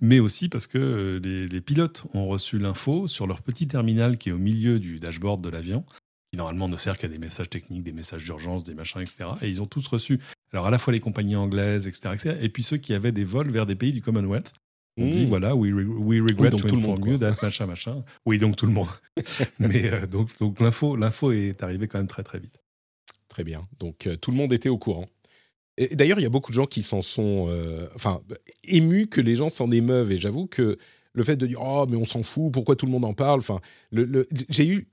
Mais aussi parce que euh, les, les pilotes ont reçu l'info sur leur petit terminal qui est au milieu du dashboard de l'avion, qui normalement ne sert qu'à des messages techniques, des messages d'urgence, des machins, etc. Et ils ont tous reçu. Alors à la fois les compagnies anglaises, etc., etc., et puis ceux qui avaient des vols vers des pays du Commonwealth. On dit Mmh. voilà, we, re- we regret donc to inform you quoi. that machin machin. Oui, donc tout le monde. <laughs> Mais euh, donc, donc l'info, l'info est arrivée quand même très très vite. Très bien. Donc euh, tout le monde était au courant. Et d'ailleurs, il y a beaucoup de gens qui s'en sont, euh, enfin, émus que les gens s'en émeuvent. Et j'avoue que le fait de dire oh mais on s'en fout, pourquoi tout le monde en parle? Enfin, le, le- j'ai eu.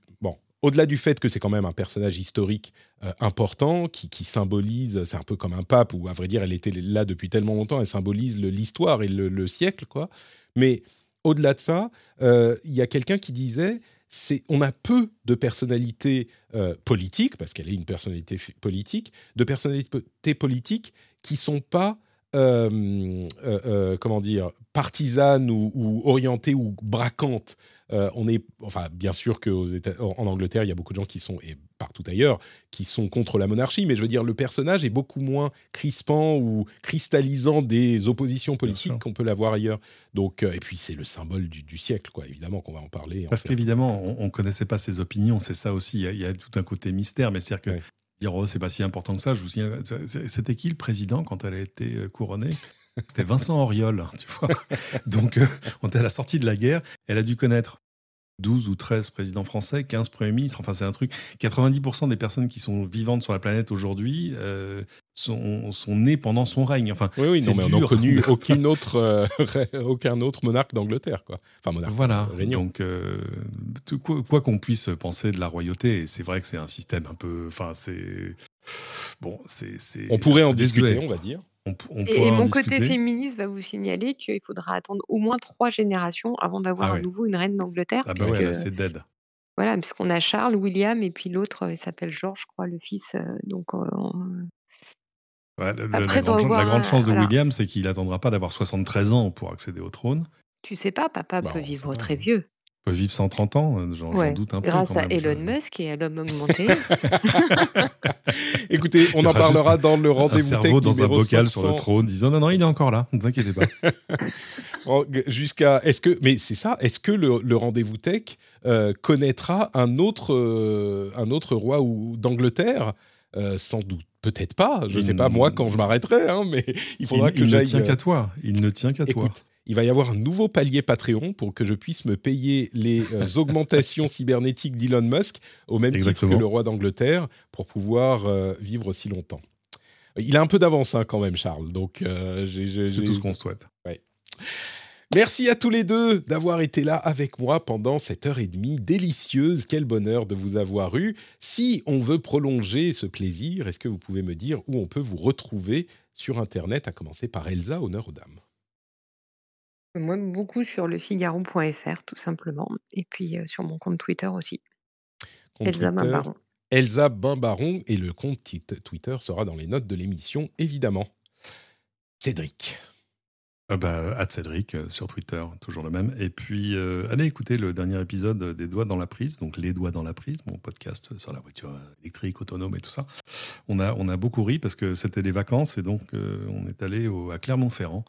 Au-delà du fait que c'est quand même un personnage historique euh, important qui, symbolise, c'est un peu comme un pape ou à vrai dire elle était là depuis tellement longtemps, elle symbolise l'histoire et le, le siècle quoi. Mais au-delà de ça, euh, il y a quelqu'un qui disait on a peu de personnalités euh, politiques parce qu'elle est une personnalité politique, de personnalités politiques qui sont pas comment dire partisanes ou, ou orientées ou braquantes. Euh, on est enfin bien sûr que en Angleterre il y a beaucoup de gens qui sont et partout ailleurs qui sont contre la monarchie, mais je veux dire le personnage est beaucoup moins crispant ou cristallisant des oppositions politiques qu'on peut l'avoir ailleurs. Donc euh, et puis c'est le symbole du, du siècle quoi. Évidemment qu'on va en parler. Parce qu'évidemment, on, on connaissait pas ses opinions, c'est ça aussi. Il y, a, il y a tout un côté mystère, mais c'est-à-dire que Ouais. Dire oh, c'est pas si important que ça. Je vous c'est- c'était qui le président quand elle a été euh, couronnée? C'était Vincent Auriol, tu vois. Donc, euh, on était à la sortie de la guerre. Elle a dû connaître 12 ou 13 présidents français, 15 premiers ministres. Enfin, c'est un truc. 90% des personnes qui sont vivantes sur la planète aujourd'hui euh, sont, sont nées pendant son règne. Enfin, Oui, oui, non, mais on n'a connu <laughs> aucune autre, euh, <laughs> aucun autre monarque d'Angleterre, quoi. Enfin, monarque. Voilà. régnant. Donc, euh, quoi qu'on puisse penser de la royauté, c'est vrai que c'est un système un peu. Enfin, c'est. Bon, c'est. c'est on pourrait en désuet. discuter, on va dire. On, on Et, mon discuter. côté féministe va vous signaler qu'il faudra attendre au moins trois générations avant d'avoir Ah à ouais. nouveau une reine d'Angleterre. Ah bah puisque, ouais, là, c'est dead. voilà, puisqu'on a Charles, William et puis l'autre euh, il s'appelle George, je crois, le fils. euh, donc, euh, on- Ouais, le- le- Après, la, grande, vois la grande un- chance de voilà. William, c'est qu'il attendra pas d'avoir 73 ans pour accéder au trône. tu sais pas, papa Bah, peut vivre très vieux. Peut vivre 130 ans, euh, j'en Ouais, doute un peu. grâce à même. Elon Je- Musk et à l'homme augmenté. <laughs> Écoutez, on en parlera dans le rendez-vous tech cerveau dans un bocal sur 500. le trône disant non, non, il est encore là, ne vous inquiétez pas. <laughs> Jusqu'à, est-ce que, mais c'est ça, est-ce que le, le rendez-vous tech euh, connaîtra un autre, euh, un autre roi ou d'Angleterre? Euh, Sans doute, peut-être pas. Je ne sais pas moi quand je m'arrêterai, hein, mais <laughs> il faudra il que il ne j'aille. tient qu'à toi. Il ne tient qu'à toi. Il va y avoir un nouveau palier Patreon pour que je puisse me payer les euh, <laughs> augmentations cybernétiques d'Elon Musk au même titre que le roi d'Angleterre pour pouvoir euh, vivre aussi longtemps. Il a un peu d'avance hein, quand même, Charles. Donc, euh, C'est tout ce qu'on souhaite. Merci à tous les deux d'avoir été là avec moi pendant cette heure et demie délicieuse. Quel bonheur de vous avoir eu. Si on veut prolonger ce plaisir, est-ce que vous pouvez me dire où on peut vous retrouver sur Internet, à commencer par Elsa, honneur aux dames? Moi, beaucoup sur le Figaro.fr, tout simplement. Et puis euh, sur mon compte Twitter aussi. Compte Elsa Twitter, Bimbaron. Elsa Bimbaron et le compte Twitter sera dans les notes de l'émission, évidemment. Cédric. Euh, bah, at Cédric euh, sur Twitter, toujours le même. Et puis, euh, allez écouter le dernier épisode des Doigts dans la prise, donc Les Doigts dans la prise, mon podcast sur la voiture euh, électrique, autonome et tout ça. On a, on a beaucoup ri parce que c'était les vacances et donc euh, on est allé au- à Clermont-Ferrand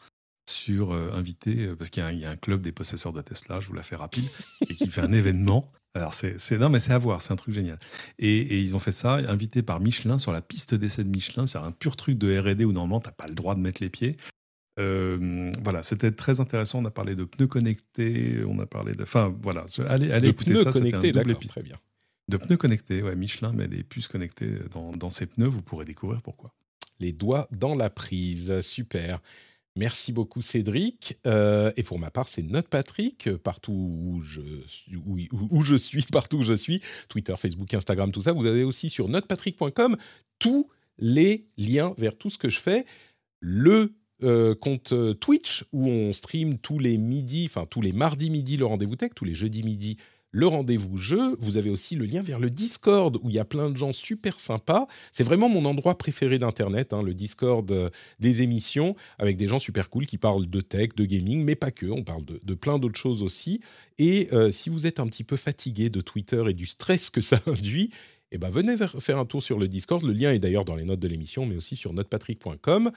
sur euh, invité, euh, parce qu'il y, a un- il y a un club des possesseurs de Tesla, je vous la fais rapide, <laughs> et qui fait un événement. Alors, c'est, non, mais c'est à voir, c'est un truc génial. Et, et ils ont fait ça, invité par Michelin sur la piste d'essai de Michelin. C'est un pur truc de RD où normalement, t'as pas le droit de mettre les pieds. Euh, voilà, c'était très intéressant. On a parlé de pneus connectés, on a parlé de. Enfin, voilà, allez, allez Le écouter ça. C'était un double épisode. très bien. De pneus connectés, ouais, Michelin met des puces connectées dans, dans ses pneus. Vous pourrez découvrir pourquoi. Les doigts dans la prise, super. Merci beaucoup Cédric. Euh, et pour ma part, c'est Note Patrick, euh, partout où je, où, je suis, <laughs> partout où je suis, Twitter, Facebook, Instagram, tout ça. Vous avez aussi sur notepatrick.com tous les liens vers tout ce que je fais. Le euh, compte Twitch où on stream tous les midis, enfin tous les mardis midi le rendez-vous tech, tous les jeudis midi le rendez-vous jeu. Vous avez aussi le lien vers le Discord où il y a plein de gens super sympas. C'est vraiment mon endroit préféré d'Internet, hein, le Discord euh, des émissions, avec des gens super cool qui parlent de tech, de gaming, mais pas que. On parle de, plein d'autres choses aussi. Et euh, si vous êtes un petit peu fatigué de Twitter et du stress que ça <laughs> induit, eh ben venez faire un tour sur le Discord. Le lien est d'ailleurs dans les notes de l'émission, mais aussi sur notepatrick.com.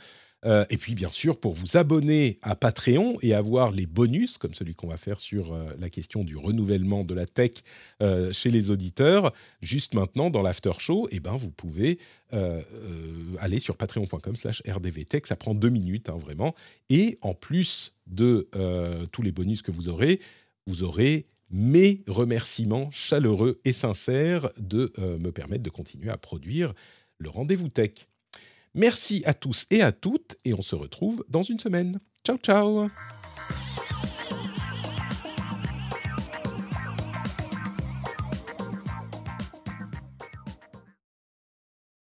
Euh, et puis, bien sûr, pour vous abonner à Patreon et avoir les bonus, comme celui qu'on va faire sur euh, la question du renouvellement de la tech euh, chez les auditeurs, juste maintenant dans l'after show, eh ben, vous pouvez aller sur patreon.com slash rdvtech. Ça prend deux minutes, hein, vraiment. Et en plus de tous les bonus que vous aurez, vous aurez mes remerciements chaleureux et sincères de me permettre de continuer à produire le rendez-vous tech. Merci à tous et à toutes et on se retrouve dans une semaine. Ciao ciao